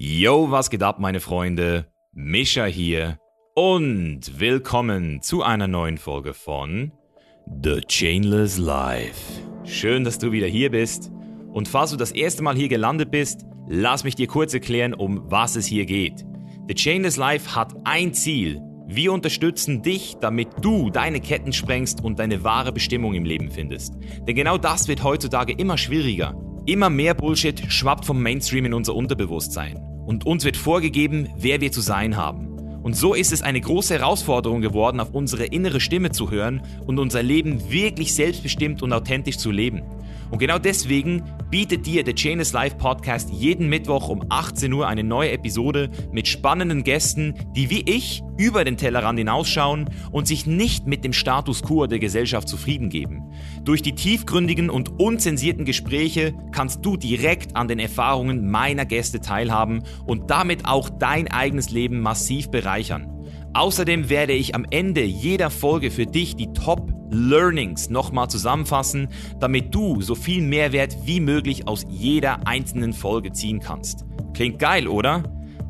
Yo, was geht ab, meine Freunde? Mischa hier und willkommen zu einer neuen Folge von The Chainless Life. Schön, dass du wieder hier bist. Und falls du das erste Mal hier gelandet bist, lass mich dir kurz erklären, um was es hier geht. The Chainless Life hat ein Ziel. Wir unterstützen dich, damit du deine Ketten sprengst und deine wahre Bestimmung im Leben findest. Denn genau das wird heutzutage immer schwieriger. Immer mehr Bullshit schwappt vom Mainstream in unser Unterbewusstsein. Und uns wird vorgegeben, wer wir zu sein haben. Und so ist es eine große Herausforderung geworden, auf unsere innere Stimme zu hören und unser Leben wirklich selbstbestimmt und authentisch zu leben. Und genau deswegen bietet dir der Chainless Life Podcast jeden Mittwoch um 18 Uhr eine neue Episode mit spannenden Gästen, die wie ich über den Tellerrand hinausschauen und sich nicht mit dem Status quo der Gesellschaft zufrieden geben. Durch die tiefgründigen und unzensierten Gespräche kannst du direkt an den Erfahrungen meiner Gäste teilhaben und damit auch dein eigenes Leben massiv bereichern. Außerdem werde ich am Ende jeder Folge für dich die Top Learnings nochmal zusammenfassen, damit du so viel Mehrwert wie möglich aus jeder einzelnen Folge ziehen kannst. Klingt geil, oder?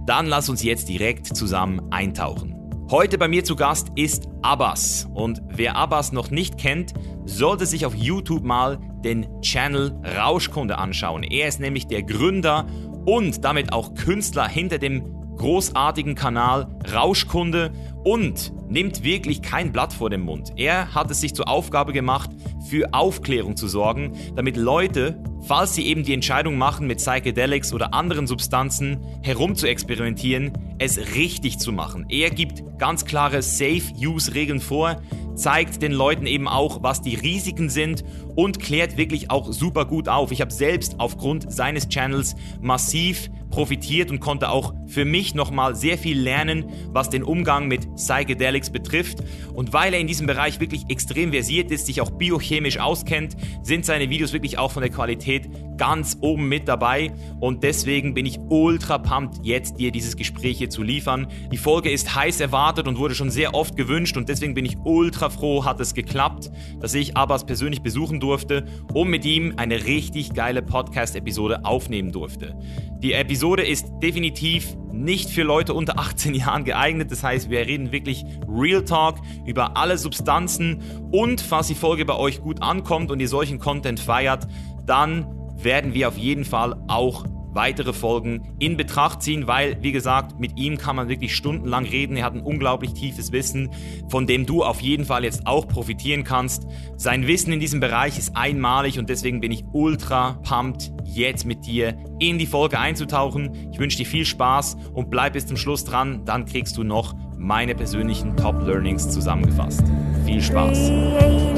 Dann lass uns jetzt direkt zusammen eintauchen. Heute bei mir zu Gast ist Abbas. Und wer Abbas noch nicht kennt, sollte sich auf YouTube mal den Channel Rauschkunde anschauen. Er ist nämlich der Gründer und damit auch Künstler hinter dem großartigen Kanal Rauschkunde und nimmt wirklich kein Blatt vor den Mund. Er hat es sich zur Aufgabe gemacht, für Aufklärung zu sorgen, damit Leute, falls sie eben die Entscheidung machen, mit Psychedelics oder anderen Substanzen herum zu experimentieren, es richtig zu machen. Er gibt ganz klare Safe-Use-Regeln vor, zeigt den Leuten eben auch, was die Risiken sind und klärt wirklich auch super gut auf. Ich habe selbst aufgrund seines Channels massiv profitiert und konnte auch für mich nochmal sehr viel lernen, was den Umgang mit Psychedelics betrifft. Und weil er in diesem Bereich wirklich extrem versiert ist, sich auch biochemisch auskennt, sind seine Videos wirklich auch von der Qualität ganz oben mit dabei. Und deswegen bin ich ultra pumped, jetzt dir dieses Gespräch hier zu liefern. Die Folge ist heiß erwartet und wurde schon sehr oft gewünscht und deswegen bin ich ultra froh, hat es geklappt, dass ich Abbas persönlich besuchen durfte und mit ihm eine richtig geile Podcast-Episode aufnehmen durfte. Die Episode ist definitiv nicht für Leute unter 18 Jahren geeignet. Das heißt, wir reden wirklich Real Talk über alle Substanzen. Und falls die Folge bei euch gut ankommt und ihr solchen Content feiert, dann werden wir auf jeden Fall auch weitere Folgen in Betracht ziehen, weil, wie gesagt, mit ihm kann man wirklich stundenlang reden. Er hat ein unglaublich tiefes Wissen, von dem du auf jeden Fall jetzt auch profitieren kannst. Sein Wissen in diesem Bereich ist einmalig und deswegen bin ich ultra pumped, jetzt mit dir in die Folge einzutauchen. Ich wünsche dir viel Spaß und bleib bis zum Schluss dran, dann kriegst du noch meine persönlichen Top Learnings zusammengefasst. Viel Spaß!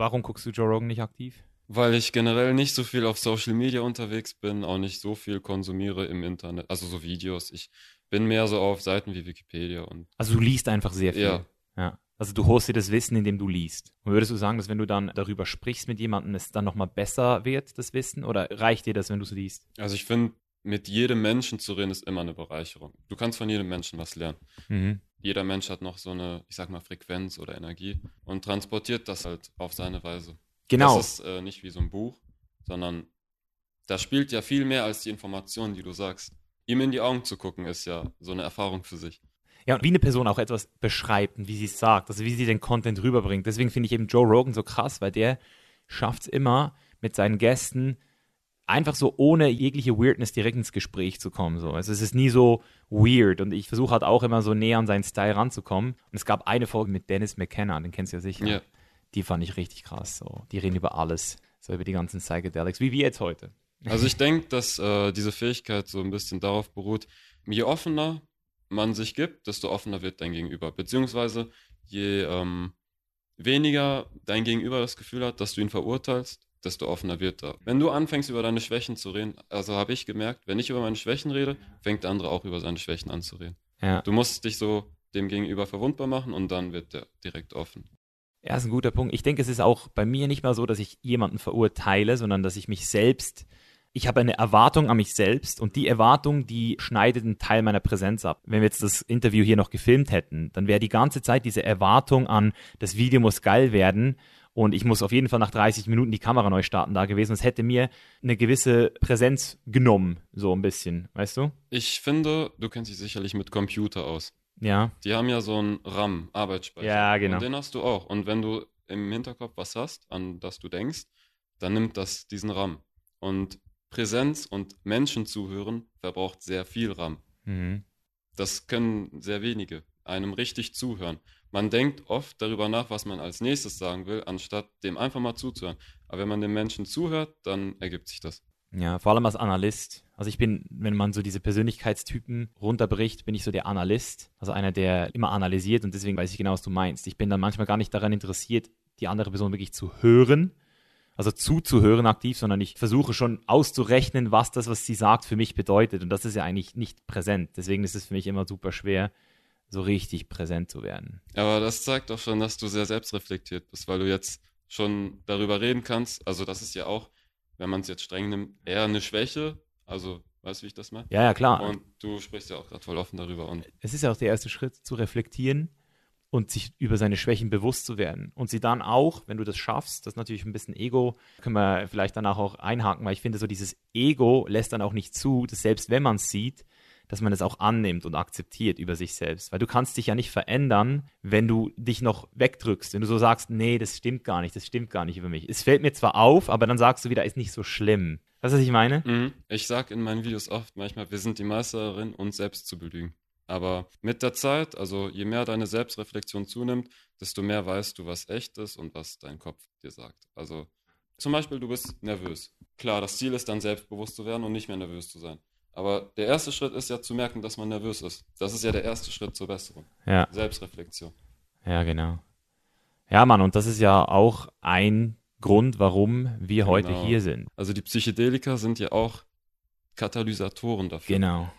Warum guckst du Joe Rogan nicht aktiv? Weil ich generell nicht so viel auf Social Media unterwegs bin, auch nicht so viel konsumiere im Internet, also so Videos. Ich bin mehr so auf Seiten wie Wikipedia und. Also du liest einfach sehr viel. Ja. ja. Also du holst dir das Wissen, indem du liest. Und würdest du sagen, dass wenn du dann darüber sprichst mit jemandem, es dann nochmal besser wird, das Wissen? Oder reicht dir das, wenn du es liest? Also ich finde, mit jedem Menschen zu reden, ist immer eine Bereicherung. Du kannst von jedem Menschen was lernen. Mhm. Jeder Mensch hat noch so eine, ich sag mal, Frequenz oder Energie und transportiert das halt auf seine Weise. Genau. Das ist äh, nicht wie so ein Buch, sondern da spielt ja viel mehr als die Informationen, die du sagst. Ihm in die Augen zu gucken, ist ja so eine Erfahrung für sich. Ja, und wie eine Person auch etwas beschreibt und wie sie es sagt, also wie sie den Content rüberbringt. Deswegen finde ich eben Joe Rogan so krass, weil der schafft es immer, mit seinen Gästen einfach so ohne jegliche Weirdness direkt ins Gespräch zu kommen. So. Also es ist nie so weird und ich versuche halt auch immer so näher an seinen Style ranzukommen. Und es gab eine Folge mit Dennis McKenna, den kennst du ja sicher. Ja. Die fand ich richtig krass. So. Die reden über alles, so über die ganzen Psychedelics, wie wir jetzt heute. Also ich denke, dass äh, diese Fähigkeit so ein bisschen darauf beruht, je offener man sich gibt, desto offener wird dein Gegenüber. Beziehungsweise je ähm, weniger dein Gegenüber das Gefühl hat, dass du ihn verurteilst, desto offener wird er. Wenn du anfängst, über deine Schwächen zu reden, also habe ich gemerkt, wenn ich über meine Schwächen rede, fängt der andere auch über seine Schwächen an zu reden. Ja. Du musst dich so dem Gegenüber verwundbar machen und dann wird der direkt offen. Ja, ist ein guter Punkt. Ich denke, es ist auch bei mir nicht mal so, dass ich jemanden verurteile, sondern dass ich mich selbst ich habe eine Erwartung an mich selbst und die Erwartung, die schneidet einen Teil meiner Präsenz ab. Wenn wir jetzt das Interview hier noch gefilmt hätten, dann wäre die ganze Zeit diese Erwartung an, das Video muss geil werden und ich muss auf jeden Fall nach 30 Minuten die Kamera neu starten da gewesen. Es hätte mir eine gewisse Präsenz genommen, so ein bisschen, weißt du? Ich finde, du kennst dich sicherlich mit Computer aus. Ja. Die haben ja so einen RAM, Arbeitsspeicher. Ja, genau. Und den hast du auch. Und wenn du im Hinterkopf was hast, an das du denkst, dann nimmt das diesen RAM. Und Präsenz und Menschen zuhören verbraucht sehr viel RAM. Mhm. Das können sehr wenige einem richtig zuhören. Man denkt oft darüber nach, was man als nächstes sagen will, anstatt dem einfach mal zuzuhören. Aber wenn man dem Menschen zuhört, dann ergibt sich das. Ja, vor allem als Analyst. Also ich bin, wenn man so diese Persönlichkeitstypen runterbricht, bin ich so der Analyst. Also einer, der immer analysiert und deswegen weiß ich genau, was du meinst. Ich bin dann manchmal gar nicht daran interessiert, die andere Person wirklich zu hören, also zuzuhören aktiv, sondern ich versuche schon auszurechnen, was das, was sie sagt, für mich bedeutet. Und das ist ja eigentlich nicht präsent. Deswegen ist es für mich immer super schwer, so richtig präsent zu werden. Aber das zeigt doch schon, dass du sehr selbstreflektiert bist, weil du jetzt schon darüber reden kannst. Also das ist ja auch, wenn man es jetzt streng nimmt, eher eine Schwäche. Also weißt du, wie ich das meine? Ja, ja, klar. Und du sprichst ja auch gerade voll offen darüber. Und es ist ja auch der erste Schritt, zu reflektieren und sich über seine Schwächen bewusst zu werden. Und sie dann auch, wenn du das schaffst, das ist natürlich ein bisschen Ego, können wir vielleicht danach auch einhaken, weil ich finde, so dieses Ego lässt dann auch nicht zu, dass selbst wenn man es sieht, dass man es auch annimmt und akzeptiert über sich selbst. Weil du kannst dich ja nicht verändern, wenn du dich noch wegdrückst, wenn du so sagst, nee, das stimmt gar nicht, das stimmt gar nicht über mich. Es fällt mir zwar auf, aber dann sagst du wieder, ist nicht so schlimm. Weißt du, was ich meine? Mhm. Ich sage in meinen Videos oft manchmal, wir sind die Meisterin, uns selbst zu belügen. Aber mit der Zeit, also je mehr deine Selbstreflexion zunimmt, desto mehr weißt du, was echt ist und was dein Kopf dir sagt. Also zum Beispiel, du bist nervös. Klar, das Ziel ist dann selbstbewusst zu werden und nicht mehr nervös zu sein. Aber der erste Schritt ist ja zu merken, dass man nervös ist. Das ist ja der erste Schritt zur Besserung. Ja. Selbstreflexion. Ja, genau. Ja, Mann, und das ist ja auch ein Grund, warum wir heute Genau. hier sind. Also die Psychedelika sind ja auch Katalysatoren dafür. Genau.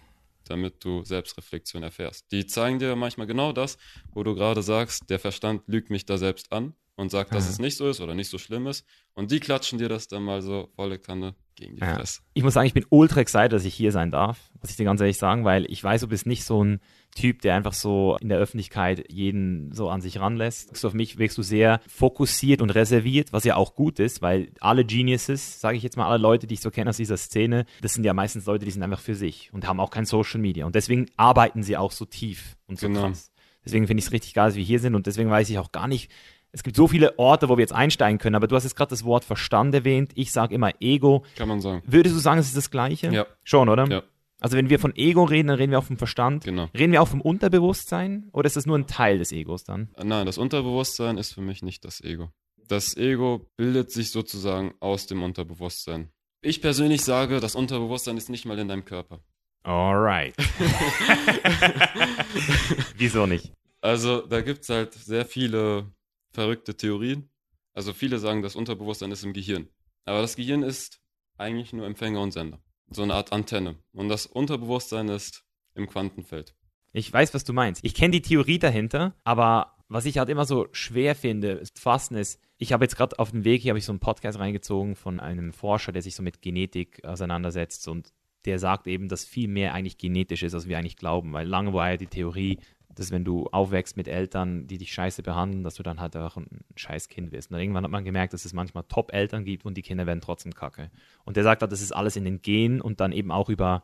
damit du Selbstreflexion erfährst. Die zeigen dir manchmal genau das, wo du gerade sagst, der Verstand lügt mich da selbst an und sagt, dass Ja. es nicht so ist oder nicht so schlimm ist. Und die klatschen dir das dann mal so volle Kanne gegen die Ja. Fresse. Ich muss sagen, ich bin ultra excited, dass ich hier sein darf, muss ich dir ganz ehrlich sagen, weil ich weiß, du bist nicht so ein Typ, der einfach so in der Öffentlichkeit jeden so an sich ranlässt. So auf mich wirkst du sehr fokussiert und reserviert, was ja auch gut ist, weil alle Geniuses, sage ich jetzt mal, alle Leute, die ich so kenne aus dieser Szene, das sind ja meistens Leute, die sind einfach für sich und haben auch kein Social Media. Und deswegen arbeiten sie auch so tief und so Genau. krass. Deswegen finde ich es richtig geil, dass wir hier sind und deswegen weiß ich auch gar nicht, es gibt so viele Orte, wo wir jetzt einsteigen können, aber du hast jetzt gerade das Wort Verstand erwähnt. Ich sage immer Ego. Kann man sagen. Würdest du sagen, es ist das Gleiche? Ja. Schon, oder? Ja. Also wenn wir von Ego reden, dann reden wir auch vom Verstand. Genau. Reden wir auch vom Unterbewusstsein oder ist das nur ein Teil des Egos dann? Nein, das Unterbewusstsein ist für mich nicht das Ego. Das Ego bildet sich sozusagen aus dem Unterbewusstsein. Ich persönlich sage, das Unterbewusstsein ist nicht mal in deinem Körper. Alright. Wieso nicht? Also da gibt es halt sehr viele verrückte Theorien. Also viele sagen, das Unterbewusstsein ist im Gehirn. Aber das Gehirn ist eigentlich nur Empfänger und Sender. So eine Art Antenne. Und das Unterbewusstsein ist im Quantenfeld. Ich weiß, was du meinst. Ich kenne die Theorie dahinter, aber was ich halt immer so schwer finde, fassen ist, ich habe jetzt gerade auf dem Weg hier habe ich so einen Podcast reingezogen von einem Forscher, der sich so mit Genetik auseinandersetzt und der sagt eben, dass viel mehr eigentlich genetisch ist, als wir eigentlich glauben, weil lange war ja die Theorie, dass wenn du aufwächst mit Eltern, die dich scheiße behandeln, dass du dann halt auch ein scheiß Kind wirst. Und irgendwann hat man gemerkt, dass es manchmal Top-Eltern gibt und die Kinder werden trotzdem kacke. Und der sagt halt, das ist alles in den Genen und dann eben auch über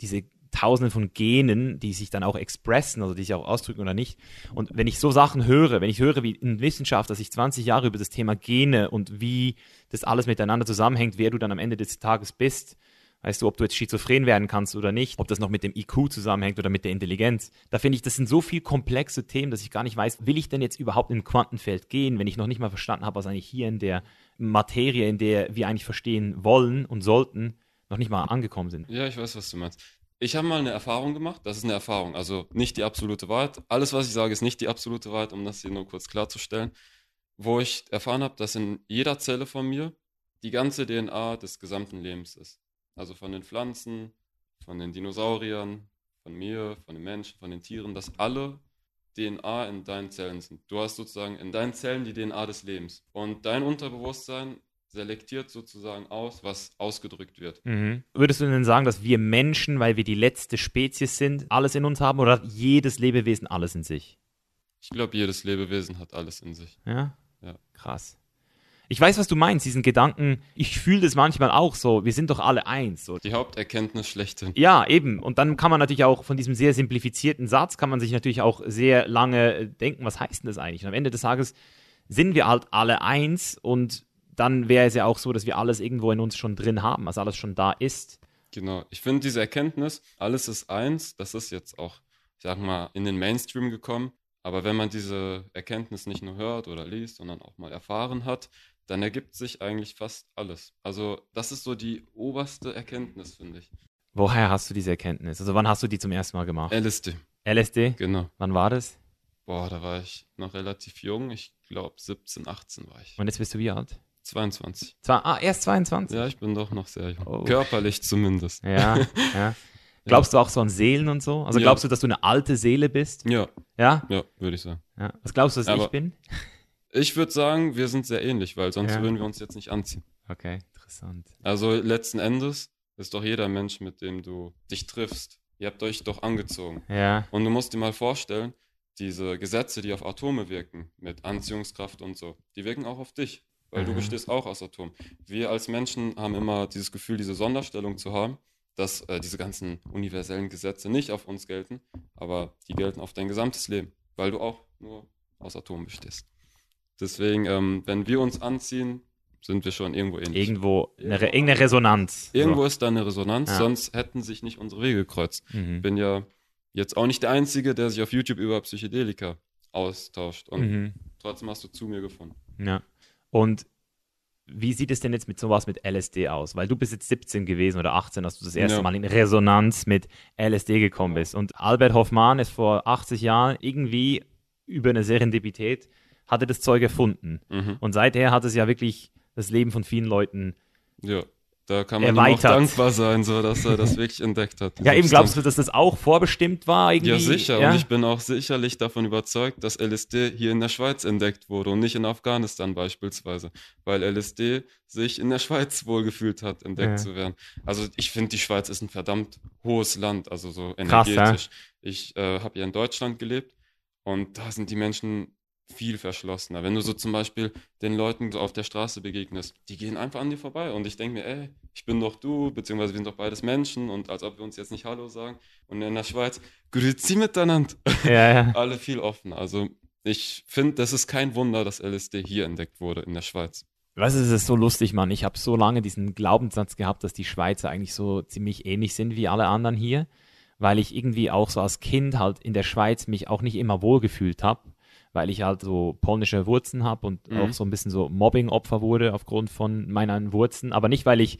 diese Tausende von Genen, die sich dann auch expressen, also die sich auch ausdrücken oder nicht. Und wenn ich so Sachen höre, wenn ich höre, wie in Wissenschaft, dass ich 20 Jahre über das Thema Gene und wie das alles miteinander zusammenhängt, wer du dann am Ende des Tages bist, weißt du, ob du jetzt schizophren werden kannst oder nicht, ob das noch mit dem IQ zusammenhängt oder mit der Intelligenz. Da finde ich, das sind so viel komplexe Themen, dass ich gar nicht weiß, will ich denn jetzt überhaupt in ein Quantenfeld gehen, wenn ich noch nicht mal verstanden habe, was eigentlich hier in der Materie, in der wir eigentlich verstehen wollen und sollten, noch nicht mal angekommen sind. Ja, ich weiß, was du meinst. Ich habe mal eine Erfahrung gemacht. Das ist eine Erfahrung, also nicht die absolute Wahrheit. Alles, was ich sage, ist nicht die absolute Wahrheit, um das hier nur kurz klarzustellen. Wo ich erfahren habe, dass in jeder Zelle von mir die ganze DNA des gesamten Lebens ist. Also von den Pflanzen, von den Dinosauriern, von mir, von den Menschen, von den Tieren, dass alle DNA in deinen Zellen sind. Du hast sozusagen in deinen Zellen die DNA des Lebens. Und dein Unterbewusstsein selektiert sozusagen aus, was ausgedrückt wird. Mhm. Würdest du denn sagen, dass wir Menschen, weil wir die letzte Spezies sind, alles in uns haben oder hat jedes Lebewesen alles in sich? Ich glaube, jedes Lebewesen hat alles in sich. Ja? Ja. Krass. Ich weiß, was du meinst, diesen Gedanken. Ich fühle das manchmal auch so. Wir sind doch alle eins. So. Die Haupterkenntnis schlechthin. Ja, eben. Und dann kann man natürlich auch von diesem sehr simplifizierten Satz, kann man sich natürlich auch sehr lange äh, denken, was heißt denn das eigentlich? Und am Ende des Tages sind wir halt alle eins und dann wäre es ja auch so, dass wir alles irgendwo in uns schon drin haben, also alles schon da ist. Genau. Ich finde diese Erkenntnis, alles ist eins, das ist jetzt auch, ich sag mal, in den Mainstream gekommen. Aber wenn man diese Erkenntnis nicht nur hört oder liest, sondern auch mal erfahren hat, dann ergibt sich eigentlich fast alles. Also das ist so die oberste Erkenntnis, finde ich. Woher hast du diese Erkenntnis? Also wann hast du die zum ersten Mal gemacht? LSD, LSD? genau. Wann war das? Boah, da war ich noch relativ jung. Ich glaube 17, 18 war ich. Und jetzt bist du wie alt? 22. Zwar, ah, erst 22? Ja, ich bin doch noch sehr jung. Oh. Körperlich zumindest. Ja, ja. Glaubst du auch so an Seelen und so? Also Ja. glaubst du, dass du eine alte Seele bist? Ja, Ja? ja, würde ich sagen. ja. Was glaubst du, dass ich Aber- bin? Ich würde sagen, wir sind sehr ähnlich, weil sonst Ja. würden wir uns jetzt nicht anziehen. Okay, interessant. Also letzten Endes ist doch jeder Mensch, mit dem du dich triffst. Ihr habt euch doch angezogen. Ja, Und du musst dir mal vorstellen, diese Gesetze, die auf Atome wirken, mit Anziehungskraft und so, die wirken auch auf dich, weil du Mhm. bestehst auch aus Atomen. Wir als Menschen haben immer dieses Gefühl, diese Sonderstellung zu haben, dass äh, diese ganzen universellen Gesetze nicht auf uns gelten, aber die gelten auf dein gesamtes Leben, weil du auch nur aus Atomen bestehst. Deswegen, ähm, wenn wir uns anziehen, sind wir schon irgendwo ähnlich. irgendwo eine, Re irgendeine Resonanz. Irgendwo ist da eine Resonanz, Ja. sonst hätten sich nicht unsere Wege gekreuzt. So. Mhm. bin ja jetzt auch nicht der Einzige, der sich auf YouTube über Psychedelika austauscht. Und Mhm. trotzdem hast du zu mir gefunden. Ja. Und wie sieht es denn jetzt mit sowas mit LSD aus? Weil du bist jetzt 17 gewesen oder 18, als du das erste Ja. Mal in Resonanz mit LSD gekommen bist. Und Albert Hoffmann ist vor 80 Jahren irgendwie über eine Serendipität hatte das Zeug erfunden. Mhm. Und seither hat es ja wirklich das Leben von vielen Leuten. Ja, da kann man auch dankbar sein, so dass er das wirklich entdeckt hat. Ja, eben Substanz. glaubst du, dass das auch vorbestimmt war? Irgendwie? Ja, sicher. Ja? Und ich bin auch sicherlich davon überzeugt, dass LSD hier in der Schweiz entdeckt wurde und nicht in Afghanistan beispielsweise, weil LSD sich in der Schweiz wohlgefühlt hat, entdeckt Ja. zu werden. Also ich finde, die Schweiz ist ein verdammt hohes Land, also so Krass, ja. energetisch. Ich äh, habe ja in Deutschland gelebt und da sind die Menschen viel verschlossener. Wenn du so zum Beispiel den Leuten so auf der Straße begegnest, die gehen einfach an dir vorbei und ich denke mir, ey, ich bin doch du, beziehungsweise wir sind doch beides Menschen und als ob wir uns jetzt nicht Hallo sagen. Und in der Schweiz, grüezi miteinander. ja, ja. Alle viel offener. Also ich finde, das ist kein Wunder, dass LSD hier entdeckt wurde in der Schweiz. Weißt du, es ist so lustig, Mann. Ich habe so lange diesen Glaubenssatz gehabt, dass die Schweizer eigentlich so ziemlich ähnlich sind wie alle anderen hier, weil ich irgendwie auch so als Kind halt in der Schweiz mich auch nicht immer wohlgefühlt habe, weil ich halt so polnische Wurzeln habe und Mhm. auch so ein bisschen so Mobbing-Opfer wurde aufgrund von meinen Wurzeln. Aber nicht, weil ich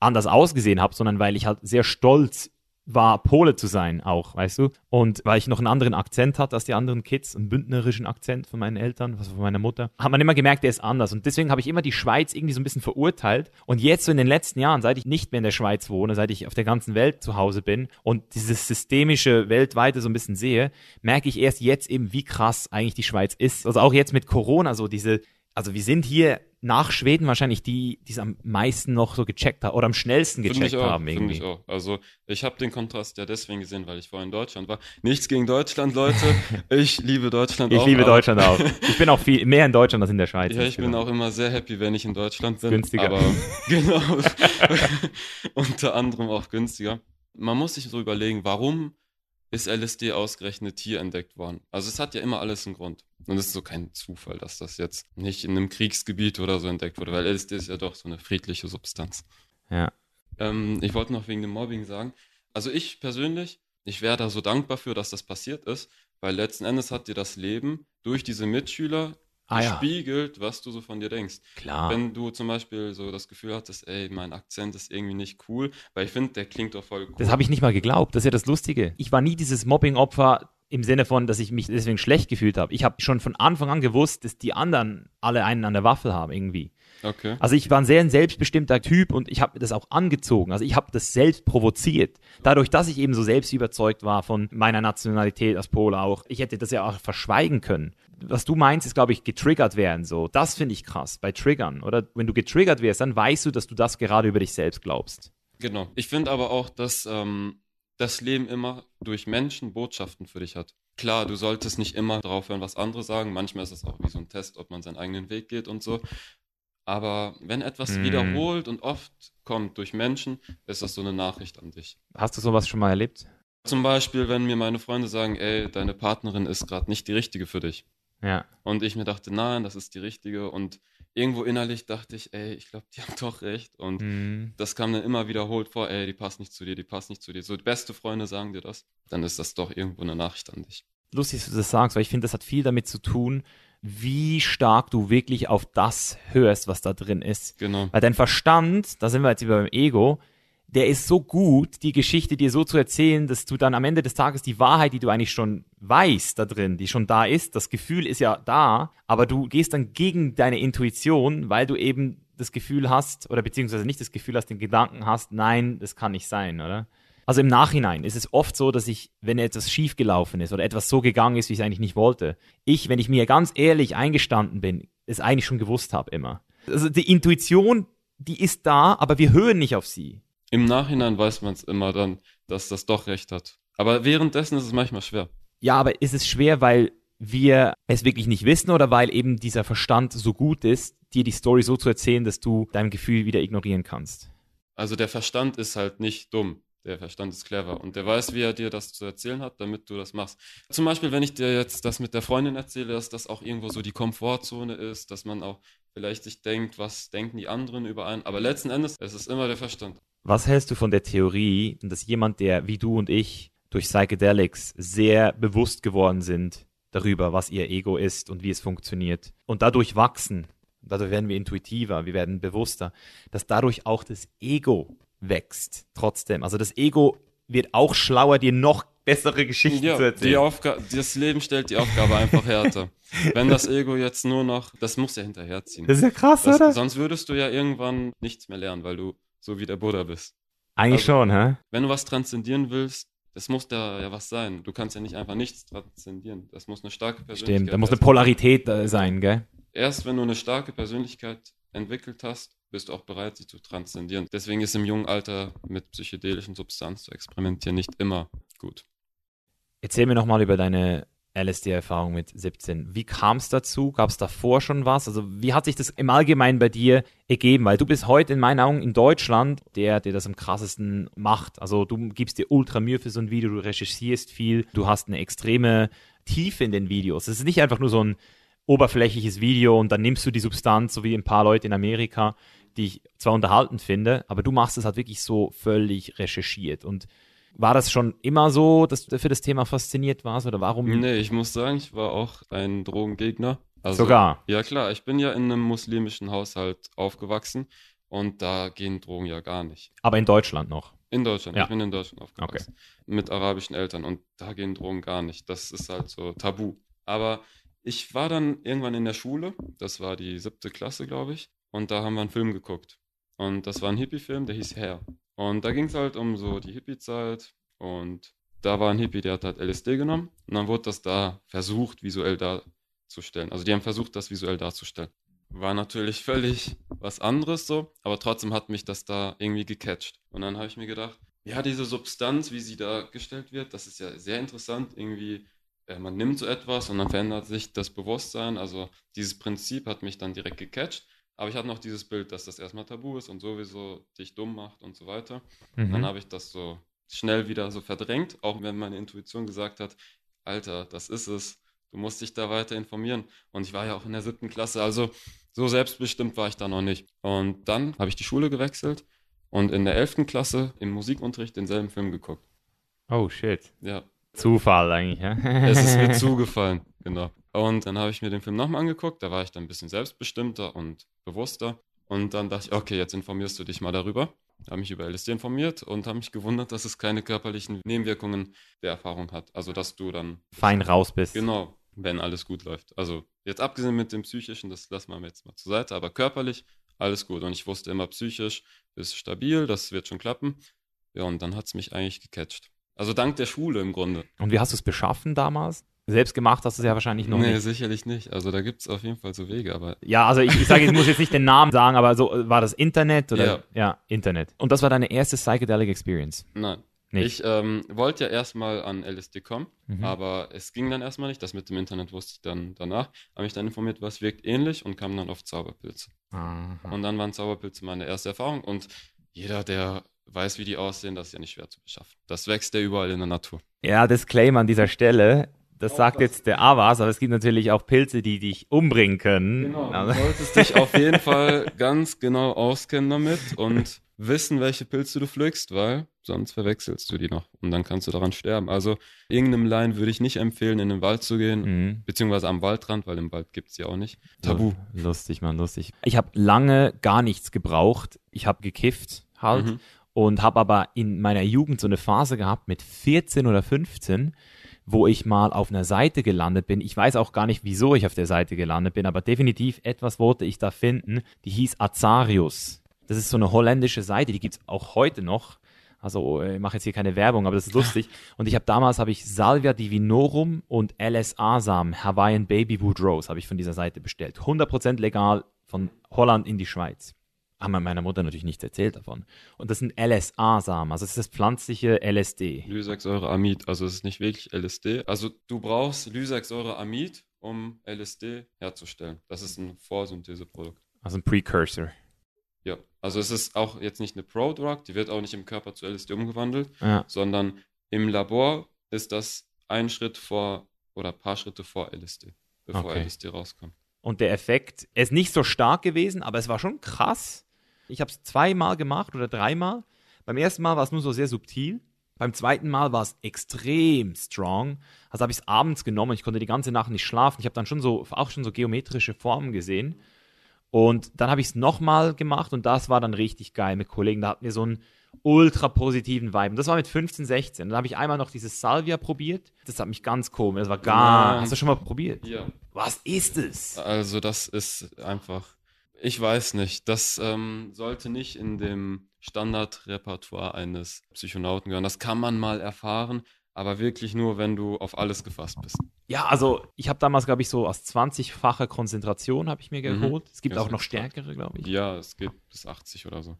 anders ausgesehen habe, sondern weil ich halt sehr stolz war, Pole zu sein auch, weißt du? Und weil ich noch einen anderen Akzent hatte als die anderen Kids, einen bündnerischen Akzent von meinen Eltern, was von meiner Mutter, hat man immer gemerkt, der ist anders. Und deswegen habe ich immer die Schweiz irgendwie so ein bisschen verurteilt. Und jetzt so in den letzten Jahren, seit ich nicht mehr in der Schweiz wohne, seit ich auf der ganzen Welt zu Hause bin und dieses systemische weltweite so ein bisschen sehe, merke ich erst jetzt eben, wie krass eigentlich die Schweiz ist. Also auch jetzt mit Corona, so diese, also wir sind hier nach Schweden wahrscheinlich die, die es am meisten noch so gecheckt haben oder am schnellsten gecheckt ich auch, haben finde irgendwie. ich auch. Also ich habe den Kontrast ja deswegen gesehen, weil ich vorher in Deutschland war. Nichts gegen Deutschland, Leute. Ich liebe Deutschland Ich auch. liebe aber- Deutschland auch. Ich bin auch viel mehr in Deutschland als in der Schweiz. Ja, ich bin auch immer sehr happy, wenn ich in Deutschland bin. günstiger. Aber genau, unter anderem auch günstiger. Man muss sich so überlegen, warum ist LSD ausgerechnet hier entdeckt worden? Also es hat ja immer alles einen Grund. Und es ist so kein Zufall, dass das jetzt nicht in einem Kriegsgebiet oder so entdeckt wurde, weil LSD ist ja doch so eine friedliche Substanz. Ja. Ähm, ich wollte noch wegen dem Mobbing sagen. Also ich persönlich, ich wäre da so dankbar für, dass das passiert ist, weil letzten Endes hat dir das Leben durch diese Mitschüler Ah ja, gespiegelt, was du so von dir denkst. klar. Wenn du zum Beispiel so das Gefühl hattest, ey, mein Akzent ist irgendwie nicht cool, weil ich finde, der klingt doch voll cool. Das habe ich nicht mal geglaubt. Das ist ja das Lustige. Ich war nie dieses Mobbing-Opfer im Sinne von, dass ich mich deswegen schlecht gefühlt habe. Ich habe schon von Anfang an gewusst, dass die anderen alle einen an der Waffel haben irgendwie. Okay. Also ich war ein sehr selbstbestimmter Typ und ich habe das auch angezogen. Also ich habe das selbst provoziert. Dadurch, dass ich eben so selbst überzeugt war von meiner Nationalität als Pole auch. Ich hätte das ja auch verschweigen können. Was du meinst, ist, glaube ich, getriggert werden. So, das finde ich krass bei Triggern. Oder wenn du getriggert wirst, dann weißt du, dass du das gerade über dich selbst glaubst. Genau. Ich finde aber auch, dass ähm, das Leben immer durch Menschen Botschaften für dich hat. Klar, du solltest nicht immer drauf hören, was andere sagen. Manchmal ist es auch wie so ein Test, ob man seinen eigenen Weg geht und so. Aber wenn etwas Mm. wiederholt und oft kommt durch Menschen, ist das so eine Nachricht an dich. Hast du sowas schon mal erlebt? Zum Beispiel, wenn mir meine Freunde sagen, ey, deine Partnerin ist gerade nicht die richtige für dich. Ja. Und ich mir dachte, nein, das ist die richtige. Und irgendwo innerlich dachte ich, ey, ich glaube, die haben doch recht. Und Mhm. das kam dann immer wiederholt vor, ey, die passt nicht zu dir, die passt nicht zu dir. So beste Freunde sagen dir das, dann ist das doch irgendwo eine Nachricht an dich. Lustig, dass du das sagst, weil ich finde, das hat viel damit zu tun, wie stark du wirklich auf das hörst, was da drin ist. Genau. Weil dein Verstand, da sind wir jetzt wieder beim Ego, der ist so gut, die Geschichte dir so zu erzählen, dass du dann am Ende des Tages die Wahrheit, die du eigentlich schon weißt da drin, die schon da ist, das Gefühl ist ja da, aber du gehst dann gegen deine Intuition, weil du eben das Gefühl hast, oder beziehungsweise nicht das Gefühl hast, den Gedanken hast, nein, das kann nicht sein, oder? Also im Nachhinein ist es oft so, dass ich, wenn etwas schiefgelaufen ist oder etwas so gegangen ist, wie ich es eigentlich nicht wollte, ich, wenn ich mir ganz ehrlich eingestanden bin, es eigentlich schon gewusst habe immer. Also die Intuition, die ist da, aber wir hören nicht auf sie. Im Nachhinein weiß man es immer dann, dass das doch recht hat. Aber währenddessen ist es manchmal schwer. Ja, aber ist es schwer, weil wir es wirklich nicht wissen oder weil eben dieser Verstand so gut ist, dir die Story so zu erzählen, dass du dein Gefühl wieder ignorieren kannst? Also der Verstand ist halt nicht dumm. Der Verstand ist clever und der weiß, wie er dir das zu erzählen hat, damit du das machst. Zum Beispiel, wenn ich dir jetzt das mit der Freundin erzähle, dass das auch irgendwo so die Komfortzone ist, dass man auch vielleicht sich denkt, was denken die anderen über einen. Aber letzten Endes, es ist immer der Verstand. Was hältst du von der Theorie, dass jemand, der wie du und ich durch Psychedelics sehr bewusst geworden sind darüber, was ihr Ego ist und wie es funktioniert und dadurch wachsen, dadurch werden wir intuitiver, wir werden bewusster, dass dadurch auch das Ego wächst trotzdem. Also das Ego wird auch schlauer, dir noch bessere Geschichten zu Ja, die erzählen. Aufgabe, das Leben stellt die Aufgabe einfach härter. Wenn das Ego jetzt nur noch, das muss ja hinterherziehen. Das ist ja krass, Das, oder? sonst würdest du ja irgendwann nichts mehr lernen, weil du so wie der Buddha bist. Eigentlich also- schon, hä? Wenn du was transzendieren willst, das muss da ja was sein. Du kannst ja nicht einfach nichts transzendieren. Das muss eine starke Persönlichkeit Stimmt, da muss eine Polarität äh, sein, gell? Erst wenn du eine starke Persönlichkeit entwickelt hast, bist du auch bereit, sie zu transzendieren. Deswegen ist im jungen Alter mit psychedelischen Substanzen zu experimentieren nicht immer gut. Erzähl mir nochmal über deine LSD-Erfahrung mit 17. Wie kam es dazu? Gab es davor schon was? Also wie hat sich das im Allgemeinen bei dir ergeben? Weil du bist heute in meinen Augen in Deutschland der, der das am krassesten macht. Also du gibst dir ultra Mühe für so ein Video, du recherchierst viel, du hast eine extreme Tiefe in den Videos. Es ist nicht einfach nur so ein oberflächliches Video und dann nimmst du die Substanz, so wie ein paar Leute in Amerika, die ich zwar unterhaltend finde, aber du machst es halt wirklich so völlig recherchiert. Und war das schon immer so, dass du für das Thema fasziniert warst oder warum? Nee, ich muss sagen, ich war auch ein Drogengegner. Also, Sogar. Ja klar, ich bin ja in einem muslimischen Haushalt aufgewachsen und da gehen Drogen ja gar nicht. Aber in Deutschland noch. In Deutschland, Ja. ich bin in Deutschland aufgewachsen. Mit arabischen Eltern und da gehen Drogen gar nicht. Das ist halt so tabu. Aber ich war dann irgendwann in der Schule, das war die siebte Klasse, glaube ich, und da haben wir einen Film geguckt. Und das war ein Hippie-Film, der hieß Hair. Und da ging es halt um so die Hippie-Zeit und da war ein Hippie, der hat halt LSD genommen und dann wurde das da versucht, visuell darzustellen. Also die haben versucht, das visuell darzustellen. War natürlich völlig was anderes so, aber trotzdem hat mich das da irgendwie gecatcht. Und dann habe ich mir gedacht, ja, diese Substanz, wie sie dargestellt wird, das ist ja sehr interessant. Irgendwie, äh, man nimmt so etwas und dann verändert sich das Bewusstsein. Also dieses Prinzip hat mich dann direkt gecatcht. Aber ich hatte noch dieses Bild, dass das erstmal tabu ist und sowieso dich dumm macht und so weiter. Dann Mhm. habe ich das so schnell wieder so verdrängt, auch wenn meine Intuition gesagt hat, Alter, das ist es. Du musst dich da weiter informieren. Und ich war ja auch in der siebten Klasse, also so selbstbestimmt war ich da noch nicht. Und dann habe ich die Schule gewechselt und in der elften Klasse im Musikunterricht denselben Film geguckt. Oh shit. Ja, Zufall eigentlich, ja? es ist mir zugefallen, genau. Und dann habe ich mir den Film nochmal angeguckt, da war ich dann ein bisschen selbstbestimmter und bewusster. Und dann dachte ich, okay, jetzt informierst du dich mal darüber. Habe mich über LSD informiert und habe mich gewundert, dass es keine körperlichen Nebenwirkungen der Erfahrung hat. Also, dass du dann, Fein raus bist. genau, wenn alles gut läuft. Also, jetzt abgesehen mit dem psychischen, das lassen wir jetzt mal zur Seite, aber körperlich alles gut. Und ich wusste immer, psychisch ist stabil, das wird schon klappen. Ja, und dann hat es mich eigentlich gecatcht. Also dank der Schule im Grunde. Und wie hast du es beschaffen damals? Selbst gemacht hast du es ja wahrscheinlich noch nee, nicht. sicherlich nicht. Also da gibt es auf jeden Fall so Wege, aber Ja, also ich, ich sage, ich muss jetzt nicht den Namen sagen, aber so war das Internet oder Ja. ja, Internet. Und das war deine erste Psychedelic Experience. nein. Nicht. Ich ähm, wollte ja erstmal an LSD kommen, Mhm. aber es ging dann erstmal nicht. Das mit dem Internet wusste ich dann danach. Habe mich dann informiert, was wirkt ähnlich und kam dann auf Zauberpilze. Aha. Und dann waren Zauberpilze meine erste Erfahrung und jeder, der weiß, wie die aussehen, das ist ja nicht schwer zu beschaffen. Das wächst ja überall in der Natur. Ja, Disclaimer an dieser Stelle. Das sagt das- jetzt der Avas, aber es gibt natürlich auch Pilze, die dich umbringen können. Genau, du Also, solltest dich auf jeden Fall ganz genau auskennen damit und wissen, welche Pilze du pflückst, weil sonst verwechselst du die noch und dann kannst du daran sterben. Also irgendeinem Laien würde ich nicht empfehlen, in den Wald zu gehen, Mhm. beziehungsweise am Waldrand, weil im Wald gibt es ja auch nicht. Tabu. Lustig, Mann, lustig. Ich habe lange gar nichts gebraucht. Ich habe gekifft halt Mhm. und habe aber in meiner Jugend so eine Phase gehabt mit 14 oder 15, wo ich mal auf einer Seite gelandet bin. Ich weiß auch gar nicht, wieso ich auf der Seite gelandet bin, aber definitiv etwas wollte ich da finden, die hieß Azarius. Das ist so eine holländische Seite, die gibt's auch heute noch. Also äh, ich mache jetzt hier keine Werbung, aber das ist lustig. Und ich habe damals habe ich Salvia divinorum und LSA-Samen, Hawaiian Baby Wood Rose, habe ich von dieser Seite bestellt. 100% legal von Holland in die Schweiz. Haben wir meiner Mutter natürlich nichts erzählt davon. Und das sind LSA-Samen, also das ist das pflanzliche LSD. Lysaxsäureamid, also es ist nicht wirklich LSD. Also du brauchst Lysaxsäureamid, um LSD herzustellen. Das ist ein Vorsyntheseprodukt. Also ein Precursor. Ja, also es ist auch jetzt nicht eine Pro-Drug, die wird auch nicht im Körper zu LSD umgewandelt, Ja. sondern im Labor ist das ein Schritt vor oder ein paar Schritte vor LSD, bevor Okay. LSD rauskommt. Und der Effekt ist nicht so stark gewesen, aber es war schon krass. Ich habe es zweimal gemacht oder dreimal. Beim ersten Mal war es nur so sehr subtil. Beim zweiten Mal war es extrem strong. Also habe ich es abends genommen. Ich konnte die ganze Nacht nicht schlafen. Ich habe dann schon so auch schon so geometrische Formen gesehen. Und dann habe ich es nochmal gemacht und das war dann richtig geil mit Kollegen. Da hatten wir so einen ultra positiven Vibe. Und das war mit 15, 16. Dann habe ich einmal noch dieses Salvia probiert. Das hat mich ganz komisch. Das war gar. Ja. Hast du schon mal probiert? Ja, Was ist es? also das ist einfach, ich weiß nicht, das ähm, sollte nicht in dem Standardrepertoire eines Psychonauten gehören. Das kann man mal erfahren, aber wirklich nur, wenn du auf alles gefasst bist. Ja, also ich habe damals, glaube ich, so aus 20-facher Konzentration habe ich mir Mhm. geholt. Es gibt Das auch noch stärkere, glaube ich. Ja, es geht bis 80 oder so.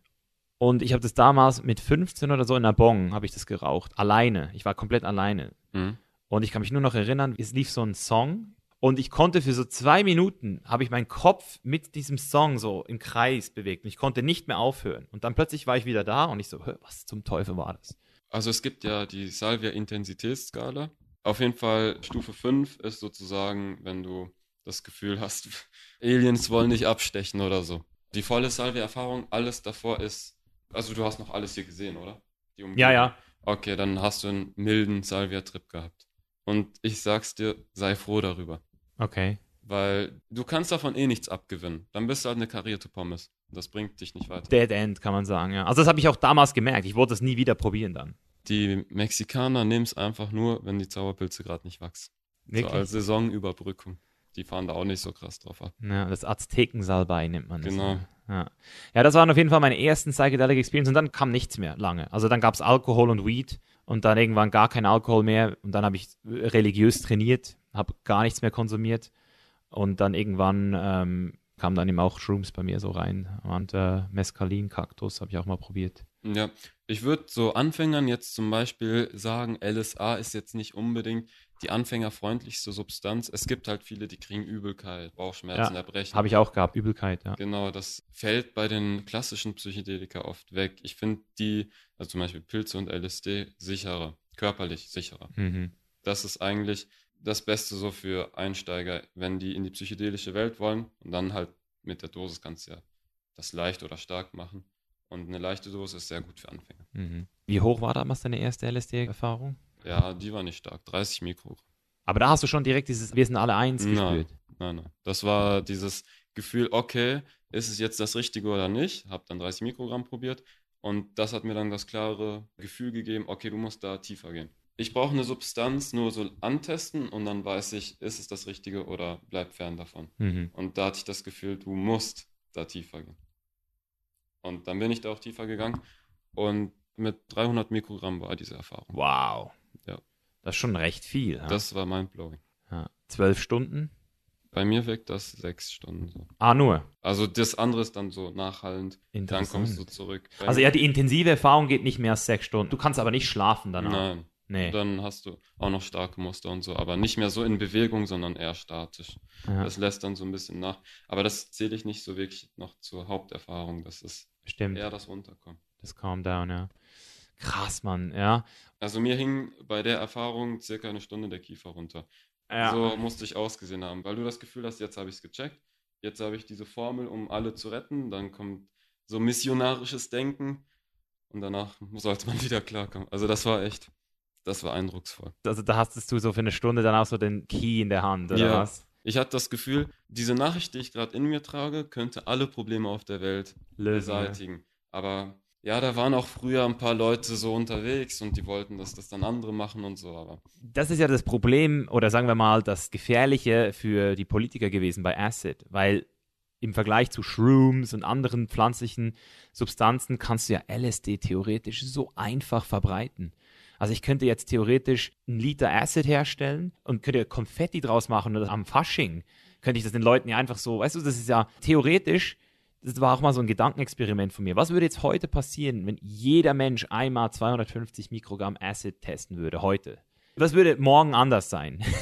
Und ich habe das damals mit 15 oder so in der Bon habe ich das geraucht. Alleine. Ich war komplett alleine. Mhm. Und ich kann mich nur noch erinnern, es lief so ein Song und ich konnte für so zwei Minuten, habe ich meinen Kopf mit diesem Song so im Kreis bewegt und ich konnte nicht mehr aufhören. Und dann plötzlich war ich wieder da und ich so, "Hä, was zum Teufel war das? Also es gibt ja die Salvia-Intensitätsskala. Auf jeden Fall Stufe 5 ist sozusagen, wenn du das Gefühl hast, Aliens wollen dich abstechen oder so. Die volle Salvia-Erfahrung, alles davor ist, also du hast noch alles hier gesehen, oder? Ja, ja. Okay, dann hast du einen milden Salvia-Trip gehabt. Und ich sag's dir, sei froh darüber. Okay. Weil du kannst davon eh nichts abgewinnen. Dann bist du halt eine karierte Pommes. Das bringt dich nicht weiter. Dead End, kann man sagen, ja. Also das habe ich auch damals gemerkt. Ich wollte es nie wieder probieren dann. Die Mexikaner nehmen es einfach nur, wenn die Zauberpilze gerade nicht wachsen. Wirklich? So als Saisonüberbrückung. Die fahren da auch nicht so krass drauf ab. Ja, das Aztekensalbei nennt man das. Genau. ne? Ja. ja, das waren auf jeden Fall meine ersten Psychedelic Experience und dann kam nichts mehr lange. Also dann gab es Alkohol und Weed und dann irgendwann gar kein Alkohol mehr und dann habe ich religiös trainiert, habe gar nichts mehr konsumiert und dann irgendwann ähm, kamen dann eben auch Shrooms bei mir so rein und äh, Mescalin, Kaktus habe ich auch mal probiert. Ja, ich würde so Anfängern jetzt zum Beispiel sagen, LSA ist jetzt nicht unbedingt die anfängerfreundlichste Substanz. Es gibt halt viele, die kriegen Übelkeit, Bauchschmerzen, Ja, Erbrechen. Habe ich auch gehabt, Übelkeit, ja. Genau, das fällt bei den klassischen Psychedelika oft weg. Ich finde die, also zum Beispiel Pilze und LSD, sicherer, körperlich sicherer. Mhm. Das ist eigentlich das Beste so für Einsteiger, wenn die in die psychedelische Welt wollen. Und dann halt mit der Dosis kannst du ja das leicht oder stark machen. Und eine leichte Dosis ist sehr gut für Anfänger. Mhm. Wie hoch war damals deine erste LSD-Erfahrung? Ja, die war nicht stark. 30 Mikrogramm. Aber da hast du schon direkt dieses Wir sind alle eins Nein. gespürt. Nein, nein. Das war dieses Gefühl, okay, ist es jetzt das Richtige oder nicht? Hab dann 30 Mikrogramm probiert. Und das hat mir dann das klare Gefühl gegeben, okay, du musst da tiefer gehen. Ich brauche eine Substanz nur so antesten und dann weiß ich, ist es das Richtige oder bleib fern davon. Mhm. Und da hatte ich das Gefühl, du musst da tiefer gehen. Und dann bin ich da auch tiefer gegangen und mit 300 Mikrogramm war diese Erfahrung. Wow. Ja. Das ist schon recht viel. Ja? Das war mindblowing. Zwölf Stunden? Bei mir wirkt das sechs Stunden so. Ah, nur. Also das andere ist dann so nachhallend. Dann kommst du zurück. Also ja, die intensive Erfahrung geht nicht mehr als sechs Stunden. Du kannst aber nicht schlafen danach. Nein. Nee. Dann hast du auch noch starke Muster und so, aber nicht mehr so in Bewegung, sondern eher statisch. Ja, Das lässt dann so ein bisschen nach. Aber das zähle ich nicht so wirklich noch zur Haupterfahrung. Das ist stimmt. eher das Runterkommen. Das Calm Down, ja. Krass, Mann, ja. Also mir hing bei der Erfahrung circa eine Stunde der Kiefer runter. ja. So musste ich ausgesehen haben, weil du das Gefühl hast, jetzt habe ich es gecheckt, jetzt habe ich diese Formel, um alle zu retten, dann kommt so missionarisches Denken und danach sollte man wieder klarkommen. Also das war echt, das war eindrucksvoll. Also da hast du so für eine Stunde dann auch so den Key in der Hand, oder Ja. was? Ich hatte das Gefühl, diese Nachricht, die ich gerade in mir trage, könnte alle Probleme auf der Welt Lösen. ja. beseitigen. Aber ja, da waren auch früher ein paar Leute so unterwegs und die wollten, dass das dann andere machen und so, aber Das ist ja das Problem, oder sagen wir mal, das Gefährliche für die Politiker gewesen bei Acid, weil im Vergleich zu Shrooms und anderen pflanzlichen Substanzen kannst du ja LSD theoretisch so einfach verbreiten. Also ich könnte jetzt theoretisch einen Liter Acid herstellen und könnte Konfetti draus machen oder am Fasching könnte ich das den Leuten ja einfach so, weißt du, das ist ja theoretisch, das war auch mal so ein Gedankenexperiment von mir. Was würde jetzt heute passieren, wenn jeder Mensch einmal 250 Mikrogramm Acid testen würde, heute? Was würde morgen anders sein?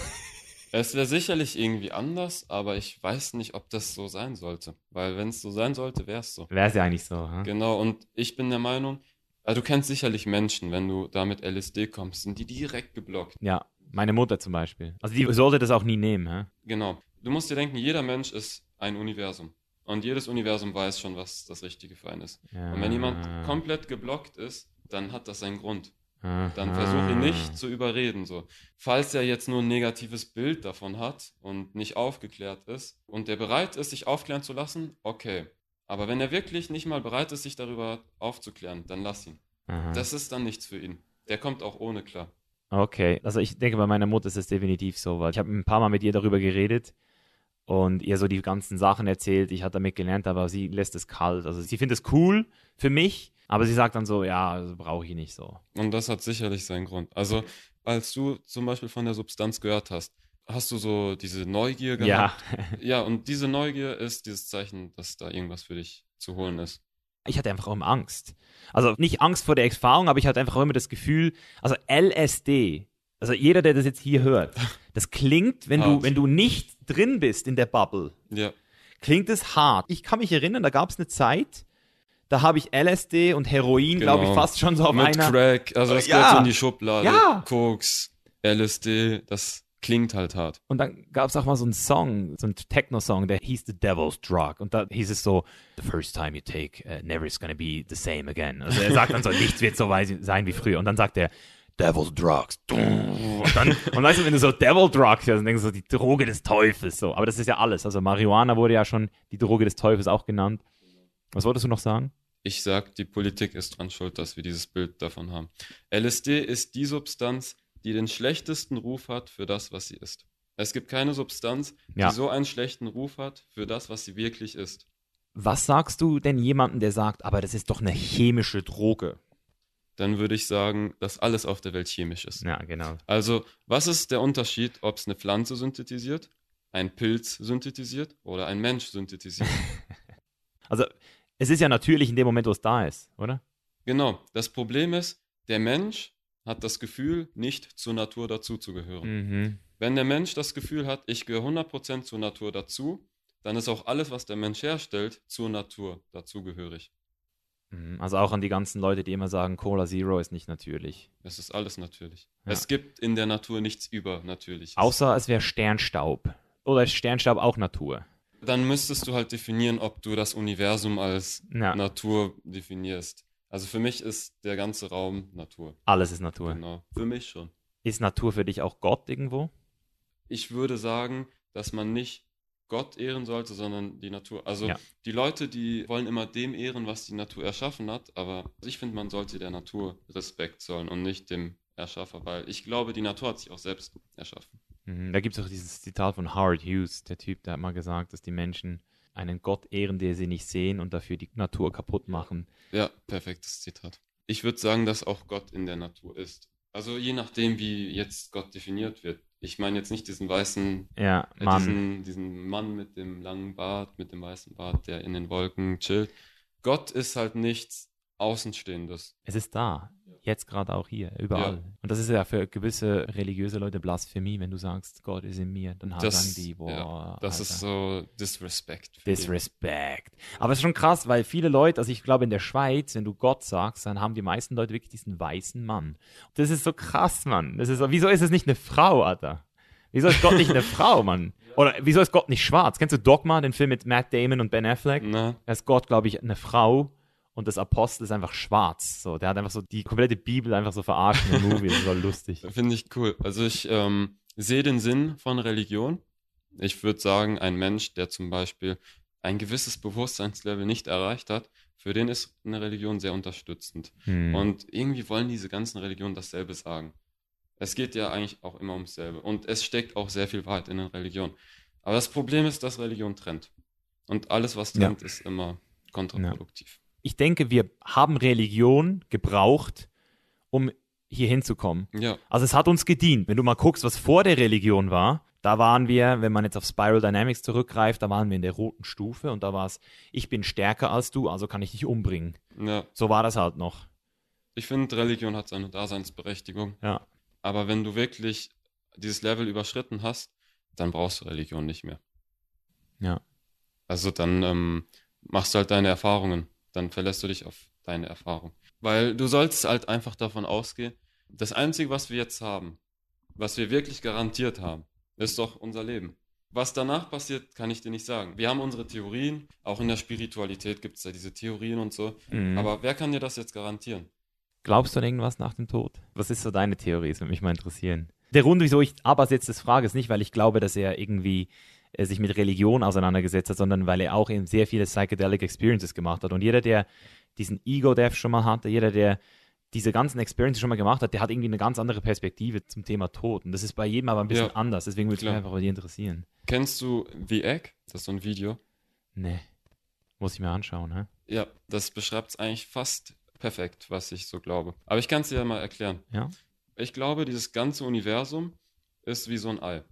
Es wäre sicherlich irgendwie anders, aber ich weiß nicht, ob das so sein sollte. Weil wenn es so sein sollte, wäre es so. Wäre es ja eigentlich so. Hm? Genau, und ich bin der Meinung, also du kennst sicherlich Menschen, wenn du da mit LSD kommst, sind die direkt geblockt. Ja, meine Mutter zum Beispiel. Also die sollte das auch nie nehmen. Hä? Genau. Du musst dir denken, jeder Mensch ist ein Universum. Und jedes Universum weiß schon, was das Richtige für einen ist. Ja. Und wenn jemand komplett geblockt ist, dann hat das seinen Grund. Dann Aha. versuch ihn nicht zu überreden. So. Falls er jetzt nur ein negatives Bild davon hat und nicht aufgeklärt ist und der bereit ist, sich aufklären zu lassen, okay. Aber wenn er wirklich nicht mal bereit ist, sich darüber aufzuklären, dann lass ihn. Aha. Das ist dann nichts für ihn. Der kommt auch ohne klar. Okay, also ich denke, bei meiner Mutter ist es definitiv so, weil ich habe ein paar Mal mit ihr darüber geredet und ihr so die ganzen Sachen erzählt. Ich habe damit gelernt, aber sie lässt es kalt. Also sie findet es cool für mich, aber sie sagt dann so, ja, also brauche ich nicht so. Und das hat sicherlich seinen Grund. Also, als du zum Beispiel von der Substanz gehört hast, hast du so diese Neugier Ja, gehabt? Ja, und diese Neugier ist dieses Zeichen, dass da irgendwas für dich zu holen ist. ich hatte einfach auch immer Angst. Also nicht Angst vor der Erfahrung, aber ich hatte einfach auch immer das Gefühl, also LSD, also jeder, der das jetzt hier hört, das klingt, wenn du, wenn du nicht drin bist in der Bubble, Ja, klingt es hart. Ich kann mich erinnern, da gab es eine Zeit, da habe ich LSD und Heroin, glaube ich, Genau. fast schon so auf mit einer. Crack, also das Ja. gehört so in die Schublade. Ja. Koks, LSD, das klingt halt hart. Und dann gab es auch mal so einen Song, so einen Techno-Song, der hieß The Devil's Drug. Und da hieß es so, The first time you take, uh, never is gonna be the same again. Also er sagt dann so, nichts wird so sein wie früher. Und dann sagt er, Devil's Drugs. Und, dann, und weißt du, wenn du so Devil Drugs hörst, dann denkst du so, die Droge des Teufels. So. Aber das ist ja alles. Also Marihuana wurde ja schon die Droge des Teufels auch genannt. Was wolltest du noch sagen? Ich sag, die Politik ist dran schuld, dass wir dieses Bild davon haben. LSD ist die Substanz, die den schlechtesten Ruf hat für das, was sie ist. Es gibt keine Substanz, Ja. die so einen schlechten Ruf hat für das, was sie wirklich ist. Was sagst du denn jemandem, der sagt, aber das ist doch eine chemische Droge? Dann würde ich sagen, dass alles auf der Welt chemisch ist. Ja, genau. Also, was ist der Unterschied, ob es eine Pflanze synthetisiert, ein Pilz synthetisiert oder ein Mensch synthetisiert? Also es ist ja natürlich in dem Moment, wo es da ist, oder? genau, das Problem ist, der Mensch hat das Gefühl, nicht zur Natur dazuzugehören. Mhm. Wenn der Mensch das Gefühl hat, ich gehöre 100% zur Natur dazu, dann ist auch alles, was der Mensch herstellt, zur Natur dazugehörig. Mhm. Also auch an die ganzen Leute, die immer sagen, Cola Zero ist nicht natürlich. Es ist alles natürlich. Ja. Es gibt in der Natur nichts Übernatürliches. Außer es wäre Sternstaub. Oder ist Sternstaub auch Natur? Dann müsstest du halt definieren, ob du das Universum als Ja, Natur definierst. Also für mich ist der ganze Raum Natur. alles ist Natur. Genau. Für mich schon. Ist Natur für dich auch Gott irgendwo? Ich würde sagen, dass man nicht Gott ehren sollte, sondern die Natur. Also Ja. die Leute, die wollen immer dem ehren, was die Natur erschaffen hat, aber ich finde, man sollte der Natur Respekt zollen und nicht dem Erschaffer, weil ich glaube, die Natur hat sich auch selbst erschaffen. Mhm. Da gibt es auch dieses Zitat von Howard Hughes, der Typ, der hat mal gesagt, dass die Menschen einen Gott ehren, der sie nicht sehen und dafür die Natur kaputt machen. Ja, perfektes Zitat. Ich würde sagen, dass auch Gott in der Natur ist. Also je nachdem, wie jetzt Gott definiert wird. Ich meine jetzt nicht diesen weißen, Ja, äh, Mann. diesen, diesen Mann mit dem langen Bart, mit dem weißen Bart, der in den Wolken chillt. Gott ist halt nichts Außenstehendes. Es ist da. Jetzt gerade auch hier, überall. Und das ist ja für gewisse religiöse Leute Blasphemie, wenn du sagst, Gott ist in mir. Dann Das- sagen die, boah, ja, Das Alter. ist so Disrespect. für den. Disrespect. Aber es ist schon krass, weil viele Leute, also ich glaube in der Schweiz, wenn du Gott sagst, dann haben die meisten Leute wirklich diesen weißen Mann. Das ist so krass, Mann. Das ist so, wieso ist es nicht eine Frau, Alter? Wieso ist Gott nicht eine Frau, Mann? Oder wieso ist Gott nicht schwarz? Kennst du Dogma, den Film mit Matt Damon und Ben Affleck? Na, Da ist Gott, glaube ich, eine Frau und das Apostel ist einfach schwarz. So, der hat einfach so die komplette Bibel einfach so verarscht im Movie. Das ist so lustig. finde ich cool. Also ich ähm, sehe den Sinn von Religion. Ich würde sagen, ein Mensch, der zum Beispiel ein gewisses Bewusstseinslevel nicht erreicht hat, für den ist eine Religion sehr unterstützend. Hm. Und irgendwie wollen diese ganzen Religionen dasselbe sagen. Es geht ja eigentlich auch immer ums selbe. Und es steckt auch sehr viel Wahrheit in den Religionen. Aber das Problem ist, dass Religion trennt. Und alles, was Ja. trennt, ist immer kontraproduktiv. Ich denke, wir haben Religion gebraucht, um hier hinzukommen. Ja, Also es hat uns gedient. Wenn du mal guckst, was vor der Religion war, da waren wir, wenn man jetzt auf Spiral Dynamics zurückgreift, da waren wir in der roten Stufe und da war es, ich bin stärker als du, also kann ich dich umbringen. ja. So war das halt noch. Ich finde, Religion hat seine Daseinsberechtigung. Ja. Aber wenn du wirklich dieses Level überschritten hast, dann brauchst du Religion nicht mehr. Ja. Also dann ähm, machst du halt deine Erfahrungen. Dann verlässt du dich auf deine Erfahrung. Weil du sollst halt einfach davon ausgehen, das Einzige, was wir jetzt haben, was wir wirklich garantiert haben, ist doch unser Leben. Was danach passiert, kann ich dir nicht sagen. Wir haben unsere Theorien, auch in der Spiritualität gibt es ja diese Theorien und so. Mhm. Aber wer kann dir das jetzt garantieren? Glaubst du an irgendwas nach dem Tod? Was ist so deine Theorie? Das würde mich mal interessieren. Der Grund, wieso ich Abbas jetzt das frage, ist nicht, weil ich glaube, dass er irgendwie äh, sich mit Religion auseinandergesetzt hat, sondern weil er auch eben sehr viele Psychedelic Experiences gemacht hat. Und jeder, der diesen Ego-Death schon mal hatte, jeder, der diese ganzen Experiences schon mal gemacht hat, der hat irgendwie eine ganz andere Perspektive zum Thema Tod. Und das ist bei jedem aber ein bisschen Ja. anders. Deswegen würde es mich einfach bei dir interessieren. Kennst du The Egg? Das ist so ein Video. Nee. Muss ich mir anschauen, hä? Ja, das beschreibt es eigentlich fast perfekt, was ich so glaube. Aber ich kann es dir ja mal erklären. Ja? Ich glaube, dieses ganze Universum ist wie so ein Ei.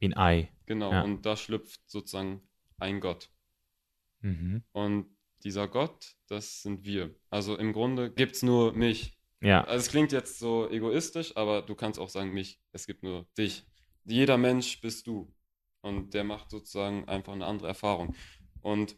Ein Ei. Genau. Ja. Und da schlüpft sozusagen ein Gott. Mhm. Und dieser Gott, das sind wir. Also im Grunde gibt es nur mich. Ja. Also es klingt jetzt so egoistisch, aber du kannst auch sagen mich. Es gibt nur dich. Jeder Mensch bist du. Und der macht sozusagen einfach eine andere Erfahrung. Und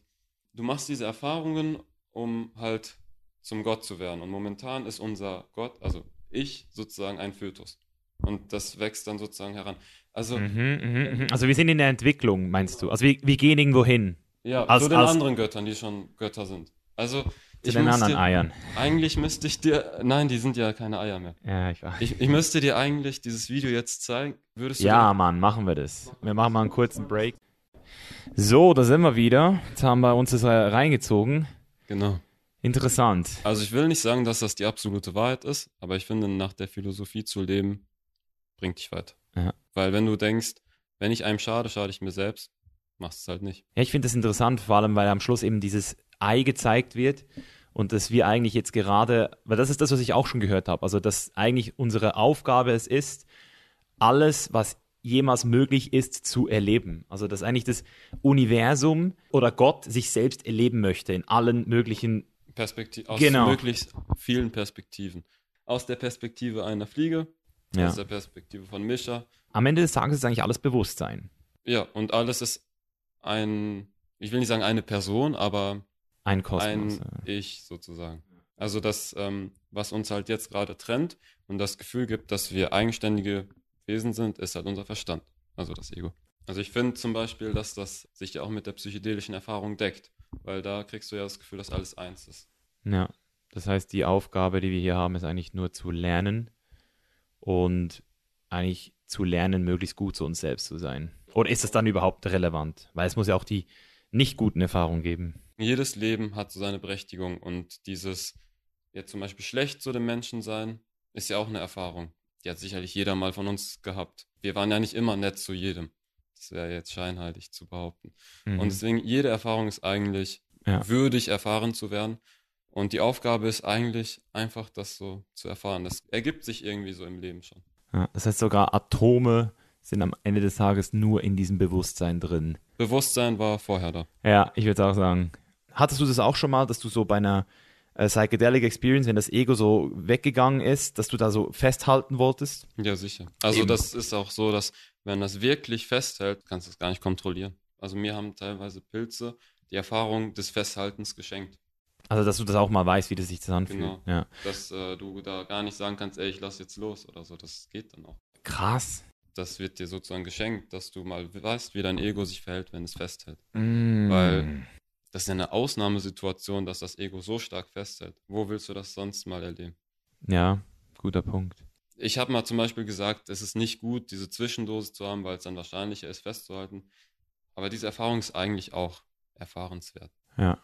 du machst diese Erfahrungen, um halt zum Gott zu werden. Und momentan ist unser Gott, also ich, sozusagen ein Fötus. Und das wächst dann sozusagen heran. Also, Mhm, mhm, mhm. Also wir sind in der Entwicklung, meinst du? Also wir, wir gehen irgendwo hin. ja, als- zu den als- anderen Göttern, die schon Götter sind. Also, Zu ich den anderen müsste, Eiern. eigentlich müsste ich dir, nein, die sind ja keine Eier mehr. Ja, ich weiß. Ich, ich müsste dir eigentlich dieses Video jetzt zeigen. Würdest du Ja, Mann, machen wir das. Wir machen mal einen kurzen Break. So, da sind wir wieder. Jetzt haben wir uns das reingezogen. Genau. Interessant. Also ich will nicht sagen, dass das die absolute Wahrheit ist, aber ich finde, nach der Philosophie zu leben, bringt dich weiter. Ja. Weil wenn du denkst, wenn ich einem schade, schade ich mir selbst, machst du es halt nicht. Ja, ich finde das interessant, vor allem, weil am Schluss eben dieses Ei gezeigt wird und dass wir eigentlich jetzt gerade, weil das ist das, was ich auch schon gehört habe, also dass eigentlich unsere Aufgabe es ist, alles, was jemals möglich ist, zu erleben. Also dass eigentlich das Universum oder Gott sich selbst erleben möchte in allen möglichen Perspektiv aus Genau. möglichst vielen Perspektiven. Aus der Perspektive einer Fliege, Ja. aus der Perspektive von Mischa. Am Ende des Tages ist eigentlich alles Bewusstsein. Ja, und alles ist ein, ich will nicht sagen eine Person, aber Ein Kosmos. ein. Ich sozusagen. Also das, ähm, was uns halt jetzt gerade trennt und das Gefühl gibt, dass wir eigenständige Wesen sind, ist halt unser Verstand, also das Ego. Also ich finde zum Beispiel, dass das sich ja auch mit der psychedelischen Erfahrung deckt, weil da kriegst du ja das Gefühl, dass alles eins ist. Ja, das heißt, die Aufgabe, die wir hier haben, ist eigentlich nur zu lernen und eigentlich zu lernen, möglichst gut zu uns selbst zu sein. Oder ist das dann überhaupt relevant? Weil es muss ja auch die nicht guten Erfahrungen geben. Jedes Leben hat so seine Berechtigung und dieses jetzt zum Beispiel schlecht zu dem Menschen sein, ist ja auch eine Erfahrung. Die hat sicherlich jeder mal von uns gehabt. Wir waren ja nicht immer nett zu jedem. Das wäre jetzt scheinheilig zu behaupten. Mhm. Und deswegen, jede Erfahrung ist eigentlich Ja. würdig, erfahren zu werden. Und die Aufgabe ist eigentlich einfach, das so zu erfahren. Das ergibt sich irgendwie so im Leben schon. Ja, das heißt sogar Atome sind am Ende des Tages nur in diesem Bewusstsein drin. Bewusstsein war vorher da. Ja, ich würde auch sagen. Hattest du das auch schon mal, dass du so bei einer äh, Psychedelic Experience, wenn das Ego so weggegangen ist, dass du da so festhalten wolltest? Ja, sicher. Also Eben. das ist auch so, dass wenn das wirklich festhält, kannst du es gar nicht kontrollieren. Also mir haben teilweise Pilze die Erfahrung des Festhaltens geschenkt. Also, dass du das auch mal weißt, wie das sich das anfühlt. Genau. Ja. Dass äh, du da gar nicht sagen kannst, ey, ich lass jetzt los oder so. Das geht dann auch. Krass. Das wird dir sozusagen geschenkt, dass du mal weißt, wie dein Ego sich verhält, wenn es festhält. Mm. Weil- Das ist ja eine Ausnahmesituation, dass das Ego so stark festhält. Wo willst du das sonst mal erleben? Ja, guter Punkt. Ich habe mal zum Beispiel gesagt, es ist nicht gut, diese Zwischendose zu haben, weil es dann wahrscheinlicher ist, festzuhalten. Aber diese Erfahrung ist eigentlich auch erfahrenswert. Ja.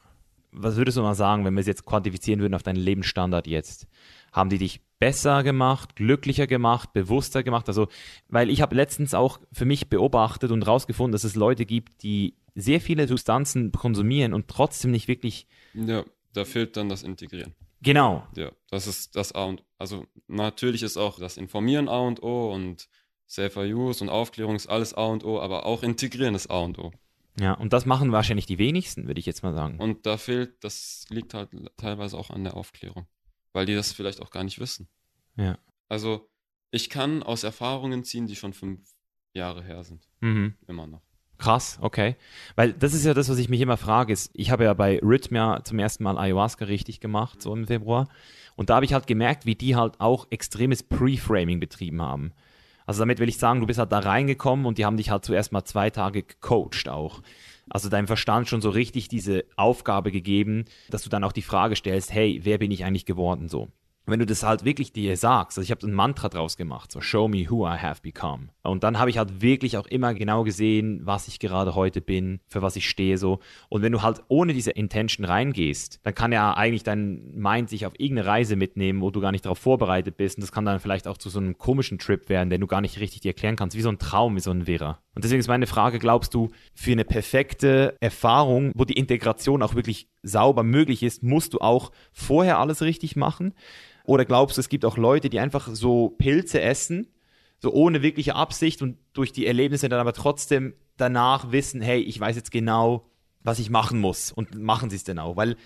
Was würdest du mal sagen, wenn wir es jetzt quantifizieren würden auf deinen Lebensstandard jetzt? Haben die dich besser gemacht, glücklicher gemacht, bewusster gemacht? Also, weil ich habe letztens auch für mich beobachtet und rausgefunden, dass es Leute gibt, die sehr viele Substanzen konsumieren und trotzdem nicht wirklich. Ja, da fehlt dann das Integrieren. Genau. Ja, das ist das A und Also natürlich ist auch das Informieren A und O und Safer Use und Aufklärung ist alles A und O, aber auch Integrieren ist A und O. Ja, und das machen wahrscheinlich die wenigsten, würde ich jetzt mal sagen. Und da fehlt, das liegt halt teilweise auch an der Aufklärung, weil die das vielleicht auch gar nicht wissen. Ja. Also ich kann aus Erfahrungen ziehen, die schon fünf Jahre her sind, Mhm. immer noch. Krass, okay. Weil das ist ja das, was ich mich immer frage. Ist, ich habe ja bei Rhythmia zum ersten Mal Ayahuasca richtig gemacht, so im Februar. Und da habe ich halt gemerkt, wie die halt auch extremes Pre-Framing betrieben haben. Also damit will ich sagen, du bist halt da reingekommen und die haben dich halt zuerst mal zwei Tage gecoacht auch. Also deinem Verstand schon so richtig diese Aufgabe gegeben, dass du dann auch die Frage stellst, hey, wer bin ich eigentlich geworden so? Wenn du das halt wirklich dir sagst, also ich habe ein Mantra draus gemacht, so show me who I have become. Und dann habe ich halt wirklich auch immer genau gesehen, was ich gerade heute bin, für was ich stehe so. Und wenn du halt ohne diese Intention reingehst, dann kann ja eigentlich dein Mind sich auf irgendeine Reise mitnehmen, wo du gar nicht darauf vorbereitet bist. Und das kann dann vielleicht auch zu so einem komischen Trip werden, den du gar nicht richtig dir erklären kannst, wie so ein Traum, wie so ein Wirrer. Und deswegen ist meine Frage, glaubst du, für eine perfekte Erfahrung, wo die Integration auch wirklich sauber möglich ist, musst du auch vorher alles richtig machen? Oder glaubst du, es gibt auch Leute, die einfach so Pilze essen, so ohne wirkliche Absicht und durch die Erlebnisse dann aber trotzdem danach wissen, hey, ich weiß jetzt genau, was ich machen muss und machen sie es denn auch? Weil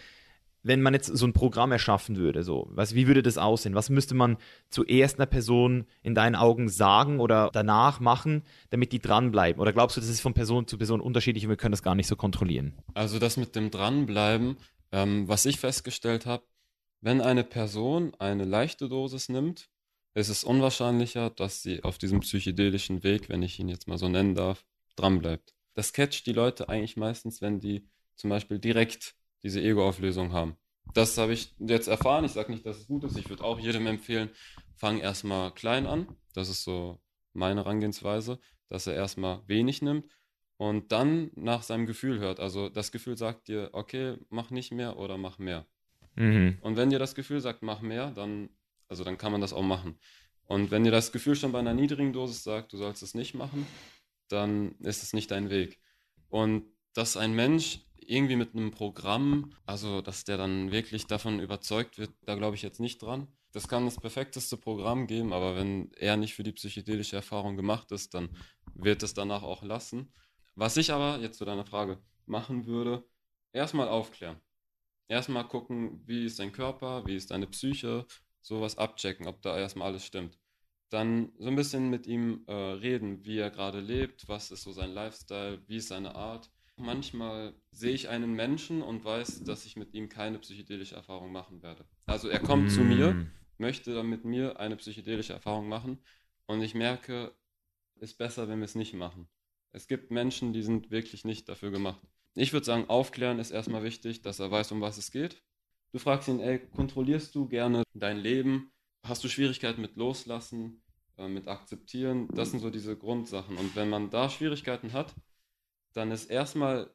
wenn man jetzt so ein Programm erschaffen würde, so, was, wie würde das aussehen? Was müsste man zuerst einer Person in deinen Augen sagen oder danach machen, damit die dranbleiben? Oder glaubst du, das ist von Person zu Person unterschiedlich und wir können das gar nicht so kontrollieren? Also das mit dem Dranbleiben, ähm, was ich festgestellt habe, wenn eine Person eine leichte Dosis nimmt, ist es unwahrscheinlicher, dass sie auf diesem psychedelischen Weg, wenn ich ihn jetzt mal so nennen darf, dranbleibt. Das catcht die Leute eigentlich meistens, wenn die zum Beispiel direkt diese Ego-Auflösung haben. Das habe ich jetzt erfahren. Ich sage nicht, dass es gut ist. Ich würde auch jedem empfehlen, fang erstmal klein an. Das ist so meine Herangehensweise, dass er erstmal wenig nimmt und dann nach seinem Gefühl hört. Also das Gefühl sagt dir, okay, mach nicht mehr oder mach mehr. Mhm. Und wenn dir das Gefühl sagt, mach mehr, dann, also dann kann man das auch machen. Und wenn dir das Gefühl schon bei einer niedrigen Dosis sagt, du sollst es nicht machen, dann ist es nicht dein Weg. Und dass ein Mensch irgendwie mit einem Programm, also dass der dann wirklich davon überzeugt wird, da glaube ich jetzt nicht dran. Das kann das perfekteste Programm geben, aber wenn er nicht für die psychedelische Erfahrung gemacht ist, dann wird es danach auch lassen. Was ich aber, jetzt zu deiner Frage, machen würde, erstmal aufklären. Erstmal gucken, wie ist dein Körper, wie ist deine Psyche, sowas abchecken, ob da erstmal alles stimmt. Dann so ein bisschen mit ihm äh, reden, wie er gerade lebt, was ist so sein Lifestyle, wie ist seine Art. Manchmal sehe ich einen Menschen und weiß, dass ich mit ihm keine psychedelische Erfahrung machen werde. Also er kommt zu mir, Mm. möchte dann mit mir eine psychedelische Erfahrung machen und ich merke, ist besser, wenn wir es nicht machen. Es gibt Menschen, die sind wirklich nicht dafür gemacht. Ich würde sagen, aufklären ist erstmal wichtig, dass er weiß, um was es geht. Du fragst ihn, ey, kontrollierst du gerne dein Leben? Hast du Schwierigkeiten mit Loslassen, äh, mit Akzeptieren? Das sind so diese Grundsachen. Und wenn man da Schwierigkeiten hat, dann ist erstmal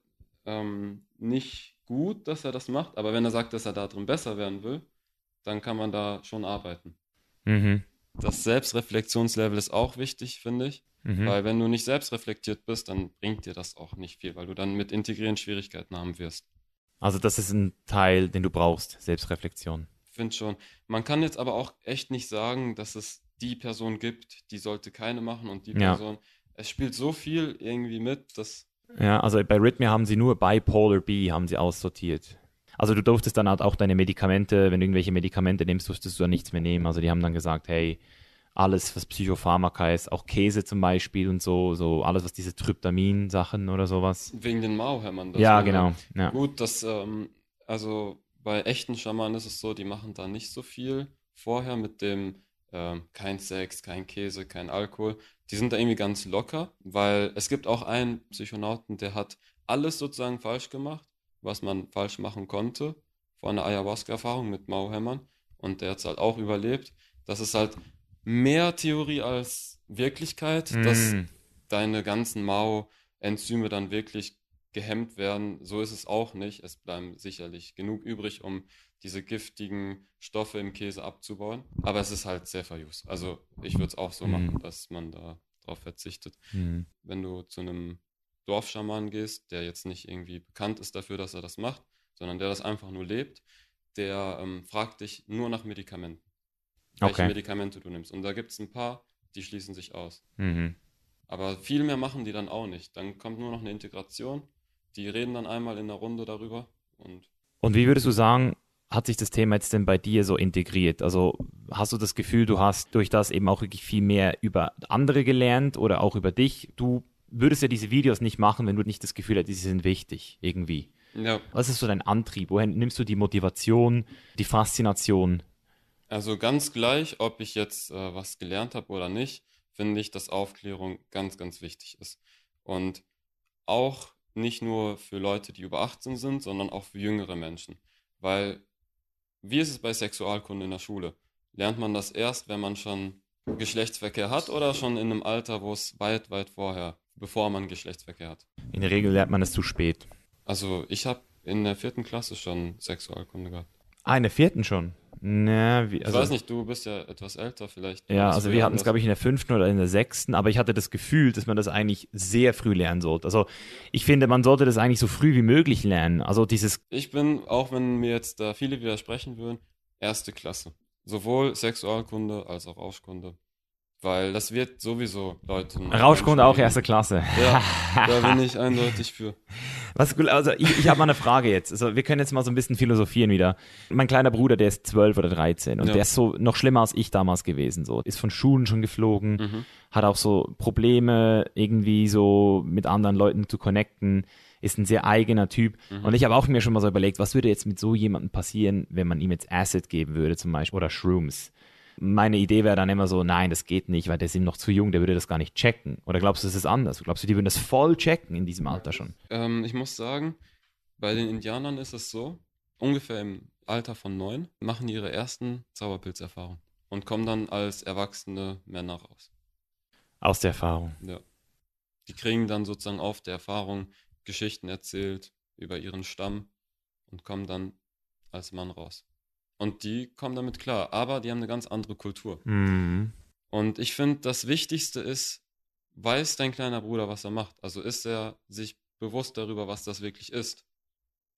ähm, nicht gut, dass er das macht. Aber wenn er sagt, dass er da drin besser werden will, dann kann man da schon arbeiten. Mhm. Das Selbstreflexionslevel ist auch wichtig, finde ich. Mhm. Weil wenn du nicht selbstreflektiert bist, dann bringt dir das auch nicht viel, weil du dann mit Integrieren Schwierigkeiten haben wirst. Also das ist ein Teil, den du brauchst, Selbstreflexion. Ich finde schon. Man kann jetzt aber auch echt nicht sagen, dass es die Person gibt, die sollte keine machen und die Ja. Person. Es spielt so viel irgendwie mit, dass Ja, also bei Rhythmia haben sie nur Bipolar B haben sie aussortiert. Also du durftest dann halt auch deine Medikamente, wenn du irgendwelche Medikamente nimmst, durftest du dann nichts mehr nehmen. Also die haben dann gesagt, hey, alles, was Psychopharmaka ist, auch Käse zum Beispiel und so, so alles, was diese Tryptamin-Sachen oder sowas. wegen den Mauhämmern. Ja, war- genau. Ja. Gut, das, ähm, also bei echten Schamanen ist es so, die machen da nicht so viel vorher mit dem ähm, kein Sex, kein Käse, kein Alkohol. Die sind da irgendwie ganz locker, weil es gibt auch einen Psychonauten, der hat alles sozusagen falsch gemacht, was man falsch machen konnte, vor einer Ayahuasca-Erfahrung mit Mauhämmern und der hat es halt auch überlebt. Das ist halt mehr Theorie als Wirklichkeit, dass Mm. deine ganzen Mao-Enzyme dann wirklich gehemmt werden. So ist es auch nicht. Es bleiben sicherlich genug übrig, um diese giftigen Stoffe im Käse abzubauen. Aber es ist halt sehr verjus. Also ich würde es auch so Mhm. machen, dass man da drauf verzichtet. Hm. Wenn du zu einem Dorfschaman gehst, der jetzt nicht irgendwie bekannt ist dafür, dass er das macht, sondern der das einfach nur lebt, der ähm, fragt dich nur nach Medikamenten. Welche Okay. Medikamente du nimmst. Und da gibt es ein paar, die schließen sich aus. Mhm. Aber viel mehr machen die dann auch nicht. Dann kommt nur noch eine Integration. Die reden dann einmal in der Runde darüber. Und Und wie würdest du sagen, hat sich das Thema jetzt denn bei dir so integriert? Also hast du das Gefühl, du hast durch das eben auch wirklich viel mehr über andere gelernt oder auch über dich? Du würdest ja diese Videos nicht machen, wenn du nicht das Gefühl hättest, sie sind wichtig irgendwie. ja, Was ist so dein Antrieb? Woher nimmst du die Motivation, die Faszination? Also ganz gleich, ob ich jetzt äh, was gelernt habe oder nicht, finde ich, dass Aufklärung ganz, ganz wichtig ist. Und auch nicht nur für Leute, die über 18 sind, sondern auch für jüngere Menschen. Weil, wie ist es bei Sexualkunde in der Schule? Lernt man das erst, wenn man schon Geschlechtsverkehr hat oder schon in einem Alter, wo es weit, weit vorher, bevor man Geschlechtsverkehr hat? In der Regel lernt man es zu spät. Also ich habe in der vierten Klasse schon Sexualkunde gehabt. Ah, in der vierten schon. Na, wie, Ich also, weiß nicht, du bist ja etwas älter vielleicht. Ja, also wir hatten es, glaube ich, in der fünften oder in der sechsten, aber ich hatte das Gefühl, dass man das eigentlich sehr früh lernen sollte. Also ich finde, man sollte das eigentlich so früh wie möglich lernen. Also dieses, Ich bin, auch wenn mir jetzt da viele widersprechen würden, erste Klasse. Sowohl Sexualkunde als auch Rauschkunde. Weil das wird sowieso Leuten. Rauschkunde auch erste Klasse. Ja, da bin ich eindeutig für. Was, cool- also ich, ich habe mal eine Frage jetzt. Also wir können jetzt mal so ein bisschen philosophieren wieder. Mein kleiner Bruder, der ist 12 oder 13 und Ja. der ist so noch schlimmer als ich damals gewesen. So ist von Schulen schon geflogen, Mhm. hat auch so Probleme irgendwie so mit anderen Leuten zu connecten, ist ein sehr eigener Typ. Mhm. Und ich habe auch mir schon mal so überlegt, was würde jetzt mit so jemandem passieren, wenn man ihm jetzt Acid geben würde zum Beispiel oder Shrooms. Meine Idee wäre dann immer so, nein, das geht nicht, weil der ist ihm noch zu jung, der würde das gar nicht checken. Oder glaubst du, es ist anders? Glaubst du, die würden das voll checken in diesem Alter schon? Ähm, ich muss sagen, bei den Indianern ist es so, ungefähr im Alter von neun machen die ihre ersten Zauberpilzerfahrungen und kommen dann als erwachsene Männer raus. Aus der Erfahrung. Ja. Die kriegen dann sozusagen auf der Erfahrung Geschichten erzählt über ihren Stamm und kommen dann als Mann raus. Und die kommen damit klar, aber die haben eine ganz andere Kultur. Mhm. Und ich finde, das Wichtigste ist, weiß dein kleiner Bruder, was er macht? Also ist er sich bewusst darüber, was das wirklich ist?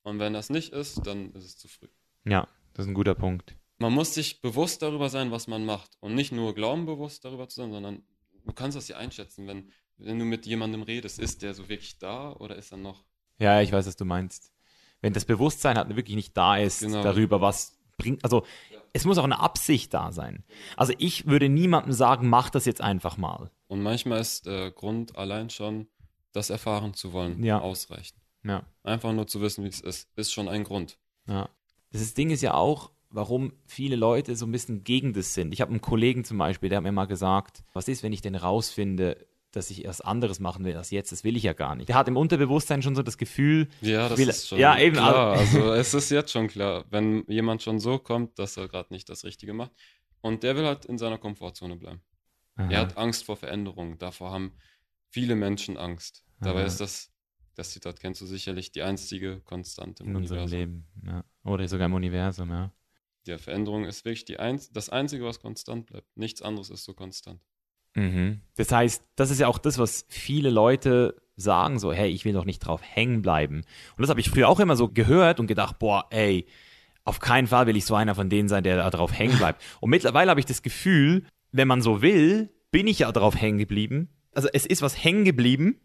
Und wenn das nicht ist, dann ist es zu früh. Ja, das ist ein guter Punkt. Man muss sich bewusst darüber sein, was man macht. Und nicht nur glaubenbewusst darüber zu sein, sondern du kannst das ja einschätzen, wenn, wenn du mit jemandem redest. Ist der so wirklich da oder ist er noch? Ja, ich weiß, was du meinst. Wenn das Bewusstsein halt wirklich nicht da ist Genau. darüber, was bringt, also es muss auch eine Absicht da sein. Also ich würde niemandem sagen, mach das jetzt einfach mal. Und manchmal ist der Grund allein schon, das erfahren zu wollen, Ja. ausreichend. Ja, Einfach nur zu wissen, wie es ist, ist schon ein Grund. ja. Das Ding ist ja auch, warum viele Leute so ein bisschen gegen das sind. Ich habe einen Kollegen zum Beispiel, der hat mir mal gesagt, was ist, wenn ich denn rausfinde, dass ich was anderes machen will als jetzt? Das will ich ja gar nicht. Der hat im Unterbewusstsein schon so das Gefühl, Ja, das will- ist schon ja, eben, klar. also- es ist jetzt schon klar, wenn jemand schon so kommt, dass er gerade nicht das Richtige macht. Und der will halt in seiner Komfortzone bleiben. Er Aha. hat Angst vor Veränderungen. Davor haben viele Menschen Angst. Dabei Aha. ist das, das Zitat kennst du sicherlich, die einzige Konstante im in unserem Universum. Leben. Ja. Oder sogar im Universum, ja. Die Veränderung ist wirklich die einz das Einzige, was konstant bleibt. Nichts anderes ist so konstant. Mhm. Das heißt, das ist ja auch das, was viele Leute sagen, so, hey, ich will doch nicht drauf hängen bleiben. Und das habe ich früher auch immer so gehört und gedacht, boah, ey, auf keinen Fall will ich so einer von denen sein, der da drauf hängen bleibt. Und mittlerweile habe ich das Gefühl, wenn man so will, bin ich ja darauf hängen geblieben. Also es ist was hängen geblieben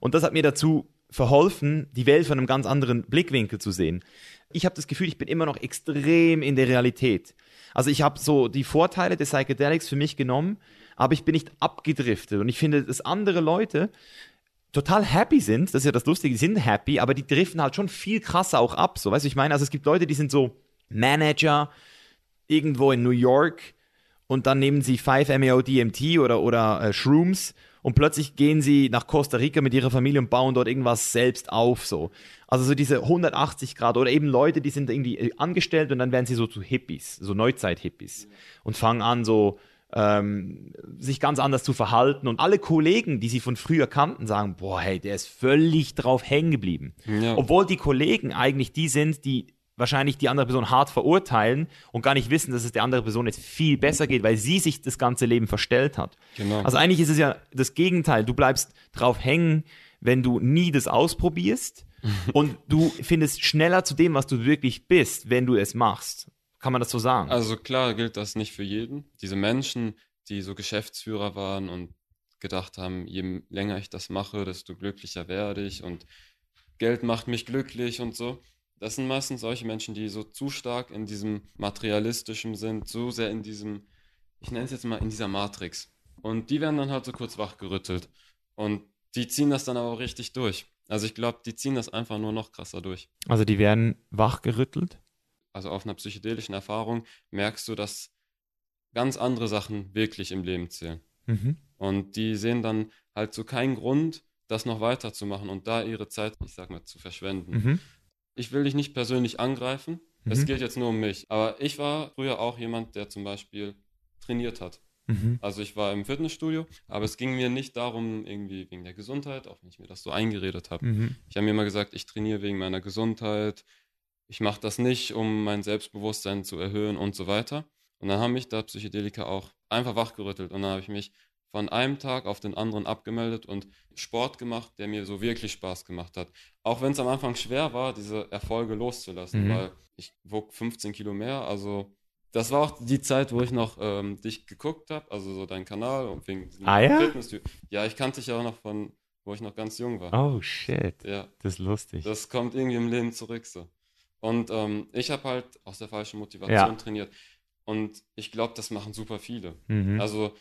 und das hat mir dazu verholfen, die Welt von einem ganz anderen Blickwinkel zu sehen. Ich habe das Gefühl, ich bin immer noch extrem in der Realität. Also ich habe so die Vorteile des Psychedelics für mich genommen, aber ich bin nicht abgedriftet. Und ich finde, dass andere Leute total happy sind, das ist ja das Lustige, die sind happy, aber die driften halt schon viel krasser auch ab. So, weißt du, ich meine, also es gibt Leute, die sind so Manager irgendwo in New York und dann nehmen sie 5-MeO-DMT oder, oder äh, Shrooms und plötzlich gehen sie nach Costa Rica mit ihrer Familie und bauen dort irgendwas selbst auf. So. Also so diese 180 Grad oder eben Leute, die sind irgendwie äh, angestellt und dann werden sie so zu Hippies, so Neuzeit-Hippies und fangen an so ähm, sich ganz anders zu verhalten. Und alle Kollegen, die sie von früher kannten, sagen, boah, hey, der ist völlig drauf hängen geblieben. Ja. Obwohl die Kollegen eigentlich die sind, die wahrscheinlich die andere Person hart verurteilen und gar nicht wissen, dass es der anderen Person jetzt viel besser geht, weil sie sich das ganze Leben verstellt hat. Genau. Also eigentlich ist es ja das Gegenteil. Du bleibst drauf hängen, wenn du nie das ausprobierst und du findest schneller zu dem, was du wirklich bist, wenn du es machst. Kann man das so sagen? Also klar gilt das nicht für jeden. Diese Menschen, die so Geschäftsführer waren und gedacht haben, je länger ich das mache, desto glücklicher werde ich und Geld macht mich glücklich und so das sind meistens solche Menschen, die so zu stark in diesem materialistischen sind, so sehr in diesem, ich nenne es jetzt mal in dieser Matrix. Und die werden dann halt so kurz wachgerüttelt. Und die ziehen das dann aber auch richtig durch. Also ich glaube, die ziehen das einfach nur noch krasser durch. Also die werden wachgerüttelt? Also auf einer psychedelischen Erfahrung merkst du, dass ganz andere Sachen wirklich im Leben zählen. Mhm. Und die sehen dann halt so keinen Grund, das noch weiterzumachen und da ihre Zeit, ich sag mal, zu verschwenden. Mhm ich will dich nicht persönlich angreifen. Mhm. Es geht jetzt nur um mich. Aber ich war früher auch jemand, der zum Beispiel trainiert hat. Mhm. Also ich war im Fitnessstudio, aber es ging mir nicht darum, irgendwie wegen der Gesundheit, auch wenn ich mir das so eingeredet habe. Mhm. Ich habe mir immer gesagt, ich trainiere wegen meiner Gesundheit. Ich mache das nicht, um mein Selbstbewusstsein zu erhöhen und so weiter. Und dann haben mich da Psychedelika auch einfach wachgerüttelt. Und dann habe ich mich von einem Tag auf den anderen abgemeldet und Sport gemacht, der mir so wirklich Spaß gemacht hat. Auch wenn es am Anfang schwer war, diese Erfolge loszulassen, mhm. weil ich wog 15 Kilo mehr. Also das war auch die Zeit, wo ich noch ähm, dich geguckt habe, also so dein Kanal und wegen ah, ja? Fitness. Ja, ich kannte dich ja auch noch von, wo ich noch ganz jung war. Oh shit. Ja. Das ist lustig. Das kommt irgendwie im Leben zurück so. Und ähm, ich habe halt aus der falschen Motivation ja. trainiert. Und ich glaube, das machen super viele. Mhm. Also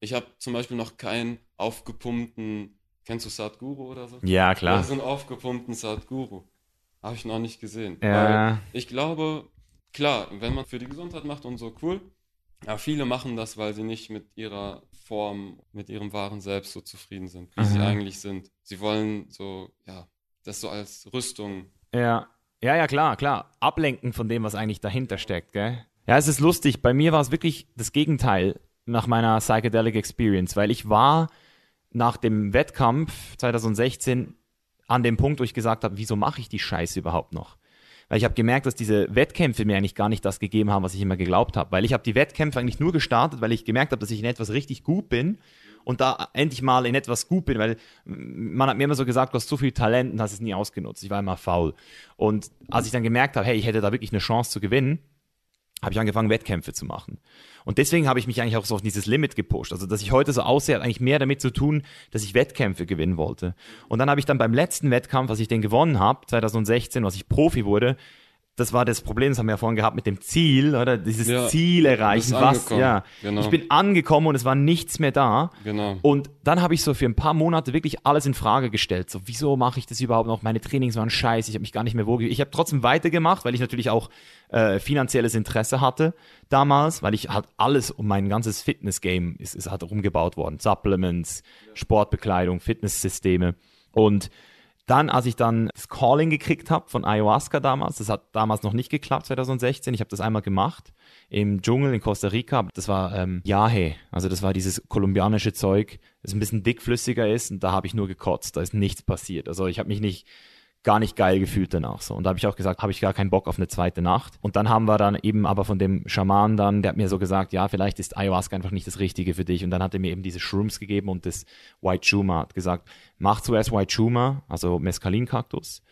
ich habe zum Beispiel noch keinen aufgepumpten, kennst du Sadhguru oder so? Ja, klar. So einen aufgepumpten Sadhguru. Habe ich noch nicht gesehen. Ja. Weil ich glaube, klar, wenn man für die Gesundheit macht und so, cool. Aber viele machen das, weil sie nicht mit ihrer Form, mit ihrem wahren Selbst so zufrieden sind, wie Aha. sie eigentlich sind. Sie wollen so, ja, das so als Rüstung. Ja. Ja, ja, klar, klar. Ablenken von dem, was eigentlich dahinter steckt, gell? Ja, es ist lustig. Bei mir war es wirklich das Gegenteil nach meiner Psychedelic Experience, weil ich war nach dem Wettkampf 2016 an dem Punkt, wo ich gesagt habe, wieso mache ich die Scheiße überhaupt noch? Weil ich habe gemerkt, dass diese Wettkämpfe mir eigentlich gar nicht das gegeben haben, was ich immer geglaubt habe. Weil ich habe die Wettkämpfe eigentlich nur gestartet, weil ich gemerkt habe, dass ich in etwas richtig gut bin und da endlich mal in etwas gut bin, weil man hat mir immer so gesagt, du hast so viel Talent und hast es nie ausgenutzt. Ich war immer faul. Und als ich dann gemerkt habe, hey, ich hätte da wirklich eine Chance zu gewinnen, habe ich angefangen, Wettkämpfe zu machen. Und deswegen habe ich mich eigentlich auch so auf dieses Limit gepusht. Also, dass ich heute so aussehe, hat eigentlich mehr damit zu tun, dass ich Wettkämpfe gewinnen wollte. Und dann habe ich dann beim letzten Wettkampf, was ich den gewonnen habe, 2016, was ich Profi wurde, das war das Problem, das haben wir ja vorhin gehabt mit dem Ziel, oder? Dieses ja, Ziel erreichen, was, ja. Genau. Ich bin angekommen und es war nichts mehr da. Genau. Und dann habe ich so für ein paar Monate wirklich alles in Frage gestellt. So, wieso mache ich das überhaupt noch? Meine Trainings waren scheiße, ich habe mich gar nicht mehr wohl. Ich habe trotzdem weitergemacht, weil ich natürlich auch äh, finanzielles Interesse hatte damals, weil ich halt alles um mein ganzes Fitness-Game ist, ist halt rumgebaut worden. Supplements, Sportbekleidung, Fitnesssysteme. Und dann, als ich dann das Calling gekriegt habe von Ayahuasca damals, das hat damals noch nicht geklappt, 2016, ich habe das einmal gemacht im Dschungel in Costa Rica, das war ähm, Yahe, also das war dieses kolumbianische Zeug, das ein bisschen dickflüssiger ist und da habe ich nur gekotzt, da ist nichts passiert. Also ich habe mich nicht gar nicht geil gefühlt danach so. Und da habe ich auch gesagt, habe ich gar keinen Bock auf eine zweite Nacht. Und dann haben wir dann eben aber von dem Schaman dann, der hat mir so gesagt, ja, vielleicht ist Ayahuasca einfach nicht das Richtige für dich. Und dann hat er mir eben diese Shrooms gegeben und das White Chuma hat gesagt, mach zuerst White Chuma, also Mescalin-Kaktus.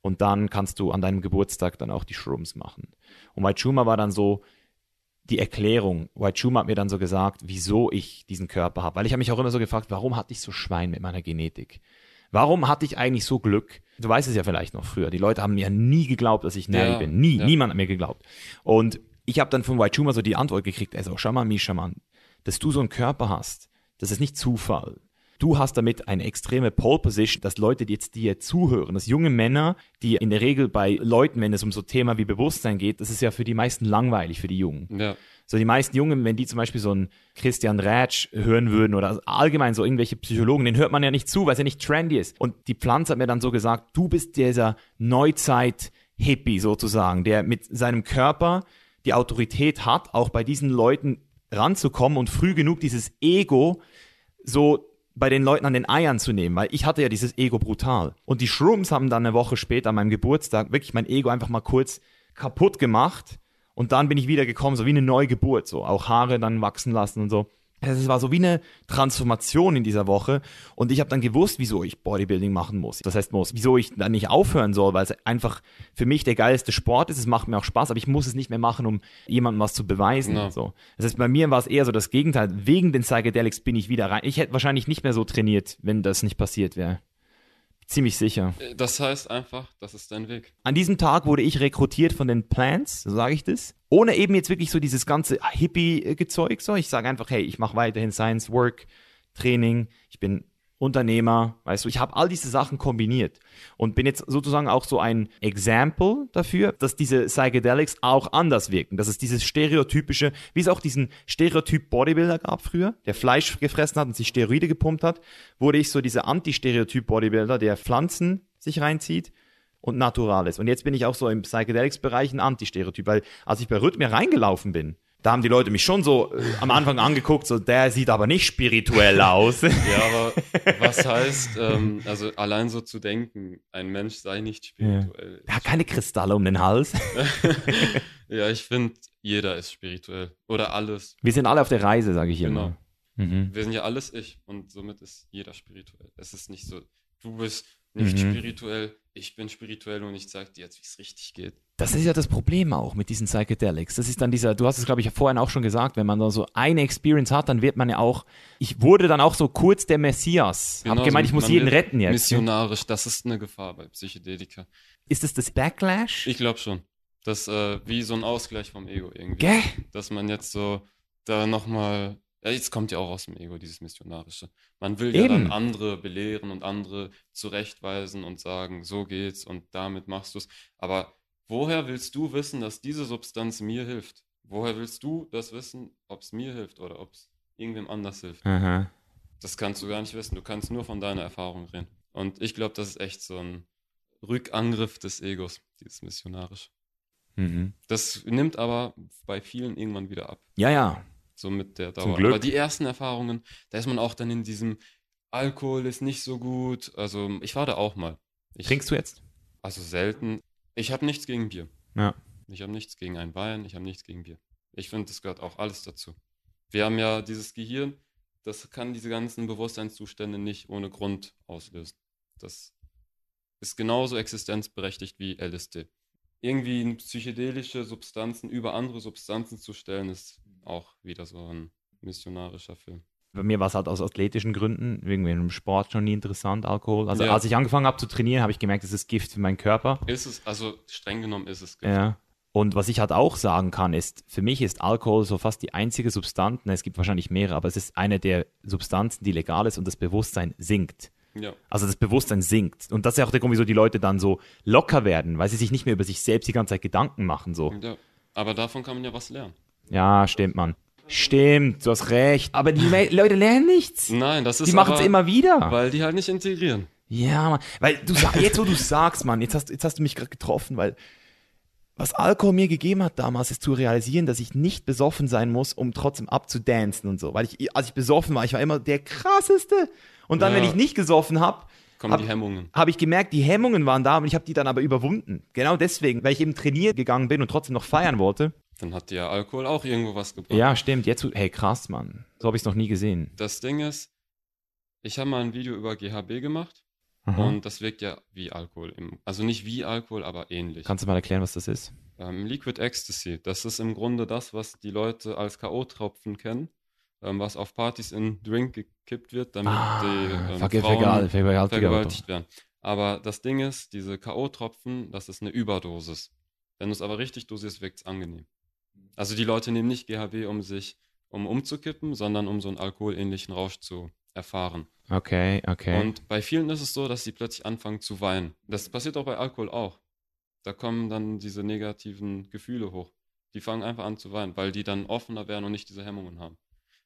Und dann kannst du an deinem Geburtstag dann auch die Shrooms machen. Und White Chuma war dann so, die Erklärung. White Schumer hat mir dann so gesagt, wieso ich diesen Körper habe. Weil ich habe mich auch immer so gefragt, warum hatte ich so Schwein mit meiner Genetik? Warum hatte ich eigentlich so Glück? Du weißt es ja vielleicht noch früher. Die Leute haben mir nie geglaubt, dass ich Nelly Ja, bin. Nie. ja. Niemand hat mir geglaubt. Und ich habe dann von White Schumer so die Antwort gekriegt, also schau mal, Misha, Mann, dass du so einen Körper hast, das ist nicht Zufall. Du hast damit eine extreme Pole Position, dass Leute, die jetzt dir zuhören, dass junge Männer, die in der Regel bei Leuten, wenn es um so Thema wie Bewusstsein geht, das ist ja für die meisten langweilig, für die Jungen. Ja, So die meisten Jungen, wenn die zum Beispiel so einen Christian Rätsch hören würden oder allgemein so irgendwelche Psychologen, den hört man ja nicht zu, weil es ja nicht trendy ist. Und die Pflanze hat mir dann so gesagt, du bist dieser Neuzeit-Hippie sozusagen, der mit seinem Körper die Autorität hat, auch bei diesen Leuten ranzukommen und früh genug dieses Ego so bei den Leuten an den Eiern zu nehmen, weil ich hatte ja dieses Ego brutal. Und die Shrooms haben dann eine Woche später an meinem Geburtstag wirklich mein Ego einfach mal kurz kaputt gemacht. Und dann bin ich wieder gekommen, so wie eine Neugeburt, so auch Haare dann wachsen lassen und so. Es war so wie eine Transformation in dieser Woche und ich habe dann gewusst, wieso ich Bodybuilding machen muss. Das heißt muss, wieso ich dann nicht aufhören soll, weil es einfach für mich der geilste Sport ist. Es macht mir auch Spaß, aber ich muss es nicht mehr machen, um jemandem was zu beweisen. Ja. So. Das heißt, bei mir war es eher so das Gegenteil. Wegen den Psychedelics bin ich wieder rein. Ich hätte wahrscheinlich nicht mehr so trainiert, wenn das nicht passiert wäre. Ziemlich sicher. Das heißt einfach, das ist dein Weg. An diesem Tag wurde ich rekrutiert von den Plants, so sage ich das. Ohne eben jetzt wirklich so dieses ganze Hippie-Gezeug. So, ich sage einfach, hey, ich mache weiterhin Science Work, Training, ich bin Unternehmer, weißt du, ich habe all diese Sachen kombiniert und bin jetzt sozusagen auch so ein Example dafür, dass diese Psychedelics auch anders wirken, dass es dieses stereotypische, wie es auch diesen Stereotyp Bodybuilder gab früher, der Fleisch gefressen hat und sich Steroide gepumpt hat, wurde ich so dieser Anti-Stereotyp Bodybuilder, der Pflanzen sich reinzieht und Naturales. Und jetzt bin ich auch so im Psychedelics-Bereich ein Anti-Stereotyp, weil als ich bei Rhythmia reingelaufen bin, da haben die Leute mich schon so äh, am Anfang angeguckt, so der sieht aber nicht spirituell aus. Ja, aber was heißt, ähm, also allein so zu denken, ein Mensch sei nicht spirituell. Er hat keine Kristalle um den Hals. Ja, ich finde, jeder ist spirituell. Oder alles. Wir sind alle auf der Reise, sage ich Genau. immer. Mhm. Wir sind ja alles ich und somit ist jeder spirituell. Es ist nicht so, du bist nicht Mhm. spirituell, ich bin spirituell und ich zeig dir jetzt, wie es richtig geht. Das ist ja das Problem auch mit diesen Psychedelics. Das ist dann dieser, du hast es glaube ich vorhin auch schon gesagt, wenn man da so eine Experience hat, dann wird man ja auch, ich wurde dann auch so kurz der Messias. Hab Genau, gemeint, ich muss jeden retten jetzt. Missionarisch, das ist eine Gefahr bei Psychedelika. Ist das das Backlash? Ich glaube schon. Das äh, wie so ein Ausgleich vom Ego irgendwie. Gell? Dass man jetzt so da nochmal. Ja, jetzt kommt ja auch aus dem Ego, dieses Missionarische. Man will ja Eben. dann andere belehren und andere zurechtweisen und sagen, so geht's und damit machst du's. Aber woher willst du wissen, dass diese Substanz mir hilft? Woher willst du das wissen, ob es mir hilft oder ob es irgendwem anders hilft? Aha. Das kannst du gar nicht wissen. Du kannst nur von deiner Erfahrung reden. Und ich glaube, das ist echt so ein Rückangriff des Egos, dieses Missionarische. Mhm. Das nimmt aber bei vielen irgendwann wieder ab, Ja, ja. So mit der Zum Dauer. Glück. Aber die ersten Erfahrungen, da ist man auch dann in diesem Alkohol ist nicht so gut. Also ich war da auch mal. Ich, Trinkst du jetzt? Also selten. Ich habe nichts gegen Bier. Ja. Ich habe nichts gegen ein Wein, ich habe nichts gegen Bier. Ich finde, das gehört auch alles dazu. Wir haben ja dieses Gehirn, das kann diese ganzen Bewusstseinszustände nicht ohne Grund auslösen. Das ist genauso existenzberechtigt wie LSD. Irgendwie in psychedelische Substanzen über andere Substanzen zu stellen, ist auch wieder so ein missionarischer Film. Bei mir war es halt aus athletischen Gründen, wegen dem Sport schon nie interessant, Alkohol. Also Ja. als ich angefangen habe zu trainieren, habe ich gemerkt, es ist Gift für meinen Körper. Ist es, also streng genommen ist es Gift. Ja. Und was ich halt auch sagen kann, ist, für mich ist Alkohol so fast die einzige Substanz, na, es gibt wahrscheinlich mehrere, aber es ist eine der Substanzen, die legal ist und das Bewusstsein sinkt. Ja. Also das Bewusstsein sinkt. Und das ist ja auch der Grund, wieso die Leute dann so locker werden, weil sie sich nicht mehr über sich selbst die ganze Zeit Gedanken machen. So. ja. Aber davon kann man ja was lernen. Ja, stimmt, Mann. Stimmt, du hast recht. Aber die Le Leute lernen nichts. Nein, das ist Die machen es immer wieder. Weil die halt nicht integrieren. Ja, Mann. Weil du jetzt, wo du sagst, Mann, jetzt hast, jetzt hast du mich gerade getroffen, weil was Alkohol mir gegeben hat damals, ist zu realisieren, dass ich nicht besoffen sein muss, um trotzdem abzudancen und so. Weil ich, als ich besoffen war, ich war immer der krasseste. Und dann, Ja. wenn ich nicht gesoffen habe, Kommen Hab- die Hemmungen. habe ich gemerkt, die Hemmungen waren da und ich habe die dann aber überwunden. Genau deswegen, weil ich eben trainiert gegangen bin und trotzdem noch feiern wollte. Dann hat dir ja Alkohol auch irgendwo was gebracht. Ja, stimmt. Jetzt, hey, krass, Mann. So habe ich es noch nie gesehen. Das Ding ist, ich habe mal ein Video über GHB gemacht Aha. und das wirkt ja wie Alkohol. Im, also nicht wie Alkohol, aber ähnlich. Kannst du mal erklären, was das ist? Ähm, Liquid Ecstasy, das ist im Grunde das, was die Leute als K.O.-Tropfen kennen, ähm, was auf Partys in Drink gekippt wird, damit Ah, die ähm, Verge- Frauen Vergal- Vergewaltiger. vergewaltigt werden. Aber das Ding ist, diese K.O.-Tropfen, das ist eine Überdosis. Wenn du es aber richtig dosierst, wirkt es angenehm. Also die Leute nehmen nicht GHB, um sich, um umzukippen, sondern um so einen alkoholähnlichen Rausch zu erfahren. Okay, okay. Und bei vielen ist es so, dass sie plötzlich anfangen zu weinen. Das passiert auch bei Alkohol auch. Da kommen dann diese negativen Gefühle hoch. Die fangen einfach an zu weinen, weil die dann offener werden und nicht diese Hemmungen haben.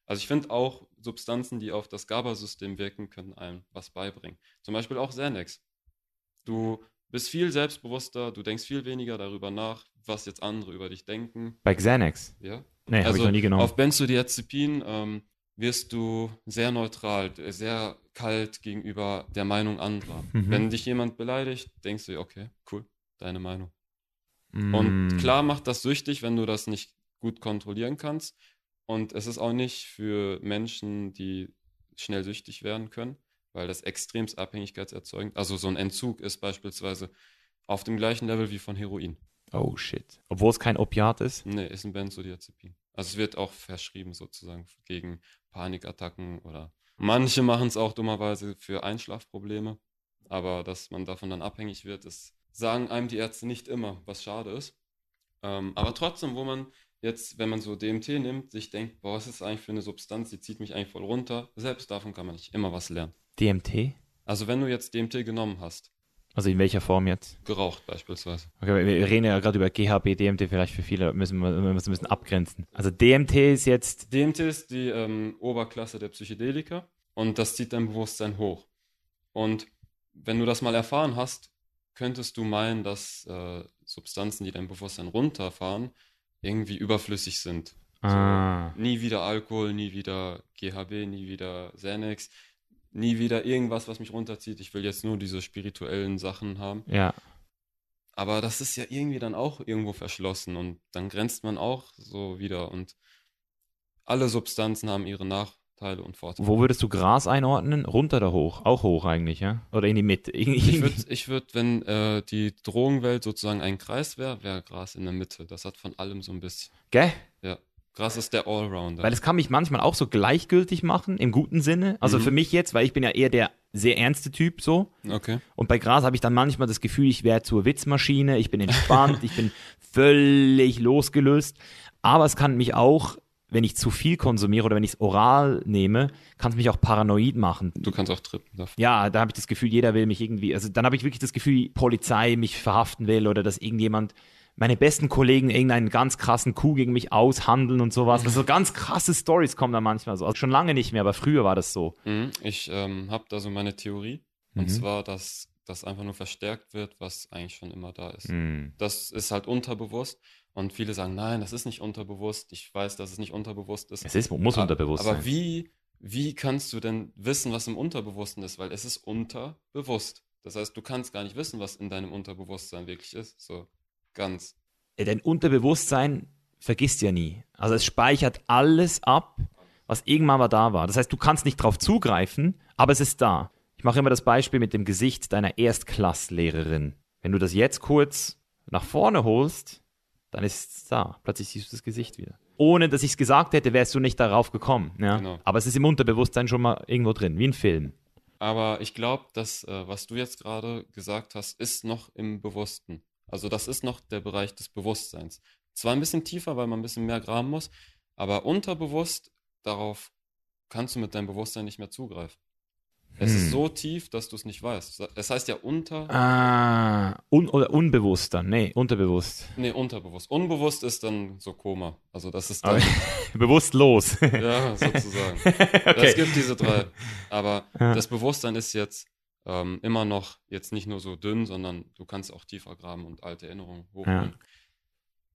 Also ich finde auch Substanzen, die auf das GABA-System wirken, können einem was beibringen. Zum Beispiel auch Xanax. Du bist viel selbstbewusster, du denkst viel weniger darüber nach, was jetzt andere über dich denken. Bei Xanax? Ja? Nee, habe Also ich noch nie genommen. Auf Benzodiazepin ähm, wirst du sehr neutral, sehr kalt gegenüber der Meinung anderer. Mhm. Wenn dich jemand beleidigt, denkst du, okay, cool, deine Meinung. Mm. Und klar macht das süchtig, wenn du das nicht gut kontrollieren kannst. Und es ist auch nicht für Menschen, die schnell süchtig werden können, weil das extremst abhängigkeitserzeugend. Also so ein Entzug ist beispielsweise auf dem gleichen Level wie von Heroin. Oh shit. Obwohl es kein Opiat ist? Nee, ist ein Benzodiazepin. Also es wird auch verschrieben sozusagen gegen Panikattacken oder manche machen es auch dummerweise für Einschlafprobleme. Aber dass man davon dann abhängig wird, das sagen einem die Ärzte nicht immer, was schade ist. Ähm, aber trotzdem, wo man jetzt, wenn man so DMT nimmt, sich denkt, boah, was ist das eigentlich für eine Substanz, die zieht mich eigentlich voll runter. Selbst davon kann man nicht immer was lernen. DMT? Also wenn du jetzt DMT genommen hast, Also in welcher Form jetzt? geraucht beispielsweise. Okay, wir reden ja gerade über GHB, DMT, vielleicht für viele müssen wir, müssen ein bisschen abgrenzen. Also DMT ist jetzt. DMT ist die ähm, Oberklasse der Psychedelika und das zieht dein Bewusstsein hoch. Und wenn du das mal erfahren hast, könntest du meinen, dass äh, Substanzen, die dein Bewusstsein runterfahren, irgendwie überflüssig sind. Ah. Nie wieder Alkohol, nie wieder GHB, nie wieder Xanax, nie wieder irgendwas, was mich runterzieht. Ich will jetzt nur diese spirituellen Sachen haben. Ja. Aber das ist ja irgendwie dann auch irgendwo verschlossen und dann grenzt man auch so wieder und alle Substanzen haben ihre Nachteile und Vorteile. Wo würdest du Gras einordnen? Runter oder hoch? Auch hoch eigentlich, ja? Oder in die Mitte? Ich würde, ich würd, wenn äh, die Drogenwelt sozusagen ein Kreis wäre, wäre Gras in der Mitte. Das hat von allem so ein bisschen. Gell? Gras ist der Allrounder. Weil es kann mich manchmal auch so gleichgültig machen, im guten Sinne. Also Mhm. für mich jetzt, weil ich bin ja eher der sehr ernste Typ so. okay. Und bei Gras habe ich dann manchmal das Gefühl, ich wäre zur Witzmaschine, ich bin entspannt, ich bin völlig losgelöst. Aber es kann mich auch, wenn ich zu viel konsumiere oder wenn ich es oral nehme, kann es mich auch paranoid machen. Du kannst auch trippen davon. Ja, da habe ich das Gefühl, jeder will mich irgendwie, also dann habe ich wirklich das Gefühl, die Polizei mich verhaften will oder dass irgendjemand, meine besten Kollegen irgendeinen ganz krassen Coup gegen mich aushandeln und sowas. Also ganz krasse Stories kommen da manchmal so. Also schon lange nicht mehr, aber früher war das so. Mhm. Ich ähm, habe da so meine Theorie. Und Mhm. zwar, dass das einfach nur verstärkt wird, was eigentlich schon immer da ist. Hm. Das ist halt unterbewusst. Und viele sagen, nein, das ist nicht unterbewusst. Ich weiß, dass es nicht unterbewusst ist. Es ist, muss unterbewusst Aber sein. wie, wie kannst du denn wissen, was im Unterbewussten ist? Weil es ist unterbewusst. Das heißt, du kannst gar nicht wissen, was in deinem Unterbewusstsein wirklich ist. So ganz. Äh, Dein Unterbewusstsein vergisst ja nie. Also es speichert alles ab, was irgendwann mal da war. Das heißt, du kannst nicht drauf zugreifen, aber es ist da. Ich mache immer das Beispiel mit dem Gesicht deiner Erstklasslehrerin. Wenn du das jetzt kurz nach vorne holst, dann ist es da. Plötzlich siehst du das Gesicht wieder. Ohne dass ich es gesagt hätte, wärst du nicht darauf gekommen. Ja? Genau. Aber es ist im Unterbewusstsein schon mal irgendwo drin, wie ein Film. Aber ich glaube, dass, äh, was du jetzt gerade gesagt hast, ist noch im Bewussten. Also das ist noch der Bereich des Bewusstseins. Zwar ein bisschen tiefer, weil man ein bisschen mehr graben muss, aber unterbewusst, darauf kannst du mit deinem Bewusstsein nicht mehr zugreifen. Es Hm. ist so tief, dass du es nicht weißt. Es heißt ja unter, Ah, un oder unbewusst dann. Nee, unterbewusst. nee, unterbewusst. Unbewusst ist dann so Koma. Also das ist dann, Bewusstlos. ja, sozusagen. Es okay. gibt diese drei. Aber Ja. das Bewusstsein ist jetzt ähm, immer noch jetzt nicht nur so dünn, sondern du kannst auch tiefer graben und alte Erinnerungen hochholen.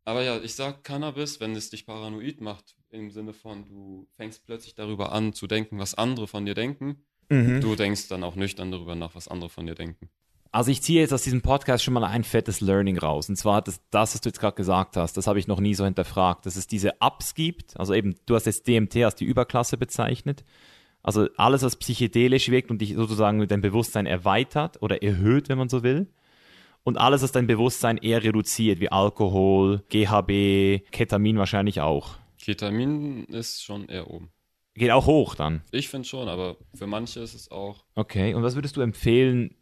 Aber ja, ich sag Cannabis, wenn es dich paranoid macht, im Sinne von, du fängst plötzlich darüber an zu denken, was andere von dir denken. Mhm. Du denkst dann auch nüchtern darüber nach, was andere von dir denken. Also ich ziehe jetzt aus diesem Podcast schon mal ein fettes Learning raus. Und zwar das, das was du jetzt gerade gesagt hast, das habe ich noch nie so hinterfragt, dass es diese Ups gibt. Also eben, du hast jetzt DMT als die Überklasse bezeichnet. Also alles, was psychedelisch wirkt und dich sozusagen mit deinem Bewusstsein erweitert oder erhöht, wenn man so will. und alles, was dein Bewusstsein eher reduziert, wie Alkohol, GHB, Ketamin wahrscheinlich auch. Ketamin ist schon eher oben. Geht auch hoch dann. Ich finde schon, aber für manche ist es auch. Okay, und was würdest du empfehlen,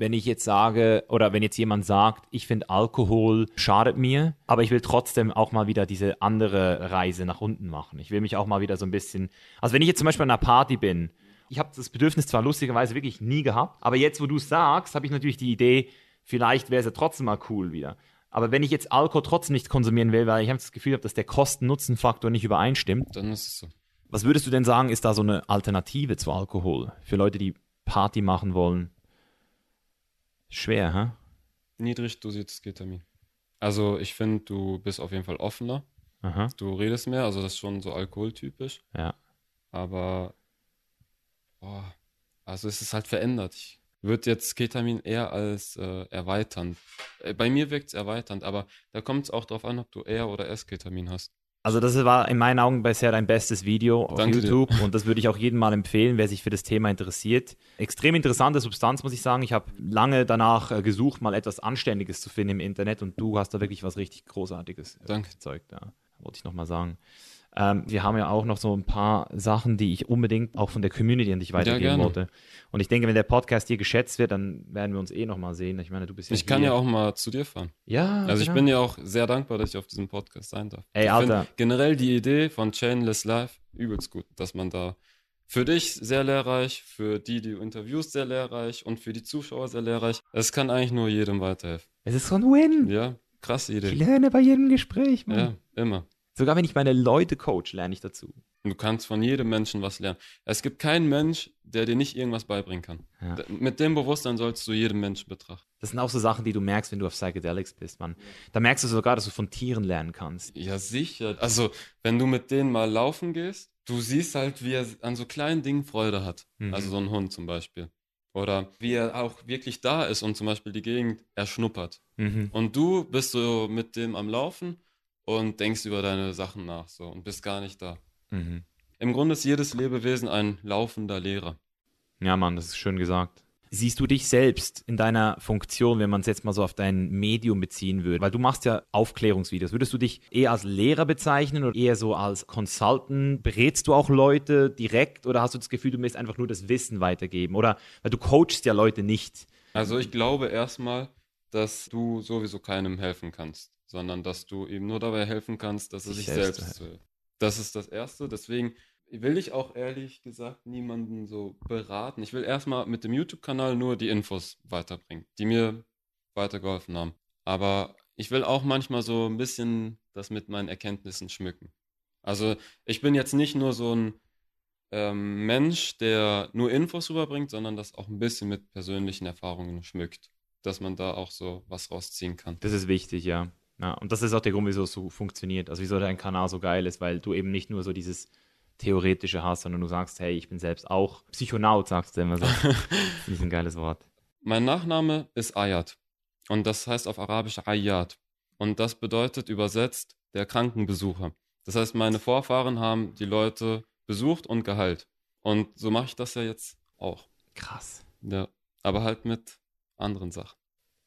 wenn ich jetzt sage, oder wenn jetzt jemand sagt, ich finde Alkohol schadet mir, aber ich will trotzdem auch mal wieder diese andere Reise nach unten machen. Ich will mich auch mal wieder so ein bisschen. Also wenn ich jetzt zum Beispiel an einer Party bin, ich habe das Bedürfnis zwar lustigerweise wirklich nie gehabt, aber jetzt, wo du es sagst, habe ich natürlich die Idee, vielleicht wäre es ja trotzdem mal cool wieder. Aber wenn ich jetzt Alkohol trotzdem nicht konsumieren will, weil ich das Gefühl habe, dass der Kosten-Nutzen-Faktor nicht übereinstimmt, Dann ist es so. was würdest du denn sagen, ist da so eine Alternative zu Alkohol für Leute, die Party machen wollen? Schwer, hä? Niedrig dosiertes Ketamin. Also ich finde, du bist auf jeden Fall offener. Aha, Du redest mehr, also das ist schon so alkoholtypisch. ja. Aber boah, also es ist halt verändert. Ich würde jetzt Ketamin eher als äh, erweiternd. Äh, bei mir wirkt es erweiternd, aber da kommt es auch drauf an, ob du R oder S-Ketamin hast. Also das war in meinen Augen bisher dein bestes Video auf Danke dir. YouTube und das würde ich auch jedem mal empfehlen, wer sich für das Thema interessiert. Extrem interessante Substanz, muss ich sagen. Ich habe lange danach äh, gesucht, mal etwas Anständiges zu finden im Internet und du hast da wirklich was richtig Großartiges äh, Danke. gezeigt. Ja. Wollte ich nochmal sagen. Ähm, wir haben ja auch noch so ein paar Sachen, die ich unbedingt auch von der Community an dich weitergeben gerne. wollte. Und ich denke, wenn der Podcast hier geschätzt wird, dann werden wir uns eh nochmal sehen. Ich meine, du bist ja Ich kann hier. ja auch mal zu dir fahren. Ja, Also ich genau. bin ja auch sehr dankbar, dass ich auf diesem Podcast sein darf. Ey, ich Alter. generell die Idee von Chainless Life übelst gut, dass man da für dich sehr lehrreich, für die, die du interviewst, sehr lehrreich und für die Zuschauer sehr lehrreich. Es kann eigentlich nur jedem weiterhelfen. Es ist so ein Win. Ja, krasse Ich Idee. lerne bei jedem Gespräch, Mann. Ja, immer. Sogar wenn ich meine Leute coach, lerne ich dazu. Du kannst von jedem Menschen was lernen. Es gibt keinen Mensch, der dir nicht irgendwas beibringen kann. Ja. Mit dem Bewusstsein sollst du jeden Menschen betrachten. Das sind auch so Sachen, die du merkst, wenn du auf Psychedelics bist, Mann. Da merkst du sogar, dass du von Tieren lernen kannst. Ja, sicher. Also, wenn du mit denen mal laufen gehst, du siehst halt, wie er an so kleinen Dingen Freude hat. Mhm. Also so ein Hund zum Beispiel. Oder wie er auch wirklich da ist und zum Beispiel die Gegend erschnuppert. Mhm. Und du bist so mit dem am Laufen und denkst über deine Sachen nach so und bist gar nicht da. Mhm. Im Grunde ist jedes Lebewesen ein laufender Lehrer. Ja, Mann, das ist schön gesagt. Siehst du dich selbst in deiner Funktion, wenn man es jetzt mal so auf dein Medium beziehen würde? Weil du machst ja Aufklärungsvideos. Würdest du dich eher als Lehrer bezeichnen oder eher so als Consultant? Berätst du auch Leute direkt oder hast du das Gefühl, du möchtest einfach nur das Wissen weitergeben? Oder weil du coachst ja Leute nicht. Also ich glaube erstmal, dass du sowieso keinem helfen kannst, sondern dass du ihm nur dabei helfen kannst, dass er Sich sich selbst selbst, helfen. Das ist das Erste. Deswegen will ich auch ehrlich gesagt niemanden so beraten. Ich will erstmal mit dem YouTube-Kanal nur die Infos weiterbringen, die mir weitergeholfen haben. Aber ich will auch manchmal so ein bisschen das mit meinen Erkenntnissen schmücken. Also ich bin jetzt nicht nur so ein ähm, Mensch, der nur Infos rüberbringt, sondern das auch ein bisschen mit persönlichen Erfahrungen schmückt, dass man da auch so was rausziehen kann. Das ist wichtig, ja. Ja. Und das ist auch der Grund, wieso es so funktioniert. Also wieso dein Kanal so geil ist, weil du eben nicht nur so dieses Theoretische hast, sondern du sagst, hey, ich bin selbst auch Psychonaut, sagst du immer so. das ist ein geiles Wort. Mein Nachname ist Ayat und das heißt auf Arabisch Ayat und das bedeutet übersetzt der Krankenbesucher. Das heißt, meine Vorfahren haben die Leute besucht und geheilt. Und so mache ich das ja jetzt auch. Krass. Ja, aber halt mit anderen Sachen.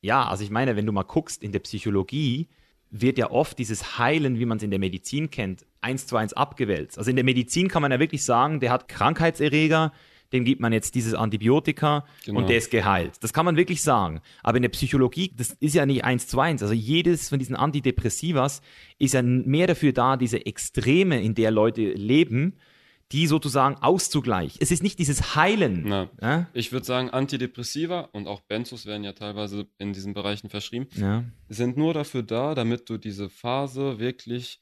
Ja, also ich meine, wenn du mal guckst, in der Psychologie wird ja oft dieses Heilen, wie man es in der Medizin kennt, eins zu eins abgewälzt. Also in der Medizin kann man ja wirklich sagen, der hat Krankheitserreger, dem gibt man jetzt dieses Antibiotika Genau. und der ist geheilt. Das kann man wirklich sagen. Aber in der Psychologie, das ist ja nicht eins zu eins. Also jedes von diesen Antidepressivas ist ja mehr dafür da, diese Extreme, in der Leute leben, die sozusagen auszugleichen. Es ist nicht dieses Heilen. Ja? ich würde sagen, Antidepressiva und auch Benzos werden ja teilweise in diesen Bereichen verschrieben. Ja. sind nur dafür da, damit du diese Phase wirklich,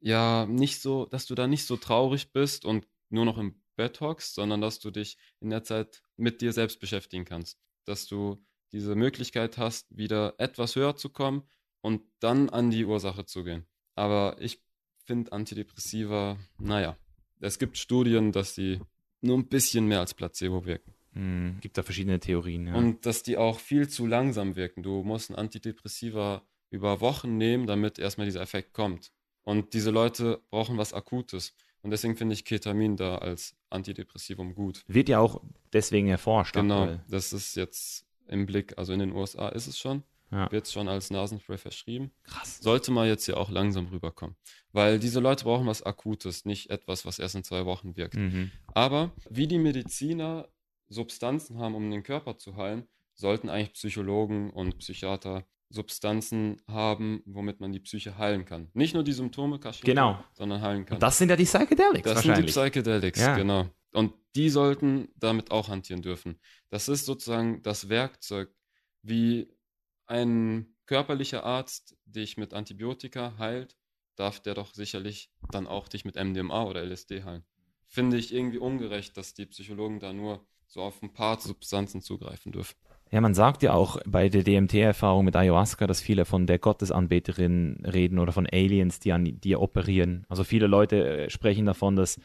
ja, nicht so, dass du da nicht so traurig bist und nur noch im Bett hockst, sondern dass du dich in der Zeit mit dir selbst beschäftigen kannst. Dass du diese Möglichkeit hast, wieder etwas höher zu kommen und dann an die Ursache zu gehen. Aber ich finde Antidepressiva, naja, es gibt Studien, dass die nur ein bisschen mehr als Placebo wirken. Hm, gibt da verschiedene Theorien. Ja. Und dass die auch viel zu langsam wirken. Du musst ein Antidepressiva über Wochen nehmen, damit erstmal dieser Effekt kommt. Und diese Leute brauchen was Akutes. Und deswegen finde ich Ketamin da als Antidepressivum gut. Wird ja auch deswegen erforscht. Genau, das ist jetzt im Blick. Also in den USA ist es schon. Ja. Wird schon als Nasenspray verschrieben. Krass. Sollte mal jetzt hier auch langsam rüberkommen. Weil diese Leute brauchen was Akutes, nicht etwas, was erst in zwei Wochen wirkt. Mhm. Aber wie die Mediziner Substanzen haben, um den Körper zu heilen, sollten eigentlich Psychologen und Psychiater Substanzen haben, womit man die Psyche heilen kann. Nicht nur die Symptome kaschieren, Genau. sondern heilen kann. Und das sind ja die Psychedelics Das sind die. Psychedelics, Ja. genau. Und die sollten damit auch hantieren dürfen. Das ist sozusagen das Werkzeug, wie ein körperlicher Arzt dich mit Antibiotika heilt, darf der doch sicherlich dann auch dich mit MDMA oder LSD heilen. Finde ich irgendwie ungerecht, dass die Psychologen da nur so auf ein paar Substanzen zugreifen dürfen. Ja, man sagt ja auch bei der DMT-Erfahrung mit Ayahuasca, dass viele von der Gottesanbeterin reden oder von Aliens, die an dir operieren. Also viele Leute äh, sprechen davon, dass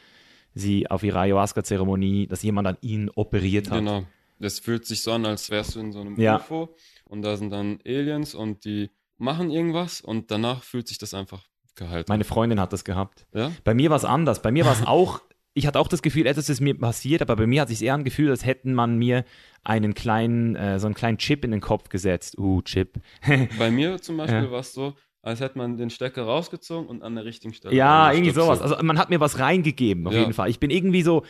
sie auf ihrer Ayahuasca-Zeremonie, dass jemand an ihnen operiert hat. Genau. Das fühlt sich so an, als wärst du in so einem Ja. UFO und da sind dann Aliens und die machen irgendwas und danach fühlt sich das einfach geheilt. an. Meine Freundin hat das gehabt. ja? Bei mir war es anders. Bei mir war es auch, ich hatte auch das Gefühl, etwas ist mir passiert, aber bei mir hat sich eher ein Gefühl, als hätten man mir einen kleinen, äh, so einen kleinen Chip in den Kopf gesetzt. Uh, Chip. Bei mir zum Beispiel Ja. war es so, als hätte man den Stecker rausgezogen und an der richtigen Stelle. Ja, irgendwie angestöpselt. sowas. Also man hat mir was reingegeben, auf Ja. jeden Fall. Ich bin irgendwie so,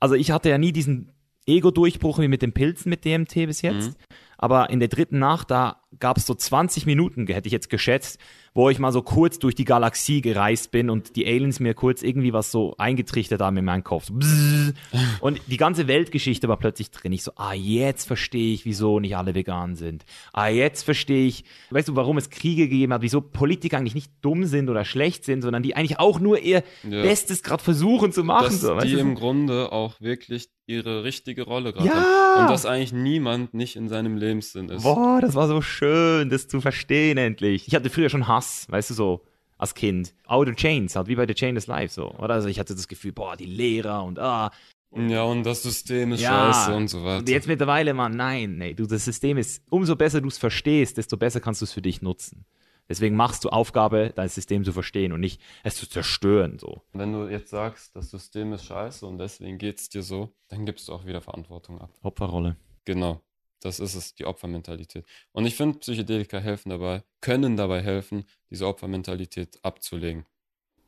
also ich hatte ja nie diesen Ego-Durchbruch wie mit den Pilzen mit DMT bis jetzt. Mhm. Aber in der dritten Nacht, da gab es so 20 Minuten, hätte ich jetzt geschätzt, wo ich mal so kurz durch die Galaxie gereist bin und die Aliens mir kurz irgendwie was so eingetrichtert haben in meinen Kopf. So und die ganze Weltgeschichte war plötzlich drin. Ich so, ah, jetzt verstehe ich, wieso nicht alle vegan sind. Ah, jetzt verstehe ich, weißt du, warum es Kriege gegeben hat, wieso Politiker eigentlich nicht dumm sind oder schlecht sind, sondern die eigentlich auch nur ihr Ja. Bestes gerade versuchen zu machen. dass so, die du? im Grunde auch wirklich ihre richtige Rolle gerade Ja. haben. Und dass eigentlich niemand nicht in seinem Lebenssinn ist. Boah, das war so schön, das zu verstehen endlich. Ich hatte früher schon Hass, weißt du so, als Kind. Outer Chains, halt wie bei The Chain is Life so. Oder also ich hatte das Gefühl, boah, die Lehrer und ah. Ja, und das System ist Ja. scheiße und so Und weiter. jetzt mittlerweile, Mann, nein, nee, du, das System ist, umso besser du es verstehst, desto besser kannst du es für dich nutzen. Deswegen machst du Aufgabe, dein System zu verstehen und nicht es zu zerstören, so. Wenn du jetzt sagst, das System ist scheiße und deswegen geht's dir so, dann gibst du auch wieder Verantwortung ab. Opferrolle. Genau. Das ist es, die Opfermentalität. Und ich finde, Psychedelika helfen dabei, können dabei helfen, diese Opfermentalität abzulegen.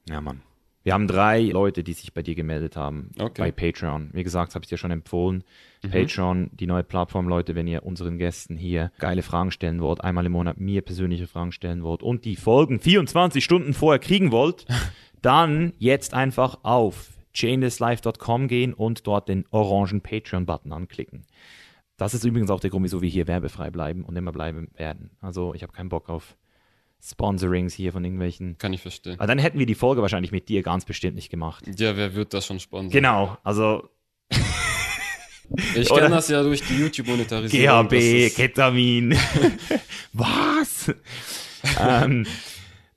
Ja, Mann. Wir haben drei Leute, die sich bei dir gemeldet haben Okay. bei Patreon. Wie gesagt, habe ich dir schon empfohlen. Mhm. Patreon, die neue Plattform, Leute, wenn ihr unseren Gästen hier geile Fragen stellen wollt, einmal im Monat mir persönliche Fragen stellen wollt und die Folgen 24 Stunden vorher kriegen wollt, dann jetzt einfach auf chainlesslife.com gehen und dort den orangen Patreon-Button anklicken. Das ist übrigens auch der Grund, wieso wir hier werbefrei bleiben und immer bleiben werden. Also ich habe keinen Bock auf Sponsorings hier von irgendwelchen Kann ich verstehen. weil dann hätten wir die Folge wahrscheinlich mit dir ganz bestimmt nicht gemacht. Ja, wer wird das schon sponsern? Genau, also Ich kenne das ja durch die YouTube-Monetarisierung. GHB, Ketamin. Was? ähm,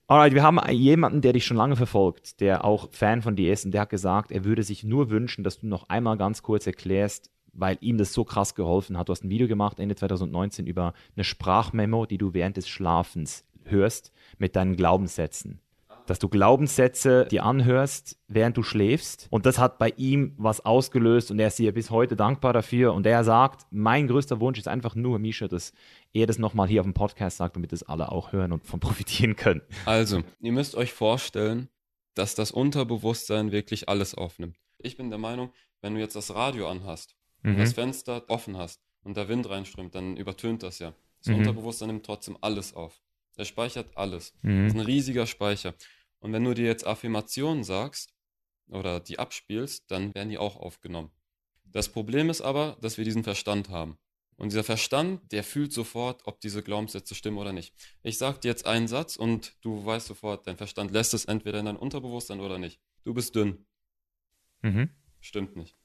alright, wir haben jemanden, der dich schon lange verfolgt, der auch Fan von dir ist und der hat gesagt, er würde sich nur wünschen, dass du noch einmal ganz kurz erklärst, weil ihm das so krass geholfen hat. Du hast ein Video gemacht Ende 2019 über eine Sprachmemo, die du während des Schlafens hörst mit deinen Glaubenssätzen. Dass du Glaubenssätze dir anhörst, während du schläfst. Und das hat bei ihm was ausgelöst und er ist dir bis heute dankbar dafür. Und er sagt, mein größter Wunsch ist einfach nur, Misha, dass er das nochmal hier auf dem Podcast sagt, damit das alle auch hören und von profitieren können. Also, ihr müsst euch vorstellen, dass das Unterbewusstsein wirklich alles aufnimmt. Ich bin der Meinung, wenn du jetzt das Radio anhast, und das Fenster offen hast und der Wind reinströmt, dann übertönt das ja. Das Mhm. Unterbewusstsein nimmt trotzdem alles auf. Er speichert alles. Das Mhm. ist ein riesiger Speicher. Und wenn du dir jetzt Affirmationen sagst oder die abspielst, dann werden die auch aufgenommen. Das Problem ist aber, dass wir diesen Verstand haben. Und dieser Verstand, der fühlt sofort, ob diese Glaubenssätze stimmen oder nicht. Ich sag dir jetzt einen Satz und du weißt sofort, dein Verstand lässt es entweder in dein Unterbewusstsein oder nicht. Du bist dünn. Mhm. Stimmt nicht.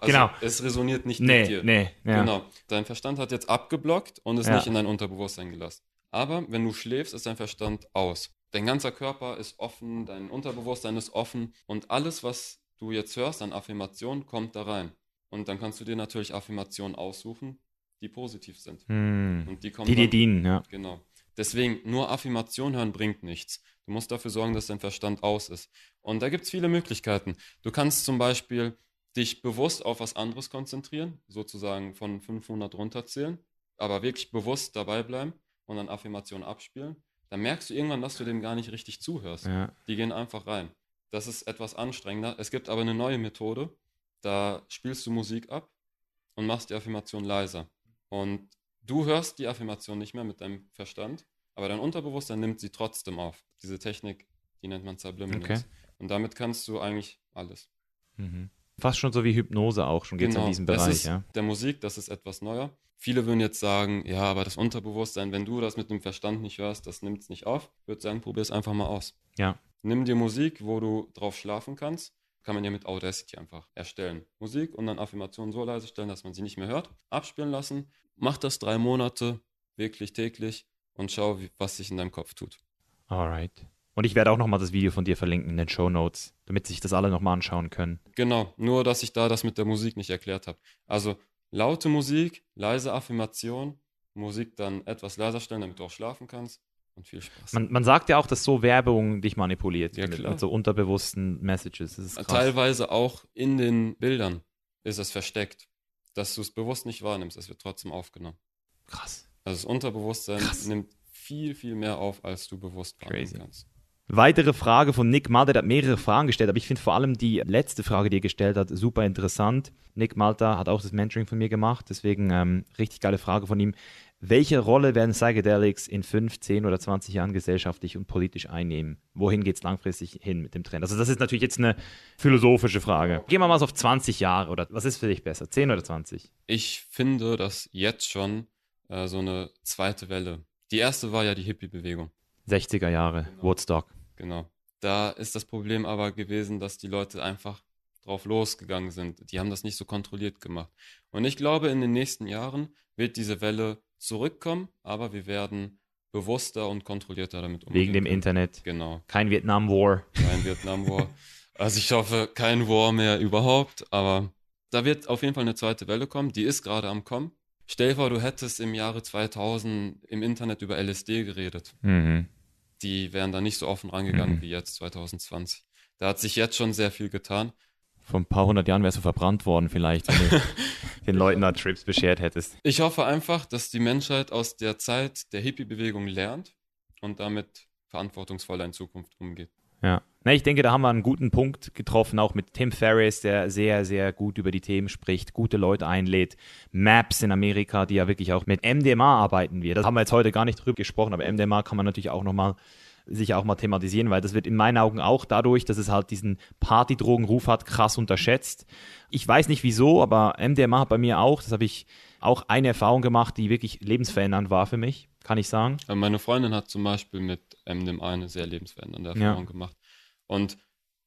Also Genau. Es resoniert nicht Nee, mit dir. nee, ja. Genau. Dein Verstand hat jetzt abgeblockt und es Ja. nicht in dein Unterbewusstsein gelassen. Aber wenn du schläfst, ist dein Verstand aus. Dein ganzer Körper ist offen, dein Unterbewusstsein ist offen und alles, was du jetzt hörst an Affirmationen, kommt da rein. Und dann kannst du dir natürlich Affirmationen aussuchen, die positiv sind. Hm. Und die kommen Die dir dienen, ja. Genau. Deswegen, nur Affirmation hören bringt nichts. Du musst dafür sorgen, dass dein Verstand aus ist. Und da gibt es viele Möglichkeiten. Du kannst zum Beispiel dich bewusst auf was anderes konzentrieren, sozusagen von 500 runterzählen. aber wirklich bewusst dabei bleiben und dann Affirmationen abspielen, dann merkst du irgendwann, dass du dem gar nicht richtig zuhörst. Ja. Die gehen einfach rein. Das ist etwas anstrengender. Es gibt aber eine neue Methode, da spielst du Musik ab und machst die Affirmation leiser. Und du hörst die Affirmation nicht mehr mit deinem Verstand, aber dein Unterbewusstsein nimmt sie trotzdem auf. Diese Technik, die nennt man Subliminals. Okay. Und damit kannst du eigentlich alles. Mhm. Fast schon so wie Hypnose auch, schon geht es in diesem es Bereich, ist ja. Der Musik, das ist etwas neuer. Viele würden jetzt sagen, ja, aber das Unterbewusstsein, wenn du das mit dem Verstand nicht hörst, das nimmt es nicht auf. Ich würde sagen, probier es einfach mal aus. Ja. Nimm dir Musik, wo du drauf schlafen kannst. Kann man ja mit Audacity einfach erstellen. Musik und dann Affirmationen so leise stellen, dass man sie nicht mehr hört. Abspielen lassen. Mach das drei Monate, wirklich täglich und schau, was sich in deinem Kopf tut. Alright. Und ich werde auch nochmal das Video von dir verlinken in den Show Notes, damit sich das alle nochmal anschauen können. Genau, nur dass ich da das mit der Musik nicht erklärt habe. Also laute Musik, leise Affirmation, Musik dann etwas leiser stellen, damit du auch schlafen kannst und viel Spaß. Man, man sagt ja auch, dass so Werbung dich manipuliert. Ja, mit, klar. mit so unterbewussten Messages. Teilweise auch in den Bildern ist es versteckt, dass du es bewusst nicht wahrnimmst. Es wird trotzdem aufgenommen. krass. Also das Unterbewusstsein Krass. nimmt viel, viel mehr auf, als du bewusst wahrnehmen Crazy. kannst. Weitere Frage von Nick Malta, der hat mehrere Fragen gestellt, aber ich finde vor allem die letzte Frage, die er gestellt hat, super interessant. Nick Malta hat auch das Mentoring von mir gemacht, deswegen ähm, richtig geile Frage von ihm. Welche Rolle werden Psychedelics in 5, 10 oder 20 Jahren gesellschaftlich und politisch einnehmen? Wohin geht es langfristig hin mit dem Trend? Also das ist natürlich jetzt eine philosophische Frage. Gehen wir mal so auf 20 Jahre oder was ist für dich besser, 10 oder 20? Ich finde, dass jetzt schon äh, so eine zweite Welle. Die erste war ja die Hippie-Bewegung. 60er Jahre, Woodstock. Genau. Da ist das Problem aber gewesen, dass die Leute einfach drauf losgegangen sind. Die haben das nicht so kontrolliert gemacht. Und ich glaube, in den nächsten Jahren wird diese Welle zurückkommen, aber wir werden bewusster und kontrollierter damit umgehen. Wegen dem können. Internet. Genau. Kein Vietnam War. Kein Vietnam War. Also ich hoffe, kein War mehr überhaupt, aber da wird auf jeden Fall eine zweite Welle kommen. Die ist gerade am kommen. Stell dir vor, du hättest im Jahre 2000 im Internet über LSD geredet. Mhm. Die wären da nicht so offen rangegangen Mhm. wie jetzt 2020. Da hat sich jetzt schon sehr viel getan. Vor ein paar hundert Jahren wärst du verbrannt worden vielleicht, wenn du den Leuten da Trips beschert hättest. Ich hoffe einfach, dass die Menschheit aus der Zeit der Hippie-Bewegung lernt und damit verantwortungsvoller in Zukunft umgeht. Ja. Na, ich denke, da haben wir einen guten Punkt getroffen, auch mit Tim Ferriss, der sehr, sehr gut über die Themen spricht, gute Leute einlädt. Maps in Amerika, die ja wirklich auch mit MDMA arbeiten wir. Das haben wir jetzt heute gar nicht drüber gesprochen, aber MDMA kann man natürlich auch nochmal sicher auch mal thematisieren, weil das wird in meinen Augen auch dadurch, dass es halt diesen Partydrogenruf hat, krass unterschätzt. Ich weiß nicht wieso, aber MDMA hat bei mir auch, das habe ich auch eine Erfahrung gemacht, die wirklich lebensverändernd war für mich, kann ich sagen. Meine Freundin hat zum Beispiel mit MDMA eine sehr lebensverändernde Ja. Erfahrung gemacht. Und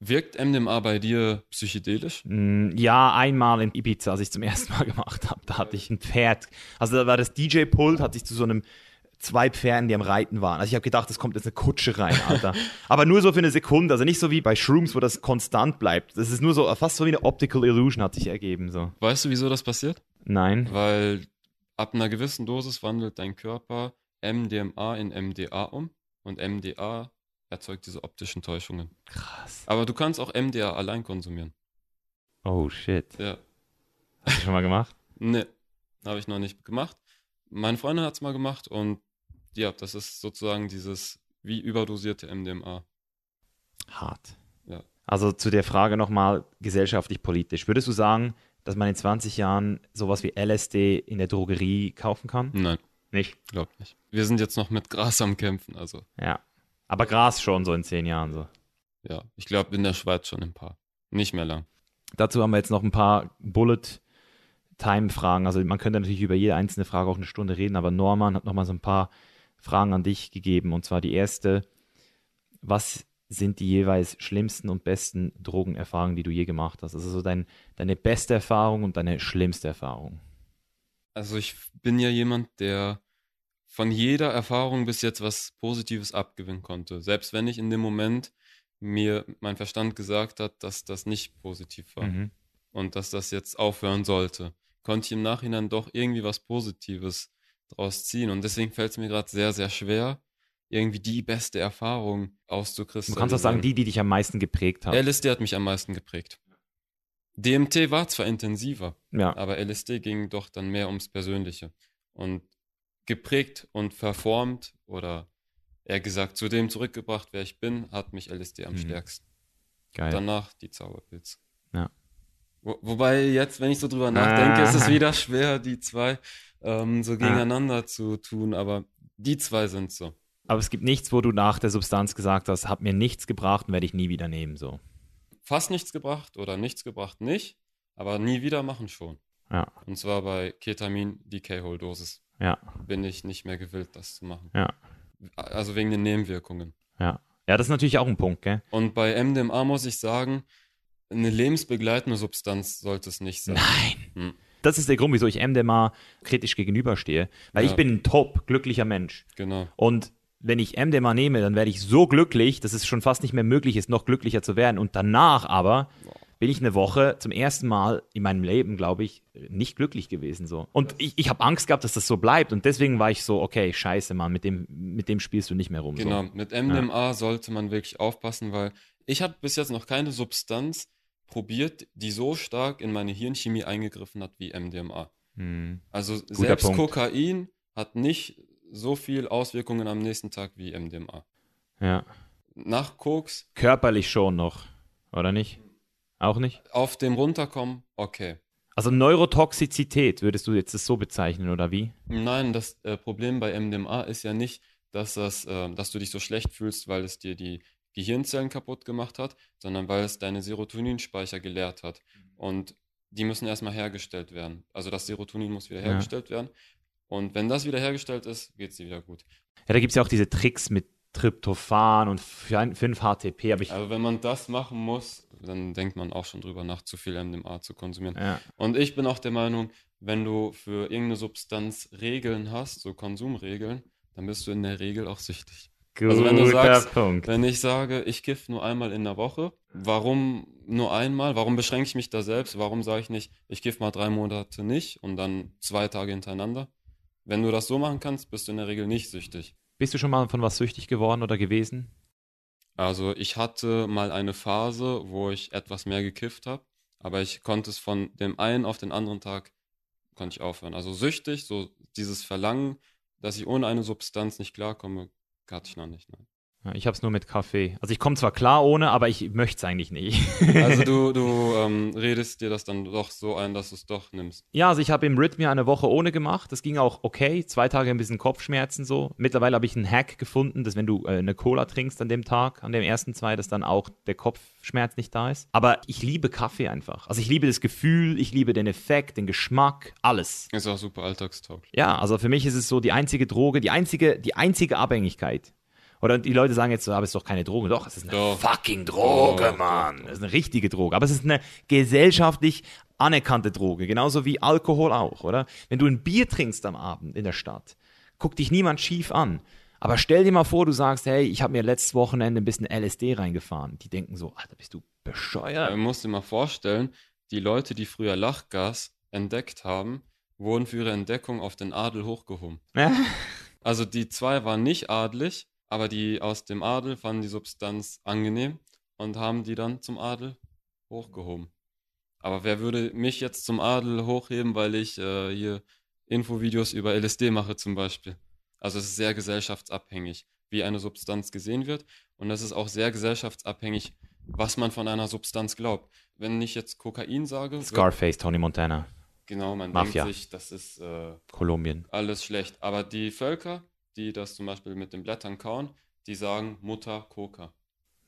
wirkt MDMA bei dir psychedelisch? Mm, Ja, einmal in Ibiza, als ich zum ersten Mal gemacht habe, da hatte ich ein Pferd. Also da war das DJ-Pult, hat sich zu so einem zwei Pferden, die am Reiten waren. Also ich habe gedacht, es kommt jetzt eine Kutsche rein, Alter. Aber nur so für eine Sekunde, also nicht so wie bei Shrooms, wo das konstant bleibt. Das ist nur so, fast so wie eine Optical Illusion hat sich ergeben, so. Weißt du, wieso das passiert? Nein. Weil ab einer gewissen Dosis wandelt dein Körper MDMA in MDA um und MDA erzeugt diese optischen Täuschungen. Krass. Aber du kannst auch MDA allein konsumieren. Oh, shit. Ja. Hast du schon mal gemacht? Ne, habe ich noch nicht gemacht. Meine Freundin hat es mal gemacht und ja, das ist sozusagen dieses wie überdosierte MDMA. Hart. Ja. Also zu der Frage nochmal gesellschaftlich politisch. Würdest du sagen, dass man in 20 Jahren sowas wie LSD in der Drogerie kaufen kann? Nein, Nicht. glaub nicht. Wir sind jetzt noch mit Gras am Kämpfen, also Ja. Aber Gras schon so in 10 Jahren so. ja. Ich glaube in der Schweiz schon ein paar. Nicht mehr lang. Dazu haben wir jetzt noch ein paar Bullet-Time-Fragen. Also man könnte natürlich über jede einzelne Frage auch eine Stunde reden, aber Norman hat nochmal so ein paar Fragen an dich gegeben. Und zwar die erste, was sind die jeweils schlimmsten und besten Drogenerfahrungen, die du je gemacht hast? Also so dein, deine beste Erfahrung und deine schlimmste Erfahrung. Also ich bin ja jemand, der von jeder Erfahrung bis jetzt was Positives abgewinnen konnte. Selbst wenn ich in dem Moment mir mein Verstand gesagt hat, dass das nicht positiv war Mhm. und dass das jetzt aufhören sollte, konnte ich im Nachhinein doch irgendwie was Positives draus ziehen. Und deswegen fällt es mir gerade sehr, sehr schwer, irgendwie die beste Erfahrung Du auszukristallisieren. kannst auch sagen, die, die dich am meisten geprägt hat. LSD hat mich am meisten geprägt. DMT war zwar intensiver, Ja. aber LSD ging doch dann mehr ums Persönliche. Und geprägt und verformt oder eher gesagt zu dem zurückgebracht, wer ich bin, hat mich LSD am Mhm. stärksten. Geil. Danach die Zauberpilze. Ja. Wo, wobei jetzt, wenn ich so drüber nachdenke, ist es Ah. wieder schwer, die zwei ähm, so gegeneinander zu tun, aber die zwei sind so. Aber es gibt nichts, wo du nach der Substanz gesagt hast, hat mir nichts gebracht und werde ich nie wieder nehmen. So. Fast nichts gebracht oder nichts gebracht nicht, aber nie wieder machen schon. Ja, Und zwar bei Ketamin, die K-Hole-Dosis. Ja, Bin ich nicht mehr gewillt, das zu machen. ja, Also wegen den Nebenwirkungen. ja. Ja, das ist natürlich auch ein Punkt, gell? Und bei MDMA muss ich sagen, eine lebensbegleitende Substanz sollte es nicht sein. Nein. Hm. Das ist der Grund, wieso ich MDMA kritisch gegenüberstehe. Weil Ja. ich bin ein top glücklicher Mensch. Genau. Und wenn ich MDMA nehme, dann werde ich so glücklich, dass es schon fast nicht mehr möglich ist, noch glücklicher zu werden. Und danach aber bin ich eine Woche zum ersten Mal in meinem Leben, glaube ich, nicht glücklich gewesen. So. Und ich, ich habe Angst gehabt, dass das so bleibt. Und deswegen war ich so, okay, scheiße, Mann, mit dem, mit dem spielst du nicht mehr rum. Genau, So. mit MDMA sollte man wirklich aufpassen, weil ich habe bis jetzt noch keine Substanz probiert, die so stark in meine Hirnchemie eingegriffen hat wie MDMA. Hm. Also selbst Punkt. Kokain hat nicht so viel Auswirkungen am nächsten Tag wie MDMA. Ja. Nach Koks Körperlich schon noch, oder nicht? Auch nicht? auf dem Runterkommen, okay. Also Neurotoxizität, würdest du jetzt das so bezeichnen, oder wie? Nein, das äh, Problem bei MDMA ist ja nicht, dass, das, äh, dass du dich so schlecht fühlst, weil es dir die Gehirnzellen kaputt gemacht hat, sondern weil es deine Serotoninspeicher geleert hat. Und die müssen erstmal hergestellt werden. Also das Serotonin muss wieder Ja. hergestellt werden. Und wenn das wieder hergestellt ist, geht es dir wieder gut. Ja, da gibt es ja auch diese Tricks mit Tryptophan und 5-HTP, aber ich. Aber wenn man das machen muss, dann denkt man auch schon drüber nach, zu viel MDMA zu konsumieren. Ja. Und ich bin auch der Meinung, wenn du für irgendeine Substanz Regeln hast, so Konsumregeln, dann bist du in der Regel auch süchtig. Also wenn du Guter sagst, Punkt. Wenn ich sage, ich kiff nur einmal in der Woche, warum nur einmal? Warum beschränke ich mich da selbst? Warum sage ich nicht, ich kiff mal drei Monate nicht und dann zwei Tage hintereinander? Wenn du das so machen kannst, bist du in der Regel nicht süchtig. Bist du schon mal von was süchtig geworden oder gewesen? Also ich hatte mal eine Phase, wo ich etwas mehr gekifft habe, aber ich konnte es von dem einen auf den anderen Tag konnte ich aufhören. Also süchtig, so dieses Verlangen, dass ich ohne eine Substanz nicht klarkomme, hatte ich noch nicht. Nein. Ich habe es nur mit Kaffee. Also ich komme zwar klar ohne, aber ich möchte es eigentlich nicht. Also du, du ähm, redest dir das dann doch so ein, dass du es doch nimmst. ja, also ich habe im Rhythmia eine Woche ohne gemacht. Das ging auch okay. Zwei Tage ein bisschen Kopfschmerzen so. Mittlerweile habe ich einen Hack gefunden, dass wenn du äh, eine Cola trinkst an dem Tag, an dem ersten zwei, dass dann auch der Kopfschmerz nicht da ist. Aber ich liebe Kaffee einfach. Also ich liebe das Gefühl, ich liebe den Effekt, den Geschmack, alles. Ist auch super alltagstauglich. Ja, also für mich ist es so die einzige Droge, die einzige, die einzige Abhängigkeit. Oder die Leute sagen jetzt so, aber es ist doch keine Droge. Doch, es ist eine Doch. fucking Droge, Doch, Mann. Es ist eine richtige Droge. Aber es ist eine gesellschaftlich anerkannte Droge. Genauso wie Alkohol auch, oder? Wenn du ein Bier trinkst am Abend in der Stadt, guckt dich niemand schief an. Aber stell dir mal vor, du sagst, hey, ich habe mir letztes Wochenende ein bisschen LSD reingefahren. Die denken so, Alter, bist du bescheuert? Man muss dir mal vorstellen, die Leute, die früher Lachgas entdeckt haben, wurden für ihre Entdeckung auf den Adel hochgehoben. Also die zwei waren nicht adlig, aber die aus dem Adel fanden die Substanz angenehm und haben die dann zum Adel hochgehoben. Aber wer würde mich jetzt zum Adel hochheben, weil ich äh, hier Infovideos über LSD mache zum Beispiel? Also es ist sehr gesellschaftsabhängig, wie eine Substanz gesehen wird. Und es ist auch sehr gesellschaftsabhängig, was man von einer Substanz glaubt. Wenn ich jetzt Kokain sage, Scarface, Tony Montana, genau, man Mafia. denkt sich, das ist äh, Kolumbien. alles schlecht. Aber die Völker, die das zum Beispiel mit den Blättern kauen, die sagen Mutter Coca.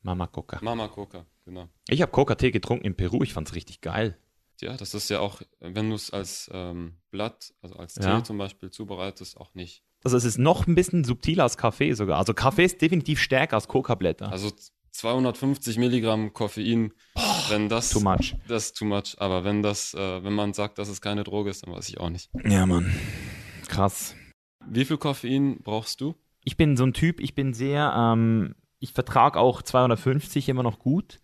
Mama Coca. Mama Coca, genau. Ich habe Coca-Tee getrunken in Peru. Ich fand's richtig geil. Ja, das ist ja auch, wenn du es als ähm, Blatt, also als Tee Ja. zum Beispiel zubereitest, auch nicht. Also es ist noch ein bisschen subtiler als Kaffee sogar. Also Kaffee ist definitiv stärker als Coca-Blätter. Also 250 Milligramm Koffein, wenn das, Too much. das ist too much. Aber wenn das, äh, wenn man sagt, dass es keine Droge ist, dann weiß ich auch nicht. Ja, Mann. Krass. Wie viel Koffein brauchst du? Ich bin so ein Typ, ich bin sehr, ähm, ich vertrage auch 250 immer noch gut.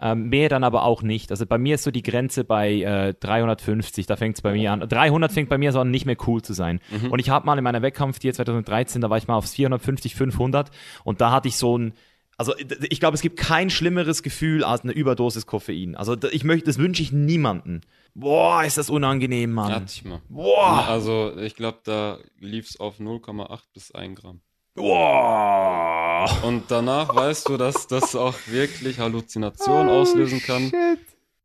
Ähm, mehr dann aber auch nicht. Also bei mir ist so die Grenze bei äh, 350, da fängt es bei mir an. 300 fängt bei mir so an, nicht mehr cool zu sein. Mhm. Und ich habe mal in meiner Wettkampfdiät 2013, da war ich mal aufs 450, 500 und da hatte ich so ein Also ich glaube, es gibt kein schlimmeres Gefühl als eine Überdosis Koffein. Also ich möchte, das wünsche ich niemandem. Boah, ist das unangenehm, Mann. Hatte ich mal. Boah. Also ich glaube, da lief es auf 0,8 bis 1 Gramm. Boah. Und danach weißt du, dass das auch wirklich Halluzinationen auslösen kann.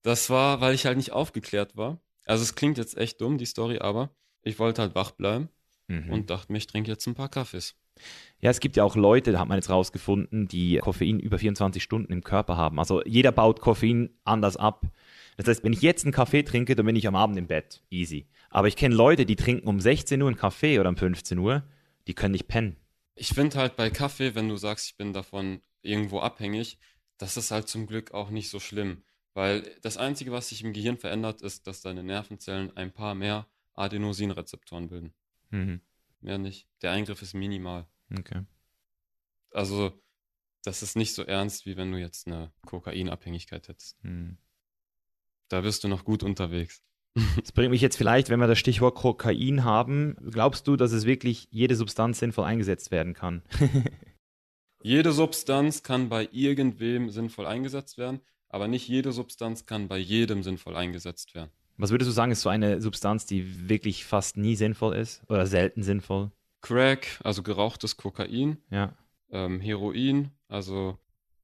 Das war, weil ich halt nicht aufgeklärt war. Also es klingt jetzt echt dumm, die Story, aber ich wollte halt wach bleiben Mhm. und dachte mir, ich trinke jetzt ein paar Kaffees. Ja, es gibt ja auch Leute, da hat man jetzt rausgefunden, die Koffein über 24 Stunden im Körper haben. Also jeder baut Koffein anders ab. Das heißt, wenn ich jetzt einen Kaffee trinke, dann bin ich am Abend im Bett. Easy. Aber ich kenne Leute, die trinken um 16 Uhr einen Kaffee oder um 15 Uhr, die können nicht pennen. Ich finde halt bei Kaffee, wenn du sagst, ich bin davon irgendwo abhängig, das ist halt zum Glück auch nicht so schlimm. Weil das Einzige, was sich im Gehirn verändert, ist, dass deine Nervenzellen ein paar mehr Adenosinrezeptoren bilden. Mhm. Mehr nicht. Der Eingriff ist minimal. Okay. Also, das ist nicht so ernst, wie wenn du jetzt eine Kokainabhängigkeit hättest. Mhm. Da bist du noch gut unterwegs. Das bringt mich jetzt vielleicht, wenn wir das Stichwort Kokain haben, glaubst du, dass es wirklich jede Substanz sinnvoll eingesetzt werden kann? Jede Substanz kann bei irgendwem sinnvoll eingesetzt werden, aber nicht jede Substanz kann bei jedem sinnvoll eingesetzt werden. Was würdest du sagen, ist so eine Substanz, die wirklich fast nie sinnvoll ist oder selten sinnvoll? Crack, also gerauchtes Kokain, Ja. ähm, Heroin, also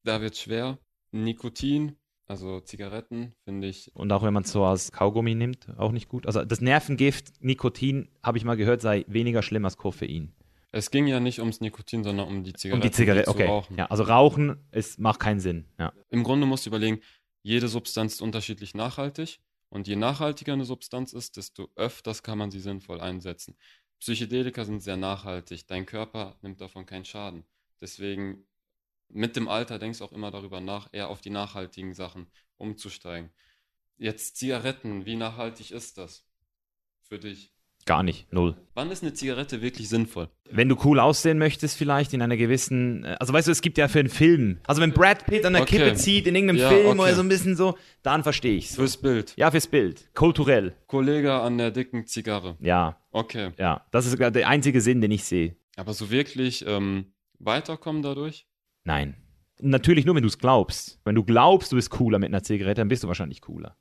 da wird schwer. Nikotin, also Zigaretten, finde ich. Und auch wenn man es so als Kaugummi nimmt, auch nicht gut. Also das Nervengift Nikotin, habe ich mal gehört, sei weniger schlimm als Koffein. Es ging ja nicht ums Nikotin, sondern um die Zigaretten. Und die Zigarette, okay. rauchen. Ja, also Rauchen, es macht keinen Sinn. Ja. Im Grunde musst du überlegen, jede Substanz ist unterschiedlich nachhaltig und je nachhaltiger eine Substanz ist, desto öfters kann man sie sinnvoll einsetzen. Psychedelika sind sehr nachhaltig, dein Körper nimmt davon keinen Schaden. Deswegen mit dem Alter denkst du auch immer darüber nach, eher auf die nachhaltigen Sachen umzusteigen. Jetzt Zigaretten, wie nachhaltig ist das für dich? Gar nicht, null. Wann ist eine Zigarette wirklich sinnvoll? Wenn du cool aussehen möchtest, vielleicht in einer gewissen, äh, also weißt du, es gibt ja für einen Film, also wenn Brad Pitt an der Okay. Kippe zieht in irgendeinem Ja, Film okay. oder so ein bisschen so, dann verstehe ich's. Fürs Bild. Ja, fürs Bild, kulturell. Kollege an der dicken Zigarre. Ja, Okay. ja, das ist der einzige Sinn, den ich sehe. Aber so wirklich ähm, weiterkommen dadurch? Nein. Natürlich nur, wenn du es glaubst. Wenn du glaubst, du bist cooler mit einer Zigarette, dann bist du wahrscheinlich cooler.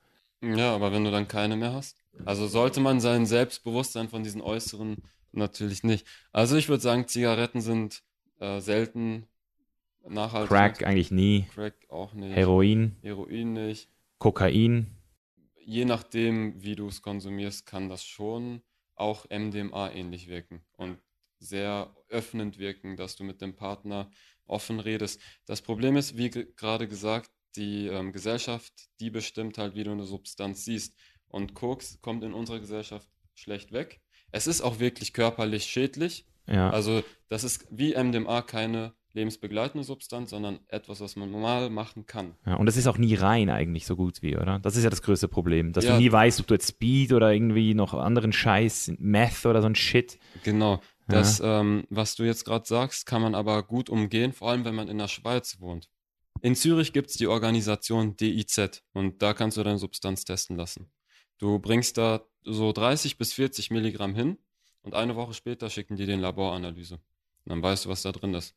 Ja, aber wenn du dann keine mehr hast? Also sollte man sein Selbstbewusstsein von diesen äußeren natürlich nicht. Also ich würde sagen, Zigaretten sind äh, selten nachhaltig. Crack eigentlich nie, Crack auch nicht. Heroin, Heroin nicht. Kokain. Je nachdem, wie du es konsumierst, kann das schon auch MDMA ähnlich wirken und sehr öffnend wirken, dass du mit dem Partner offen redest. Das Problem ist, wie ge gerade gesagt, die ähm, Gesellschaft, die bestimmt halt, wie du eine Substanz siehst. Und Koks kommt in unserer Gesellschaft schlecht weg. Es ist auch wirklich körperlich schädlich. Ja. Also das ist wie MDMA keine lebensbegleitende Substanz, sondern etwas, was man normal machen kann. ja. Und das ist auch nie rein eigentlich so gut wie, oder? Das ist ja das größte Problem. Dass Ja. du nie weißt, ob du jetzt Speed oder irgendwie noch anderen Scheiß, Meth oder so ein Shit. Genau. Das, ähm, was du jetzt gerade sagst, kann man aber gut umgehen, vor allem wenn man in der Schweiz wohnt. In Zürich gibt es die Organisation DIZ und da kannst du deine Substanz testen lassen. Du bringst da so 30 bis 40 Milligramm hin und eine Woche später schicken die den Laboranalyse. Und dann weißt du, was da drin ist.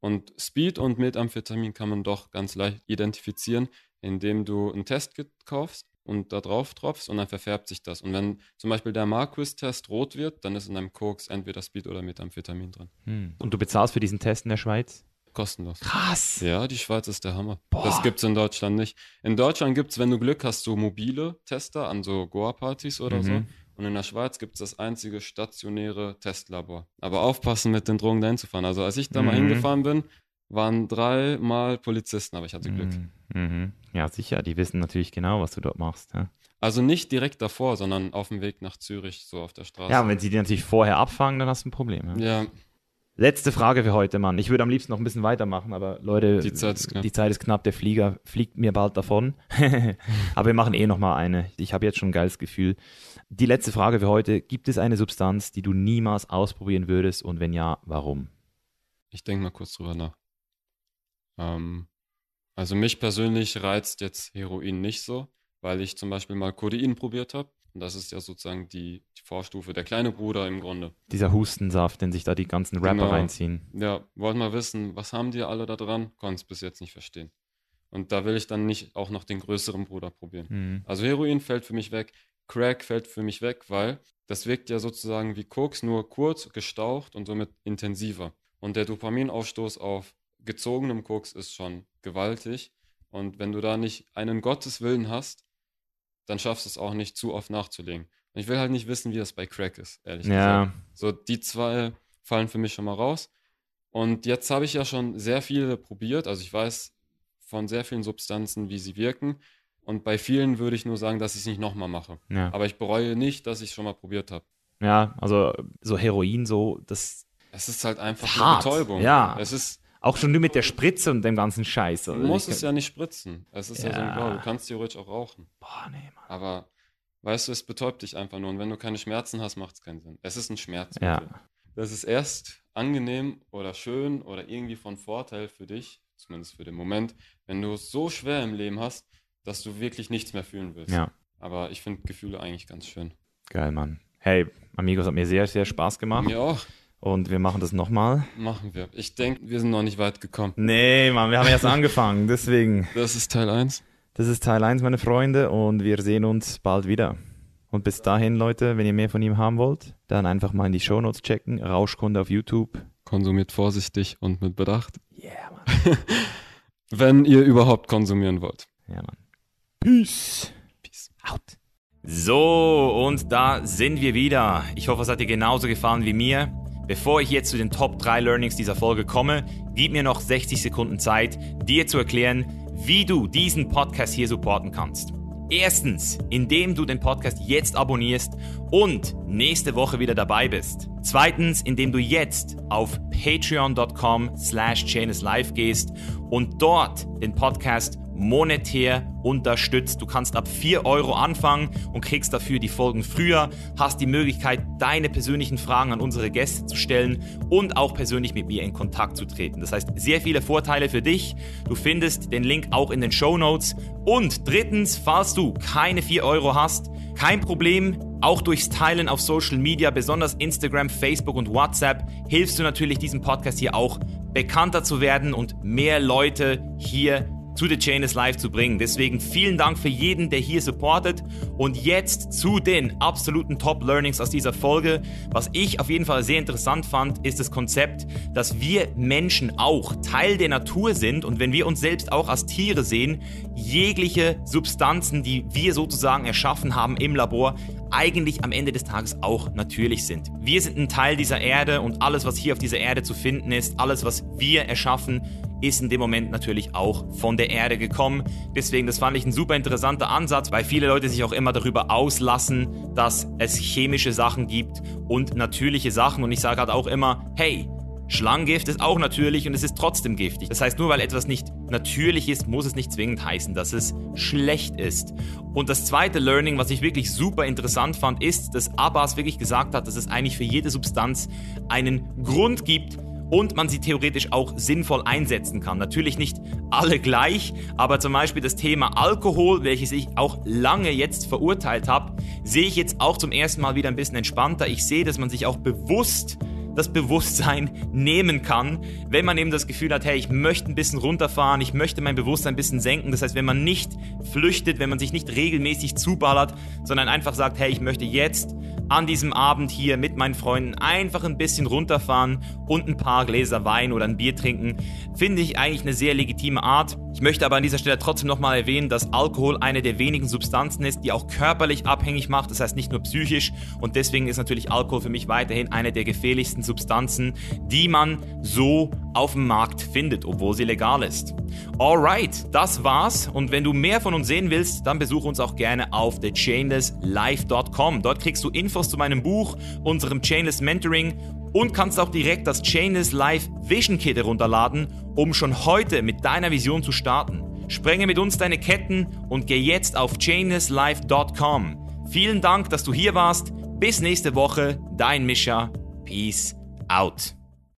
Und Speed und Methamphetamin kann man doch ganz leicht identifizieren, indem du ein Testkit kaufst und da drauf tropfst und dann verfärbt sich das. Und wenn zum Beispiel der Marquis-Test rot wird, dann ist in deinem Koks entweder Speed oder Methamphetamin drin. Hm. Und du bezahlst für diesen Test in der Schweiz? Kostenlos. Krass. Ja, die Schweiz ist der Hammer. Boah. Das gibt's in Deutschland nicht. In Deutschland gibt's, wenn du Glück hast, so mobile Tester an so Goa-Partys oder so. Mhm. Und in der Schweiz gibt's das einzige stationäre Testlabor. Aber aufpassen, mit den Drogen dahin zu fahren. Also als ich da mal Mhm. hingefahren bin, waren dreimal Polizisten, aber ich hatte Glück. Mhm. Mhm. Ja, sicher. Die wissen natürlich genau, was du dort machst. Ja, Also nicht direkt davor, sondern auf dem Weg nach Zürich, so auf der Straße. ja und wenn sie die natürlich vorher abfangen, dann hast du ein Problem. Ja. ja, Letzte Frage für heute, Mann. Ich würde am liebsten noch ein bisschen weitermachen, aber Leute, Die Zeit ist knapp. die Zeit ist knapp. Der Flieger fliegt mir bald davon. aber wir machen eh noch mal eine. Ich habe jetzt schon ein geiles Gefühl. Die letzte Frage für heute. Gibt es eine Substanz, die du niemals ausprobieren würdest? Und wenn ja, warum? ich denke mal kurz drüber nach. Ähm, also mich persönlich reizt jetzt Heroin nicht so, weil ich zum Beispiel mal Codein probiert habe. Und das ist ja sozusagen die, die Vorstufe, der kleine Bruder im Grunde. Dieser Hustensaft, den sich da die ganzen Rapper Genau. reinziehen. Ja, wollten mal wissen, was haben die alle da dran? Konnte es bis jetzt nicht verstehen. Und da will ich dann nicht auch noch den größeren Bruder probieren. Mhm. Also Heroin fällt für mich weg, Crack fällt für mich weg, weil das wirkt ja sozusagen wie Koks, nur kurz, gestaucht und somit intensiver. Und der Dopaminausstoß auf gezogenem Koks ist schon gewaltig. Und wenn du da nicht einen Gotteswillen hast, dann schaffst du es auch nicht zu oft nachzulegen. Und ich will halt nicht wissen, wie das bei Crack ist, ehrlich Ja, gesagt. So, die zwei fallen für mich schon mal raus. Und jetzt habe ich ja schon sehr viele probiert. Also ich weiß von sehr vielen Substanzen, wie sie wirken. Und bei vielen würde ich nur sagen, dass ich es nicht nochmal mache. ja. Aber ich bereue nicht, dass ich es schon mal probiert habe. ja, also so Heroin, so, das Es ist halt einfach Hart, eine Betäubung. ja. Es ist, auch schon nur mit der Spritze und dem ganzen Scheiß. du Also musst es ja nicht spritzen. Es ist ja, so Ja. ein Blau. Du kannst theoretisch auch rauchen. Boah, nee, Mann. Aber weißt du, es betäubt dich einfach nur. Und wenn du keine Schmerzen hast, macht es keinen Sinn. Es ist ein Schmerz. Ja. Das ist erst angenehm oder schön oder irgendwie von Vorteil für dich, zumindest für den Moment, wenn du es so schwer im Leben hast, dass du wirklich nichts mehr fühlen willst. Ja, Aber ich finde Gefühle eigentlich ganz schön. geil, Mann. Hey, Amigos, hat mir sehr, sehr Spaß gemacht. Mir auch. Und wir machen das nochmal. Machen wir. Ich denke, wir sind noch nicht weit gekommen. Nee, Mann, wir haben erst angefangen. Deswegen, Das ist Teil 1. das ist Teil 1, meine Freunde. Und wir sehen uns bald wieder. Und bis dahin, Leute, wenn ihr mehr von ihm haben wollt, dann einfach mal in die Shownotes checken. Rauschkunde auf YouTube. Konsumiert vorsichtig und mit Bedacht. Yeah, Mann. Wenn ihr überhaupt konsumieren wollt. Ja, Mann. Peace. Peace. Out. So, und da sind wir wieder. Ich hoffe, es hat dir genauso gefallen wie mir. Bevor ich jetzt zu den Top 3 Learnings dieser Folge komme, gib mir noch 60 Sekunden Zeit, dir zu erklären, wie du diesen Podcast hier supporten kannst. Erstens, indem du den Podcast jetzt abonnierst und nächste Woche wieder dabei bist. Zweitens, indem du jetzt auf patreon.com slash live gehst und dort den Podcast monetär unterstützt. Du kannst ab 4 Euro anfangen und kriegst dafür die Folgen früher, hast die Möglichkeit, deine persönlichen Fragen an unsere Gäste zu stellen und auch persönlich mit mir in Kontakt zu treten. Das heißt, sehr viele Vorteile für dich. Du findest den Link auch in den Show Notes. Und drittens, falls du keine 4 Euro hast, kein Problem, auch durchs Teilen auf Social Media, besonders Instagram, Facebook und WhatsApp, hilfst du natürlich diesem Podcast hier auch bekannter zu werden und mehr Leute hier zu The Chain is Live zu bringen. Deswegen vielen Dank für jeden, der hier supportet. Und jetzt zu den absoluten Top-Learnings aus dieser Folge. Was ich auf jeden Fall sehr interessant fand, ist das Konzept, dass wir Menschen auch Teil der Natur sind und wenn wir uns selbst auch als Tiere sehen, jegliche Substanzen, die wir sozusagen erschaffen haben im Labor, eigentlich am Ende des Tages auch natürlich sind. Wir sind ein Teil dieser Erde und alles, was hier auf dieser Erde zu finden ist, alles, was wir erschaffen, ist in dem Moment natürlich auch von der Erde gekommen. Deswegen, das fand ich ein super interessanter Ansatz, weil viele Leute sich auch immer darüber auslassen, dass es chemische Sachen gibt und natürliche Sachen. Und ich sage halt auch immer, hey, Schlangengift ist auch natürlich und es ist trotzdem giftig. Das heißt, nur weil etwas nicht natürlich ist, muss es nicht zwingend heißen, dass es schlecht ist. Und das zweite Learning, was ich wirklich super interessant fand, ist, dass Abbas wirklich gesagt hat, dass es eigentlich für jede Substanz einen Grund gibt, und man sie theoretisch auch sinnvoll einsetzen kann. Natürlich nicht alle gleich, aber zum Beispiel das Thema Alkohol, welches ich auch lange jetzt verurteilt habe, sehe ich jetzt auch zum ersten Mal wieder ein bisschen entspannter. Ich sehe, dass man sich auch bewusst das Bewusstsein nehmen kann, wenn man eben das Gefühl hat, hey, ich möchte ein bisschen runterfahren, ich möchte mein Bewusstsein ein bisschen senken. Das heißt, wenn man nicht flüchtet, wenn man sich nicht regelmäßig zuballert, sondern einfach sagt, hey, ich möchte jetzt an diesem Abend hier mit meinen Freunden einfach ein bisschen runterfahren und ein paar Gläser Wein oder ein Bier trinken, finde ich eigentlich eine sehr legitime Art. Ich möchte aber an dieser Stelle trotzdem nochmal erwähnen, dass Alkohol eine der wenigen Substanzen ist, die auch körperlich abhängig macht, das heißt nicht nur psychisch und deswegen ist natürlich Alkohol für mich weiterhin eine der gefährlichsten Substanzen, die man so auf dem Markt findet, obwohl sie legal ist. Alright, das war's und wenn du mehr von uns sehen willst, dann besuch uns auch gerne auf thechainlesslife.com. Dort kriegst du Infos zu meinem Buch, unserem Chainless Mentoring und kannst auch direkt das Chainless Life Vision Kit herunterladen, um schon heute mit deiner Vision zu starten. Sprenge mit uns deine Ketten und geh jetzt auf chainlesslife.com. Vielen Dank, dass du hier warst. Bis nächste Woche, dein Mischa. Peace out.